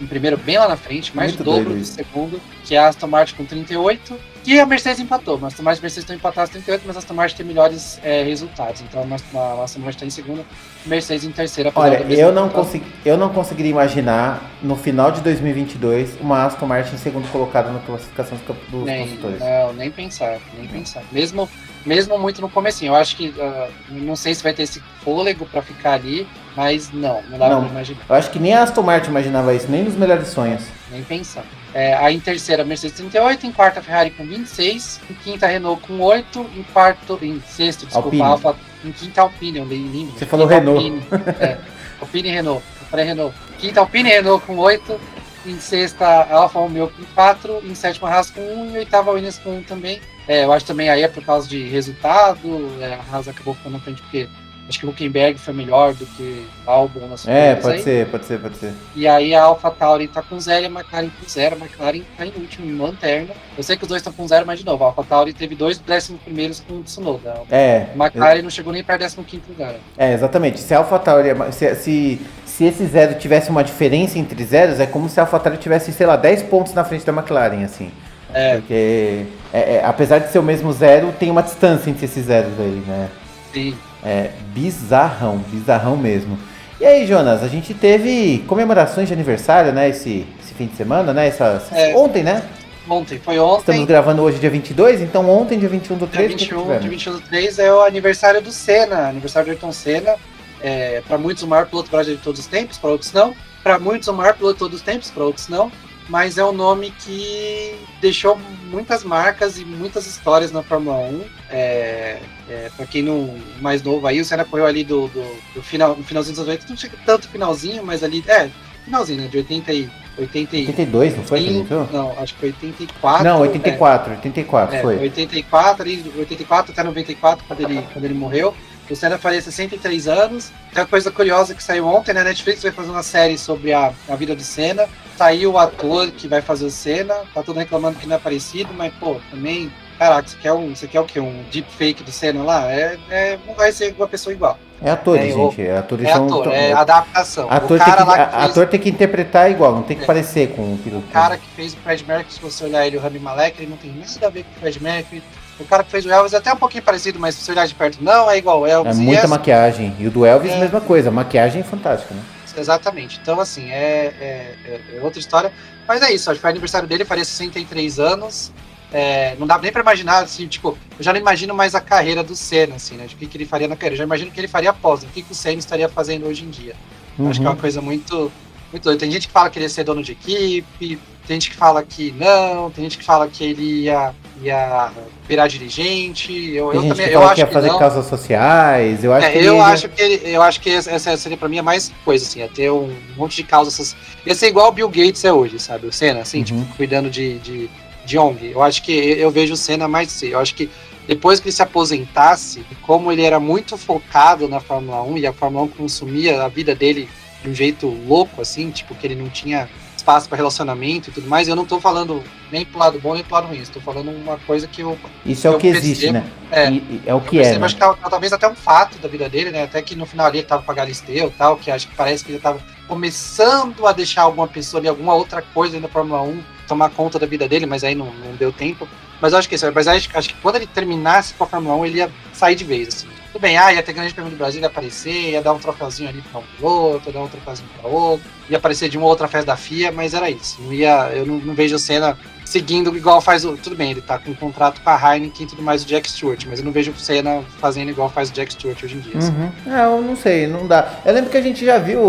Speaker 2: em primeiro bem lá na frente, mais Muito do dobro do segundo, que é a Aston Martin com 38, e a Mercedes empatou, mas a Aston Martin e Mercedes estão empatadas 38, mas a Aston Martin tem melhores é, resultados, então a Aston Martin está em segunda, Mercedes em terceira.
Speaker 1: Olha, eu não, consegui, eu não conseguiria imaginar, no final de 2022, uma Aston Martin em segundo colocado na classificação dos
Speaker 2: nem,
Speaker 1: construtores.
Speaker 2: Não, nem pensar, nem pensar. Mesmo, mesmo muito no começo, eu acho que, uh, não sei se vai ter esse fôlego para ficar ali, mas não, não dá não, pra imaginar.
Speaker 1: Eu acho que nem a Aston Martin imaginava isso, nem nos melhores sonhos.
Speaker 2: Nem pensar. É, aí em terceira, Mercedes 38, em quarta, Ferrari com 26, em quinta, Renault com 8, em quarto, em sexto, desculpa, Alpine. Alfa, em quinta, Alpine, eu li lindo.
Speaker 1: Você falou Renault.
Speaker 2: Alpine, é, Alpine e Renault, eu falei Renault. Quinta, Alpine e Renault com 8, em sexta, Alfa Romeo com 4, em sétima, Haas com 1 e oitava, Williams com 1 também. É, eu acho também aí é por causa de resultado, é, a Haas acabou ficando na frente porque Acho que o Huckenberg foi melhor do que Albon nas
Speaker 1: É, pode aí. ser, pode ser, pode ser.
Speaker 2: E aí a Alpha Tauri tá com zero e a McLaren com zero. A McLaren tá em último, em lanterna. Eu sei que os dois estão com zero, mas de novo, a Alpha Tauri teve dois décimos primeiros com o Tsunoda.
Speaker 1: É.
Speaker 2: A McLaren eu... não chegou nem para décimo quinto lugar.
Speaker 1: É, exatamente. Se a Alpha Tauri, se, se, se esse zero tivesse uma diferença entre zeros, é como se a Alpha Tauri tivesse, sei lá, 10 pontos na frente da McLaren, assim. É. Porque, é, é, apesar de ser o mesmo zero, tem uma distância entre esses zeros aí, né?
Speaker 2: Sim.
Speaker 1: É bizarrão, bizarrão mesmo. E aí, Jonas, a gente teve comemorações de aniversário, né, esse, esse fim de semana, né? Essa, é, ontem, né?
Speaker 2: Ontem, foi ontem.
Speaker 1: Estamos gravando hoje dia 22, então ontem, dia 21 do 3.
Speaker 2: Dia 21, dia 21 do 3 é o aniversário do Senna, aniversário do Ayrton Senna. É, para muitos o maior piloto brasileiro de todos os tempos, para outros não. Para muitos o maior piloto de todos os tempos, para outros não mas é um nome que deixou muitas marcas e muitas histórias na Fórmula 1. É, é, para quem não mais novo aí, o Senna correu ali do, do, do final, no finalzinho dos 90, não chega tanto finalzinho, mas ali, é, finalzinho, né, de 80 e 80
Speaker 1: 82, não foi? Sim,
Speaker 2: não, acho que foi 84.
Speaker 1: Não, 84, é, 84 foi.
Speaker 2: 84, ali, 84 até 94, quando ele, quando ele morreu. O Senna faria 63 anos. Tem uma coisa curiosa que saiu ontem, né? Netflix vai fazer uma série sobre a, a vida do Senna. Saiu o ator que vai fazer o Senna. Tá todo reclamando que não é parecido, mas, pô, também. Caraca, você quer, um, você quer o quê? Um deepfake do Senna lá? É, é, não vai ser uma pessoa igual.
Speaker 1: É ator, é, gente. É, atores
Speaker 2: é ator, é adaptação.
Speaker 1: Ator, tem que, que ator tem que interpretar igual, não tem que é. parecer com o
Speaker 2: piloto. O cara que fez o Fred Mercury, se você olhar ele, o Rami Malek, ele não tem nada a ver com o Fred Mercury o cara que fez o Elvis é até um pouquinho parecido, mas se você olhar de perto, não é igual o Elvis.
Speaker 1: É muita maquiagem. E o do Elvis, é... mesma coisa. Maquiagem é fantástica, né?
Speaker 2: Exatamente. Então, assim, é, é, é, outra história. Mas é isso, acho que foi aniversário dele, faria 63 anos. É, não dá nem pra imaginar, assim, tipo, eu já não imagino mais a carreira do Senna, assim, né? De o que, que ele faria na carreira. Eu já imagino o que ele faria após, o que, que o Senna estaria fazendo hoje em dia. Uhum. Acho que é uma coisa muito, muito doida. Tem gente que fala que ele ia ser dono de equipe, tem gente que fala que não, tem gente que fala que ele ia, ia virar dirigente. Eu, eu
Speaker 1: também eu acho que ia fazer não. causas sociais. Eu acho
Speaker 2: é,
Speaker 1: que
Speaker 2: eu acho que ele, eu acho que essa seria para mim a mais coisa assim, ia ter um monte de causas Ia ser igual o Bill Gates é hoje, sabe? O Senna, assim, uhum. tipo, cuidando de, de, de ONG. Eu acho que eu vejo o Senna mais assim. Eu acho que depois que ele se aposentasse, como ele era muito focado na Fórmula 1 e a Fórmula 1 consumia a vida dele de um jeito louco, assim, tipo, que ele não tinha espaço para relacionamento e tudo mais. Eu não tô falando nem pro lado bom nem pro lado ruim, estou falando uma coisa que eu.
Speaker 1: Isso é o que percebo, existe, né? É,
Speaker 2: e, é o que percebo, é. Né? Acho que é, talvez até um fato da vida dele, né? Até que no final ali ele tava com a Galisteu e tal, que acho que parece que ele tava começando a deixar alguma pessoa ali, alguma outra coisa na Fórmula 1 tomar conta da vida dele, mas aí não, não deu tempo. Mas eu acho que isso, mas acho, acho que quando ele terminasse com a Fórmula 1, ele ia sair de vez, assim. Tudo bem, ah, ia ter grande prêmio do Brasil, ia aparecer, ia dar um troféuzinho ali para um piloto, ia dar um troféuzinho para outro, ia aparecer de uma outra festa da FIA, mas era isso. Não ia, eu não, não vejo o Senna seguindo igual faz o. Tudo bem, ele tá com um contrato com a Heineken e tudo mais o Jack Stewart, mas eu não vejo o Senna fazendo igual faz o Jack Stewart hoje em dia.
Speaker 1: Assim. Uhum. É, eu não sei, não dá. Eu lembro que a gente já viu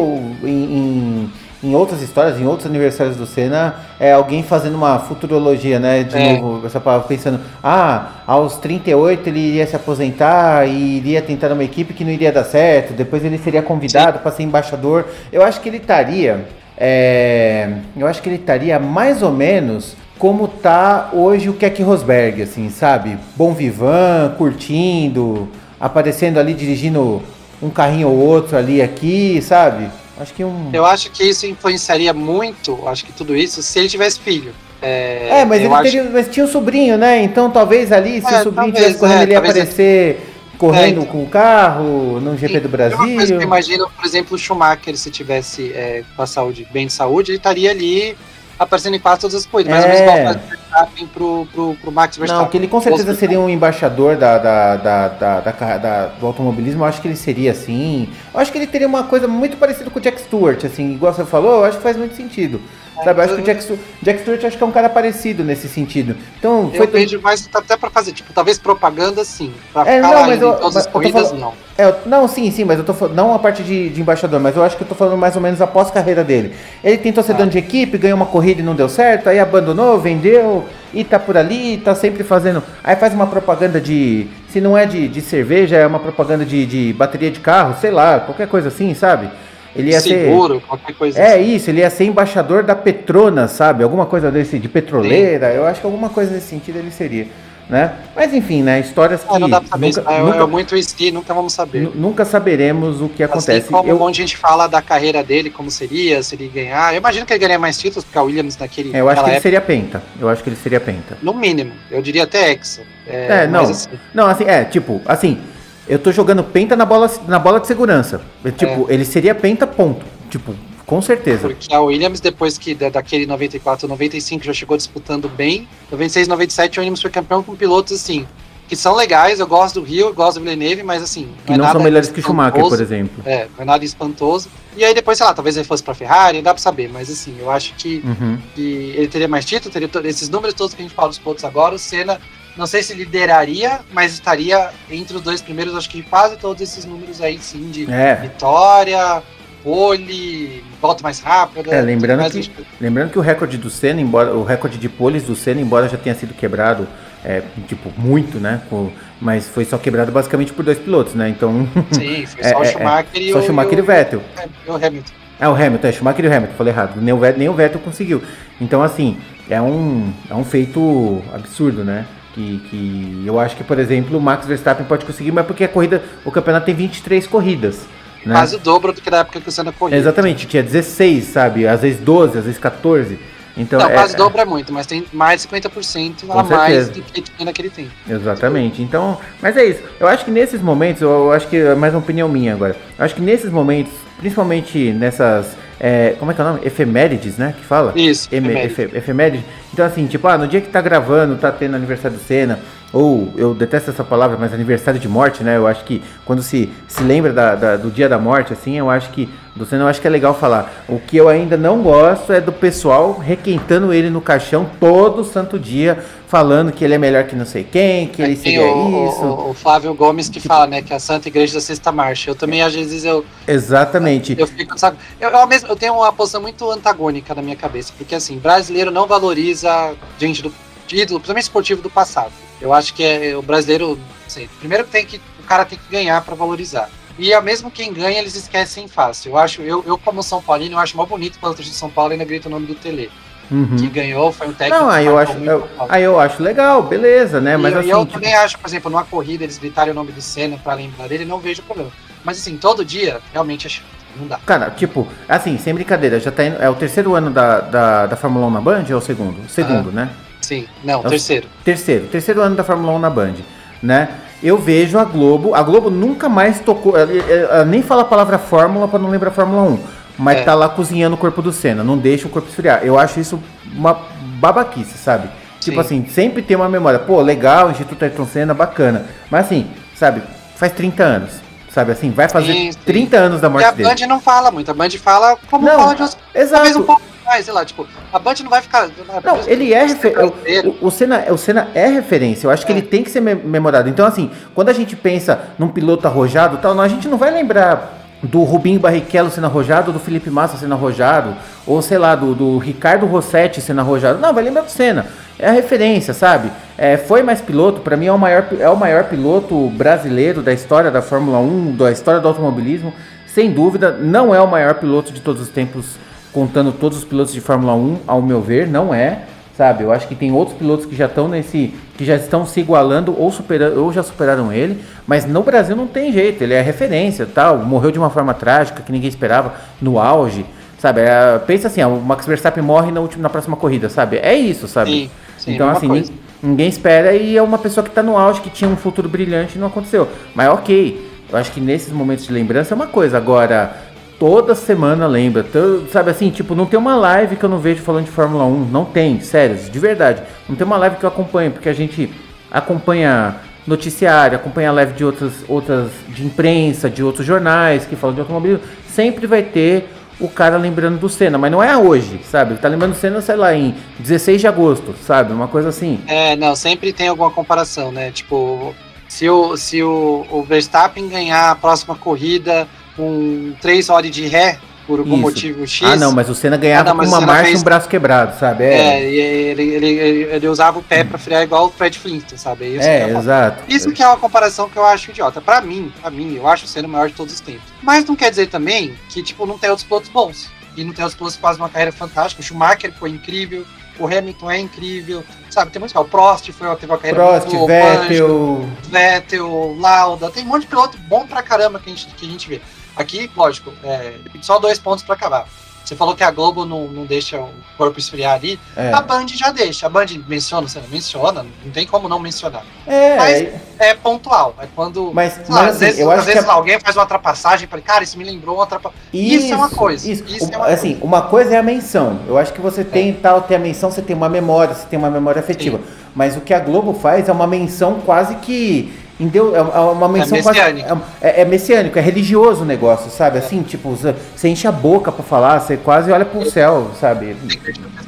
Speaker 1: em, em em outras histórias, em outros aniversários do Senna, é alguém fazendo uma futurologia, né? De é. novo, essa palavra, pensando, ah, aos 38 ele iria se aposentar e iria tentar uma equipe que não iria dar certo, depois ele seria convidado para ser embaixador. Eu acho que ele estaria. É, eu acho que ele estaria mais ou menos como tá hoje o Keck Rosberg, assim, sabe? Bom vivan, curtindo, aparecendo ali dirigindo um carrinho ou outro ali aqui, sabe? Acho que um.
Speaker 2: Eu acho que isso influenciaria muito, acho que tudo isso, se ele tivesse filho.
Speaker 1: É, é mas ele teria, mas tinha um sobrinho, né? Então talvez ali, se é, o sobrinho tivesse correndo, é, ele ia aparecer correndo é, então. com o carro no GP do Brasil. Uma coisa
Speaker 2: que eu imagino, por exemplo, o Schumacher, se tivesse é, com a saúde, bem de saúde, ele estaria ali aparecendo em quase todas as coisas. Mas é. ao mesmo tempo pro, pro, pro Max
Speaker 1: Verstappen. Não, que ele com certeza seria um embaixador da, da, da, da, da, da do automobilismo, eu acho que ele seria assim. Eu acho que ele teria uma coisa muito parecida com o Jack Stewart, assim, igual você falou, eu acho que faz muito sentido. Sabe, eu acho que o Jack, Jack Stewart acho que é um cara parecido nesse sentido. Então,
Speaker 2: eu foi vejo mais até para fazer, tipo, talvez propaganda sim. Pra é, ficar não, mas eu, todas as corridas, falando, não.
Speaker 1: É, não, sim, sim, mas eu tô falando, não a parte de, de, embaixador, mas eu acho que eu tô falando mais ou menos após carreira dele. Ele tentou ser ah. dono de equipe, ganhou uma corrida e não deu certo, aí abandonou, vendeu, e tá por ali, tá sempre fazendo. Aí faz uma propaganda de. Se não é de, de cerveja, é uma propaganda de, de bateria de carro, sei lá, qualquer coisa assim, sabe? Ele ia Seguro, ser, qualquer coisa É assim. isso, ele ia ser embaixador da Petronas, sabe? Alguma coisa desse, de petroleira. Sim. Eu acho que alguma coisa nesse sentido ele seria. Né? Mas enfim, né? Histórias que.
Speaker 2: não dá pra saber, nunca, é, nunca, é muito isso nunca vamos saber.
Speaker 1: Nunca saberemos o que assim acontece.
Speaker 2: Como eu, um monte de gente fala da carreira dele, como seria, se ele ganhar. Eu imagino que ele ganharia mais títulos, porque a Williams naquele.
Speaker 1: É, eu acho que ele seria penta. Eu acho que ele seria penta.
Speaker 2: No mínimo, eu diria até Hexa.
Speaker 1: É, é não. Assim. Não, assim, é, tipo, assim, eu tô jogando penta na bola, na bola de segurança. Tipo, é. ele seria penta, ponto. Tipo, com certeza.
Speaker 2: Porque a Williams, depois que daquele 94, 95 já chegou disputando bem, 96, 97 a Williams foi campeão com pilotos assim, que são legais, eu gosto do Rio, eu gosto do Villeneuve, mas assim.
Speaker 1: Que não, é não são melhores que o Schumacher, por exemplo.
Speaker 2: É, não é nada espantoso. E aí depois, sei lá, talvez ele fosse pra Ferrari, não dá pra saber, mas assim, eu acho que, uhum. que ele teria mais título, teria esses números todos que a gente fala dos pilotos agora, o Senna. Não sei se lideraria, mas estaria entre os dois primeiros, acho que quase todos esses números aí, sim, de é. vitória, pole, volta mais rápida.
Speaker 1: É, lembrando, que, lembrando que o recorde do Senna, embora o recorde de poles do Senna, embora já tenha sido quebrado, é, tipo, muito, né? Com, mas foi só quebrado basicamente por dois pilotos, né? Então.
Speaker 2: Sim, foi só é, o é, Schumacher é,
Speaker 1: e só o. Schumacher e o Vettel.
Speaker 2: E o Hamilton.
Speaker 1: É, o Hamilton, é Schumacher e o Hamilton, falei errado. Nem o, Vettel, nem o Vettel conseguiu. Então, assim, é um, é um feito absurdo, né? Que, que eu acho que, por exemplo, o Max Verstappen pode conseguir, mas porque a corrida, o campeonato tem 23 corridas.
Speaker 2: Né? Quase o dobro do que na época que o Senna corria.
Speaker 1: Exatamente, tinha 16, sabe? Às vezes 12, às vezes 14. Então,
Speaker 2: não, é, quase o dobro é muito, mas tem mais de 50% a mais do que tinha naquele tempo.
Speaker 1: Exatamente. Então, mas é isso. Eu acho que nesses momentos, eu acho que é mais uma opinião minha agora. Eu acho que nesses momentos, principalmente nessas é, como é que é o nome? Efemérides, né? Que fala?
Speaker 2: Isso.
Speaker 1: Efemérides. efemérides. Então, assim, tipo, ah, no dia que tá gravando, tá tendo aniversário do Senna, ou eu detesto essa palavra, mas aniversário de morte, né? Eu acho que quando se, se lembra da, da, do dia da morte, assim, eu acho que do Senna eu acho que é legal falar. O que eu ainda não gosto é do pessoal requentando ele no caixão todo santo dia, falando que ele é melhor que não sei quem, que é ele seria o, isso.
Speaker 2: O, o, Flávio Gomes que tipo, fala, né, que é a Santa Igreja da Sexta Marcha. Eu também, às vezes, eu.
Speaker 1: Exatamente.
Speaker 2: Eu, eu fico? Eu, eu, mesmo, eu tenho uma posição muito antagônica na minha cabeça, porque assim, brasileiro não valoriza gente do ídolo, principalmente esportivo do passado. Eu acho que é o brasileiro, sei, primeiro tem que o cara tem que ganhar para valorizar. E é mesmo quem ganha, eles esquecem fácil. Eu acho, eu, eu como São Paulino, eu acho mais bonito quando torcida de São Paulo ainda grita o nome do Tele. uhum. que ganhou, foi um técnico.
Speaker 1: Não, aí eu acho, eu, aí eu acho legal, beleza, né? Mas
Speaker 2: e,
Speaker 1: assim,
Speaker 2: eu
Speaker 1: tipo...
Speaker 2: também acho, por exemplo, numa corrida eles gritarem o nome do Senna para lembrar dele, não vejo problema. Mas assim, todo dia realmente é chato. Não dá.
Speaker 1: Cara, tipo, assim, sem brincadeira, já tá indo, é o terceiro ano da, da, da Fórmula 1 na Band ou é o segundo? O segundo, ah, né?
Speaker 2: Sim, não,
Speaker 1: é
Speaker 2: terceiro.
Speaker 1: Terceiro, terceiro ano da Fórmula 1 na Band, né? Eu vejo a Globo, a Globo nunca mais tocou, ela, ela nem fala a palavra Fórmula para não lembrar Fórmula 1, mas é. tá lá cozinhando o corpo do Senna, não deixa o corpo esfriar. Eu acho isso uma babaquice, sabe? Tipo Sim. assim, sempre tem uma memória. Pô, legal, Instituto Ayrton Senna, bacana. Mas assim, sabe, faz 30 anos sabe assim? Vai fazer sim, sim. 30 anos da morte
Speaker 2: dele. E a Band não fala muito, a Band fala como não, fala de outros,
Speaker 1: exato. talvez
Speaker 2: um pouco mais, sei lá, tipo, a Band não vai ficar...
Speaker 1: Não, ele é referência, o, o, Senna, o Senna é referência, eu acho é. que ele tem que ser memorado. Então assim, quando a gente pensa num piloto arrojado tal, a gente não vai lembrar do Rubinho Barrichello sendo arrojado, do Felipe Massa sendo arrojado, ou sei lá, do, do Ricardo Rossetti sendo arrojado. Não, vai lembrar do Senna. É a referência, sabe? É, foi mais piloto, para mim é o, maior, é o maior piloto brasileiro da história da Fórmula 1, da história do automobilismo. Sem dúvida, não é o maior piloto de todos os tempos, contando todos os pilotos de Fórmula 1, ao meu ver, não é sabe? Eu acho que tem outros pilotos que já estão nesse, que já estão se igualando ou superando, ou já superaram ele, mas no Brasil não tem jeito, ele é referência, tal, morreu de uma forma trágica que ninguém esperava no auge, sabe? É, pensa assim, o Max Verstappen morre na última, na próxima corrida, sabe? É isso, sabe? Sim, sim, então assim, ninguém, ninguém, espera e é uma pessoa que está no auge, que tinha um futuro brilhante e não aconteceu. Mas ok, eu acho que nesses momentos de lembrança é uma coisa. Agora, toda semana lembra. sabe assim, tipo, não tem uma live que eu não vejo falando de Fórmula 1. Não tem, sério, de verdade. Não tem uma live que eu acompanho, porque a gente acompanha noticiário, acompanha live de outras, outras de imprensa, de outros jornais que falam de automobilismo. Sempre vai ter o cara lembrando do Senna, mas não é hoje, sabe? Tá lembrando do Senna, sei lá, em 16 de agosto, sabe? Uma coisa assim.
Speaker 2: É, não, sempre tem alguma comparação, né? Tipo, se o, se o, o Verstappen ganhar a próxima corrida com três horas de ré, por algum Isso. motivo X.
Speaker 1: Ah, não, mas o Senna ganhava ah, não, com uma marcha fez... e um braço quebrado, sabe?
Speaker 2: É, é ele, ele, ele, ele, usava o pé pra frear igual o Fred Flintstone, sabe?
Speaker 1: Isso é, é exato.
Speaker 2: Isso que é uma comparação que eu acho idiota. Pra mim, pra mim, eu acho o Senna o maior de todos os tempos. Mas não quer dizer também que, tipo, não tem outros pilotos bons. E não tem outros pilotos que fazem uma carreira fantástica. O Schumacher foi incrível. O Hamilton é incrível, sabe? Tem muitos O Prost foi, teve uma carreira
Speaker 1: Prost, muito boa, Vettel,
Speaker 2: Vettel, Lauda, tem um monte de piloto bom pra caramba que a gente, que a gente vê. Aqui, lógico, é, só dois pontos para acabar. Você falou que a Globo não, não deixa o corpo esfriar ali. É. A Band já deixa. A Band menciona, você não menciona, não tem como não mencionar.
Speaker 1: É,
Speaker 2: mas é, é pontual. É quando.
Speaker 1: Mas, mas lá, às assim, vezes, eu às vezes
Speaker 2: a... alguém faz uma ultrapassagem e cara, isso me lembrou uma. Isso, isso, é uma coisa.
Speaker 1: Isso,
Speaker 2: isso
Speaker 1: é uma assim, coisa. uma coisa é a menção. Eu acho que você tem é. tal, tem a menção, você tem uma memória, você tem uma memória afetiva. Sim. Mas o que a Globo faz é uma menção quase que Entendeu? É, é uma menção é messiânico. Quase, é, é, messiânico, é religioso o negócio, sabe? Assim, tipo, você enche a boca pra falar, você quase olha pro céu, sabe?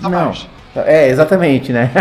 Speaker 1: Não. É, exatamente, né?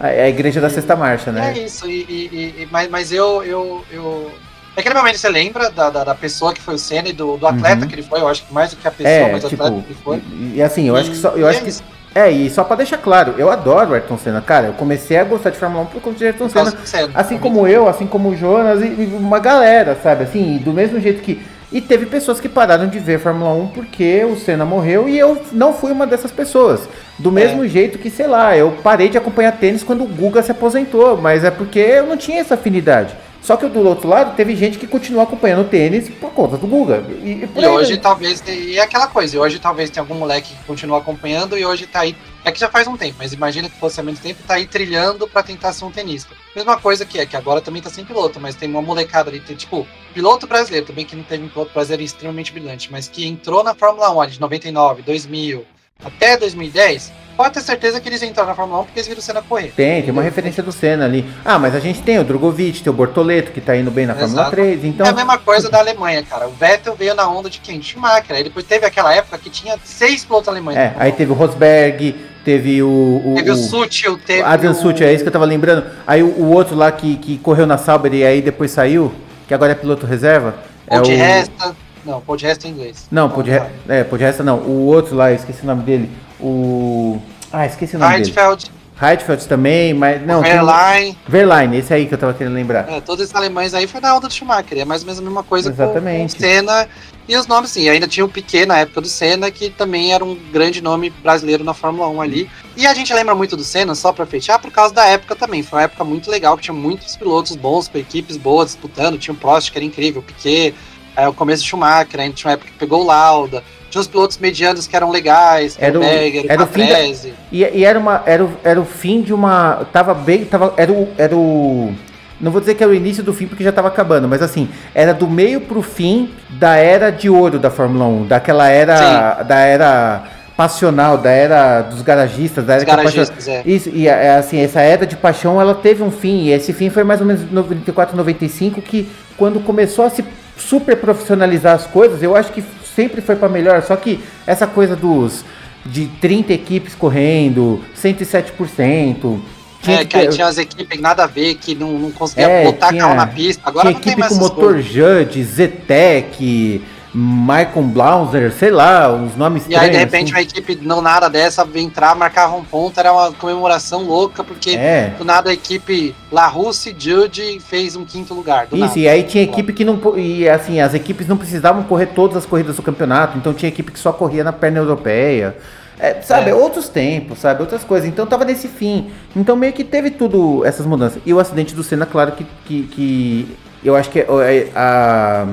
Speaker 1: É a igreja da sexta marcha, né?
Speaker 2: É isso, e, e, e, mas, mas eu, eu, eu. Naquele momento você lembra da, da, da, pessoa que foi o Senna e do, do atleta uhum. que ele foi, eu acho que mais do que a pessoa, é, mas tipo, o atleta que ele foi.
Speaker 1: E, e assim, eu acho que só. Eu acho é que é, e só para deixar claro, eu adoro o Ayrton Senna. Cara, eu comecei a gostar de Fórmula 1 por conta de Ayrton Senna. Assim como eu, assim como o Jonas e uma galera, sabe? Assim, do mesmo jeito que. E teve pessoas que pararam de ver Fórmula 1 porque o Senna morreu e eu não fui uma dessas pessoas. Do mesmo é. jeito que, sei lá, eu parei de acompanhar tênis quando o Guga se aposentou, mas é porque eu não tinha essa afinidade. Só que do outro lado, teve gente que continuou acompanhando o tênis por conta do Guga.
Speaker 2: E, e, e hoje talvez, e é aquela coisa, hoje talvez tem algum moleque que continua acompanhando e hoje tá aí, é que já faz um tempo, mas imagina que fosse há menos tempo, tá aí trilhando para tentar ser um tenista. Mesma coisa que é, que agora também tá sem piloto, mas tem uma molecada ali, tem, tipo, piloto brasileiro, também que não teve um piloto brasileiro extremamente brilhante, mas que entrou na Fórmula 1 de 99, 2000, até 2010, pode ter certeza que eles entraram na Fórmula 1 porque eles viram o Senna correr.
Speaker 1: Tem, tem uma referência do Senna ali. Ah, mas a gente tem o Drogovic, tem o Bortoleto, que tá indo bem na Exato. Fórmula 3, então... É
Speaker 2: a mesma coisa da Alemanha, cara. O Vettel veio na onda de quem? Schumacher. Aí depois teve aquela época que tinha seis pilotos alemães.
Speaker 1: É, aí teve o Rosberg, teve o...
Speaker 2: o teve o, o Sutil, teve
Speaker 1: Adrian o... Sutil, é isso que eu tava lembrando. Aí o, o, outro lá que, que correu na Sauber e aí depois saiu, que agora é piloto reserva.
Speaker 2: O é de o... Resta... Não, Paul Resta em inglês.
Speaker 1: Não, Paul de, é, Paul de Resta não. O outro lá, eu esqueci o nome dele. O. Ah, esqueci o nome
Speaker 2: Heidfeld.
Speaker 1: dele. Heidfeld também, mas não.
Speaker 2: Verline.
Speaker 1: Verline, esse aí que eu tava querendo lembrar.
Speaker 2: É, todos esses alemães aí foi da onda do Schumacher. É mais ou menos a mesma coisa
Speaker 1: Exatamente.
Speaker 2: com, com Senna e os nomes, sim. Ainda tinha o Piquet na época do Senna, que também era um grande nome brasileiro na Fórmula 1 ali. E a gente lembra muito do Senna, só pra fechar, por causa da época também. Foi uma época muito legal, que tinha muitos pilotos bons, com equipes boas disputando. Tinha o Prost, que era incrível, o Piquet, é, o começo do Schumacher, a gente tinha uma época que pegou o Lauda. Tinha os pilotos medianos que eram legais,
Speaker 1: era o, Berger, era o fim da, e, e, era uma era o, era o fim de uma tava bem tava era o, era o não vou dizer que era o início do fim porque já estava acabando, mas assim, era do meio pro fim da era de ouro da Fórmula 1, daquela era Sim. da era passional, da era dos garagistas, da era
Speaker 2: dos garagistas, é.
Speaker 1: Isso, e é, assim, essa era de paixão, ela teve um fim, e esse fim foi mais ou menos 94, 95, que quando começou a se super profissionalizar as coisas, eu acho que sempre foi para melhor, só que essa coisa dos de 30 equipes correndo, 107%,
Speaker 2: tinha é, que, aí tinha as equipes nada a ver, que não, não conseguia é, botar tinha, carro na pista. Agora
Speaker 1: tinha equipe com motor Judge, Zetec, Michael Blauser, sei lá, uns nomes
Speaker 2: E aí, de repente, assim. uma equipe não nada dessa entrar, marcava um ponto, era uma comemoração louca, porque é. do nada a equipe La Russe Jude fez um quinto lugar.
Speaker 1: Isso,
Speaker 2: nada.
Speaker 1: e aí tinha equipe que não. E assim, as equipes não precisavam correr todas as corridas do campeonato, então tinha equipe que só corria na perna europeia. É, sabe, é. outros tempos, sabe, outras coisas. Então tava nesse fim. Então meio que teve tudo essas mudanças. E o acidente do Senna, claro que, que, que eu acho que é, é, a,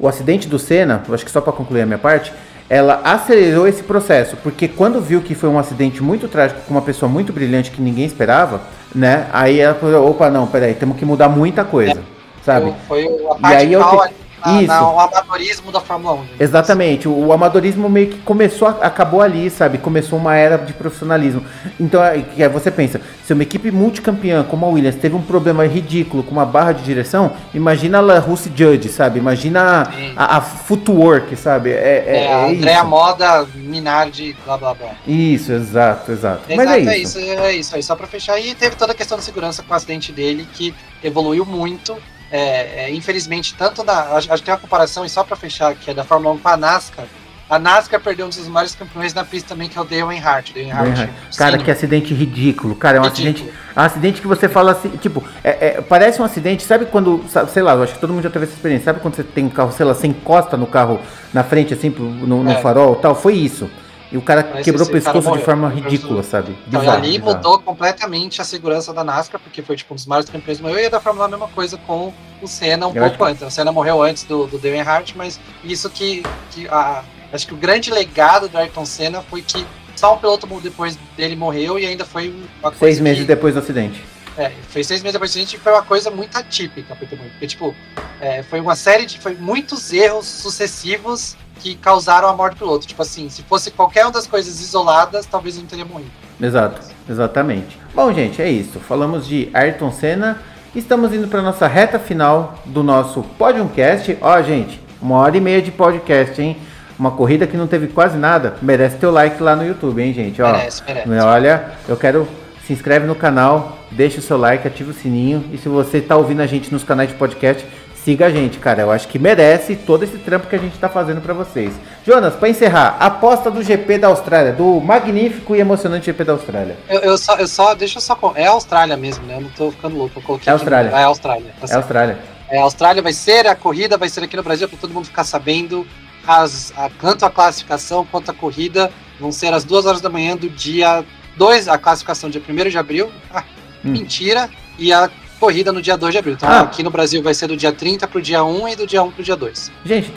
Speaker 1: o acidente do Senna, acho que só para concluir a minha parte, ela acelerou esse processo, porque quando viu que foi um acidente muito trágico com uma pessoa muito brilhante que ninguém esperava, né? Aí ela falou, opa, não, peraí, temos que mudar muita coisa, é, sabe?
Speaker 2: Foi, foi a e aí eu te... Isso. Na, o amadorismo da Fórmula 1.
Speaker 1: Exatamente. O, o, amadorismo meio que começou, acabou ali, sabe? Começou uma era de profissionalismo. Então, é, é, você pensa, se uma equipe multicampeã como a Williams teve um problema ridículo com uma barra de direção, imagina a Russe Judge, sabe? Imagina a, a, footwork, sabe? É,
Speaker 2: é, é a Andrea Moda, Minardi, blá blá blá.
Speaker 1: Isso, exato, exato.
Speaker 2: exato Mas é, é isso. É isso, é isso. Só pra fechar. E teve toda a questão da segurança com o acidente dele, que evoluiu muito é, é, infelizmente, tanto da. Acho, acho que tem uma comparação, e só para fechar, que é da Fórmula 1 com a NASCAR. A NASCAR perdeu um dos maiores campeões na pista também, que é o Dale Earnhardt. Dale Earnhardt
Speaker 1: cara, que acidente ridículo. Cara, é um ridículo. acidente. É um acidente que você fala assim, tipo, é, é, parece um acidente, sabe quando. Sei lá, eu acho que todo mundo já teve essa experiência. Sabe quando você tem um carro, sei lá, você encosta no carro na frente, assim, no, no é. farol tal? Foi isso. E o cara Mas quebrou o pescoço de forma ridícula, sabe?
Speaker 2: Então, bizarro, ali bizarro. mudou completamente a segurança da NASCAR, porque foi tipo um dos maiores campeões do e da Fórmula 1 a mesma coisa com o Senna um eu pouco antes. O Senna morreu antes do, do Dale Earnhardt, mas isso que, que a, acho que o grande legado do Ayrton Senna foi que só um piloto depois dele morreu e ainda foi
Speaker 1: uma coisa Seis meses que, depois do acidente.
Speaker 2: É, foi seis meses depois do acidente e foi uma coisa muito atípica, porque tipo, é, foi uma série de, foi muitos erros sucessivos que causaram a morte do piloto. Tipo assim, se fosse qualquer uma das coisas isoladas, talvez ele não teria morrido.
Speaker 1: Exato, exatamente. Bom, gente, é isso. Falamos de Ayrton Senna. Estamos indo para nossa reta final do nosso Podiumcast. Ó, gente, uma hora e meia de podcast, hein? Uma corrida que não teve quase nada. Merece teu like lá no YouTube, hein, gente? Ó,
Speaker 2: merece, merece.
Speaker 1: Olha, eu quero. Se inscreve no canal, deixa o seu like, ativa o sininho. E se você está ouvindo a gente nos canais de podcast, siga a gente, cara. Eu acho que merece todo esse trampo que a gente está fazendo para vocês. Jonas, para encerrar, aposta do GP da Austrália, do magnífico e emocionante GP da Austrália.
Speaker 2: Eu, eu só, eu só, deixa eu só. É a Austrália mesmo, né? Eu não tô ficando louco. Eu coloquei
Speaker 1: é a Austrália.
Speaker 2: Aqui, é a Austrália.
Speaker 1: Tá é a Austrália.
Speaker 2: É a Austrália vai ser, a corrida vai ser aqui no Brasil, para todo mundo ficar sabendo. As, a, tanto a classificação quanto a corrida vão ser às duas horas da manhã do dia 2, a classificação dia 1 de abril. Ah, hum. Mentira. E a corrida no dia 2 de abril. Então ah. aqui no Brasil vai ser do dia 30 pro dia 1 e do dia 1 pro dia 2.
Speaker 1: Gente,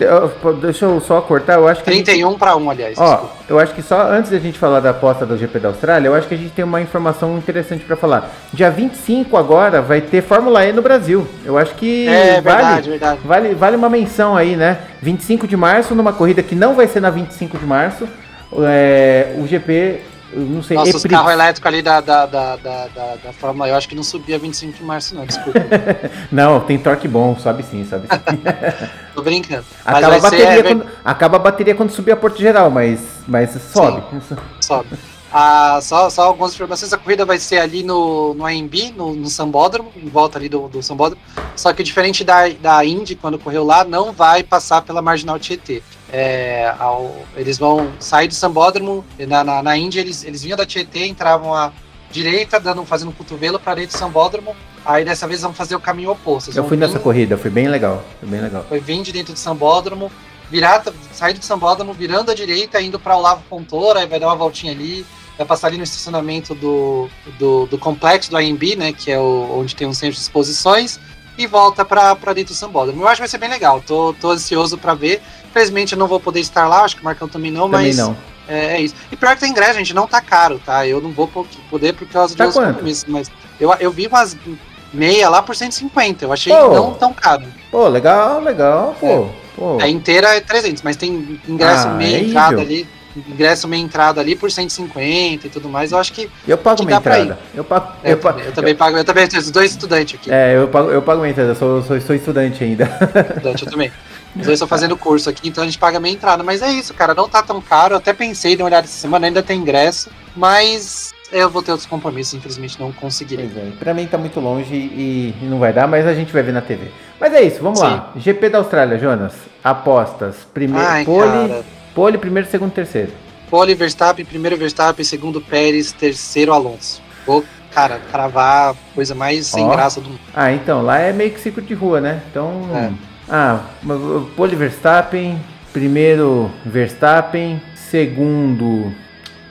Speaker 1: deixa eu só cortar, eu acho que.
Speaker 2: 31 gente... para 1, aliás.
Speaker 1: Ó, desculpa. eu acho que só antes da gente falar da aposta do GP da Austrália, eu acho que a gente tem uma informação interessante para falar. Dia 25 agora vai ter Fórmula E no Brasil. Eu acho que.
Speaker 2: É, vale, verdade, verdade.
Speaker 1: Vale, vale uma menção aí, né? 25 de março, numa corrida que não vai ser na 25 de março. É, o GP não sei.
Speaker 2: Nossa, os carros elétricos ali da, da, da, da, da, Fórmula eu acho que não subia 25 de março, não, desculpa.
Speaker 1: não, tem torque bom, sabe sim, sabe sim.
Speaker 2: Tô brincando.
Speaker 1: Acaba a, bateria ser... quando, acaba a bateria quando subir a Porto Geral, mas, mas sobe.
Speaker 2: Sim, sobe. Ah, só, só algumas informações, a corrida vai ser ali no, no AMB, no, no Sambódromo, em volta ali do, do Sambódromo, só que diferente da, da Indy, quando correu lá, não vai passar pela Marginal Tietê. É, ao, eles vão sair do Sambódromo, na, na, na Índia eles, eles vinham da Tietê, entravam a, direita, dando, fazendo um cotovelo para dentro do sambódromo. Aí dessa vez vamos fazer o caminho oposto. Vocês
Speaker 1: Eu
Speaker 2: vão
Speaker 1: fui
Speaker 2: vir-
Speaker 1: nessa corrida, foi bem legal. Foi bem legal.
Speaker 2: Foi vir de dentro do sambódromo, virar, sair do sambódromo, virando à direita, indo para o Lavo Fontoura, aí vai dar uma voltinha ali, vai passar ali no estacionamento do, do, do complexo do AMB, né, que é o, onde tem um centro de exposições, e volta para dentro do sambódromo. Eu acho que vai ser bem legal, tô, tô ansioso para ver. Infelizmente eu não vou poder estar lá, acho que o Marcão também não,
Speaker 1: Também
Speaker 2: mas
Speaker 1: não.
Speaker 2: é, é isso. E pior que tem ingresso, gente, não tá caro, tá? Eu não vou po- poder por causa de
Speaker 1: Tá
Speaker 2: outros
Speaker 1: quanto?
Speaker 2: compromissos, mas eu, eu vi umas meia lá por 150, eu achei
Speaker 1: Pô.
Speaker 2: não tão caro.
Speaker 1: Pô, legal, legal, pô. pô.
Speaker 2: A inteira é 300, mas tem ingresso
Speaker 1: Ah,
Speaker 2: meia
Speaker 1: é
Speaker 2: entrada ali, ingresso meia entrada ali por 150 e tudo mais. Eu acho que
Speaker 1: Eu pago minha entrada. Eu pago.
Speaker 2: é, eu,
Speaker 1: eu,
Speaker 2: também, eu também pago, eu também os dois estudantes aqui,
Speaker 1: É, eu pago, eu pago minha entrada, eu sou, sou, sou estudante ainda.
Speaker 2: estudante, eu também. Os dois estão fazendo curso aqui, então a gente paga meia entrada. Mas é isso, cara, não tá tão caro. Eu até pensei, dei uma olhada essa semana, ainda tem ingresso, mas eu vou ter outros compromissos, infelizmente não conseguirei.
Speaker 1: Pois é, pra mim tá muito longe e, não vai dar, mas a gente vai ver na TV. Mas é isso, vamos
Speaker 2: Sim.
Speaker 1: lá. GP da Austrália, Jonas. Apostas. Primeiro,
Speaker 2: Ai,
Speaker 1: pole,
Speaker 2: cara.
Speaker 1: pole, primeiro, segundo, terceiro.
Speaker 2: Pole, Verstappen, primeiro Verstappen, segundo Pérez, terceiro Alonso. Vou, cara, cravar a coisa mais sem graça do mundo.
Speaker 1: Ah, então, lá é meio que circuito de rua, né? Então.
Speaker 2: É.
Speaker 1: Ah, pole Verstappen. Primeiro Verstappen. Segundo.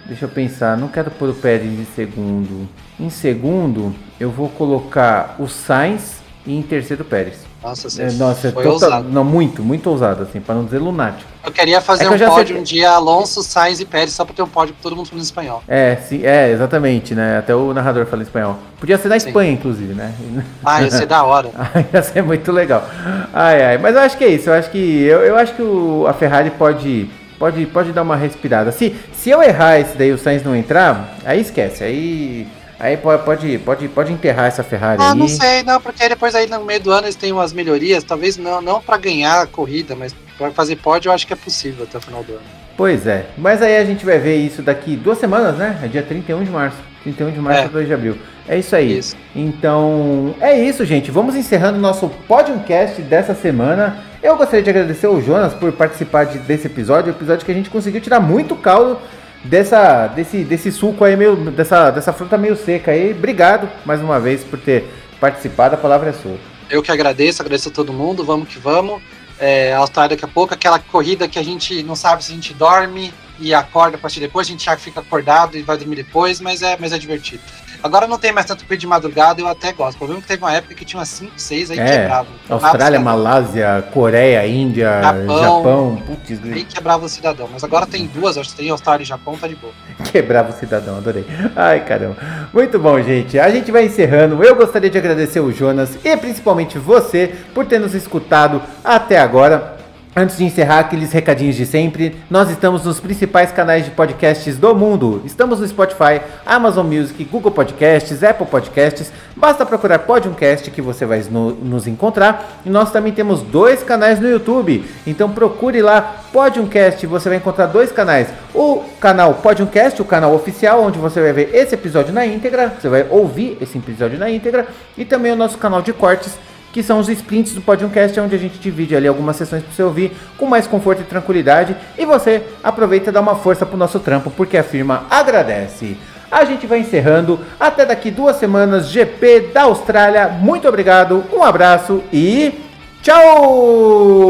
Speaker 1: Deixa eu pensar, não quero pôr o Pérez em segundo. Em segundo, eu vou colocar o Sainz e em terceiro Pérez.
Speaker 2: Nossa, você
Speaker 1: É, nossa, é
Speaker 2: foi
Speaker 1: total-
Speaker 2: ousado.
Speaker 1: não, muito, muito ousado, assim, pra não dizer lunático.
Speaker 2: Eu queria fazer
Speaker 1: É que
Speaker 2: um
Speaker 1: sei
Speaker 2: pódio
Speaker 1: que-
Speaker 2: um dia Alonso, Sainz e Pérez, só pra ter um pódio com todo mundo falando espanhol.
Speaker 1: É, sim, é, exatamente, né? Até o narrador fala espanhol. Podia ser na
Speaker 2: Sim.
Speaker 1: Espanha, inclusive, né?
Speaker 2: Ah, ia ser da hora.
Speaker 1: Ai, ia ser muito legal. Ai, ai. Mas eu acho que é isso. Eu acho que, eu, eu acho que o, a Ferrari pode, pode, pode dar uma respirada. Se, se eu errar esse daí o Sainz não entrar, aí esquece. Aí, aí pode, pode, pode, pode enterrar essa Ferrari
Speaker 2: Ah,
Speaker 1: aí.
Speaker 2: não sei, não, porque depois aí no meio do ano eles têm umas melhorias, talvez não, não pra ganhar a corrida, mas pra fazer pódio eu acho que é possível até o final do ano.
Speaker 1: Pois é. Mas aí a gente vai ver isso daqui duas semanas, né? É dia 31 de março. 31 de março
Speaker 2: É.
Speaker 1: a 2 de abril. É isso aí.
Speaker 2: Isso.
Speaker 1: Então, é isso, gente. Vamos encerrando o nosso podcast dessa semana. Eu gostaria de agradecer ao Jonas por participar de- desse episódio, episódio que a gente conseguiu tirar muito caldo dessa, desse, desse suco aí, meio, dessa, dessa fruta meio seca aí. Obrigado mais uma vez por ter participado. A palavra é sua.
Speaker 2: Eu que agradeço, agradeço a todo mundo, vamos que vamos. É, Austrália daqui a pouco, aquela corrida que a gente não sabe se a gente dorme e acorda a partir depois, a gente já fica acordado e vai dormir depois, mas é, mas é divertido. Agora não tem mais tanto corrida de madrugada, eu até gosto. O problema é que teve uma época que tinha umas 5, 6 aí
Speaker 1: É,
Speaker 2: quebrava.
Speaker 1: Austrália,
Speaker 2: Quebrava o
Speaker 1: Malásia, Coreia, Índia,
Speaker 2: Japão.
Speaker 1: Japão. Putz.
Speaker 2: Aí quebrava o cidadão. Mas agora tem duas, acho que tem Austrália e Japão, tá de boa.
Speaker 1: Quebrava o cidadão, adorei. Ai, caramba. Muito bom, gente. A gente vai encerrando. Eu gostaria de agradecer o Jonas e principalmente você por ter nos escutado até agora. Antes de encerrar aqueles recadinhos de sempre, nós estamos nos principais canais de podcasts do mundo. Estamos no Spotify, Amazon Music, Google Podcasts, Apple Podcasts. Basta procurar Podiumcast que você vai no- nos encontrar. E nós também temos dois canais no YouTube. Então procure lá Podiumcast, você vai encontrar dois canais. O canal Podiumcast, o canal oficial, onde você vai ver esse episódio na íntegra, você vai ouvir esse episódio na íntegra, e também o nosso canal de cortes, que são os sprints do Podiumcast, onde a gente divide ali algumas sessões para você ouvir com mais conforto e tranquilidade, e você aproveita e dá uma força pro nosso trampo, porque a firma agradece. A gente vai encerrando. Até daqui duas semanas, GP da Austrália. Muito obrigado, um abraço e tchau!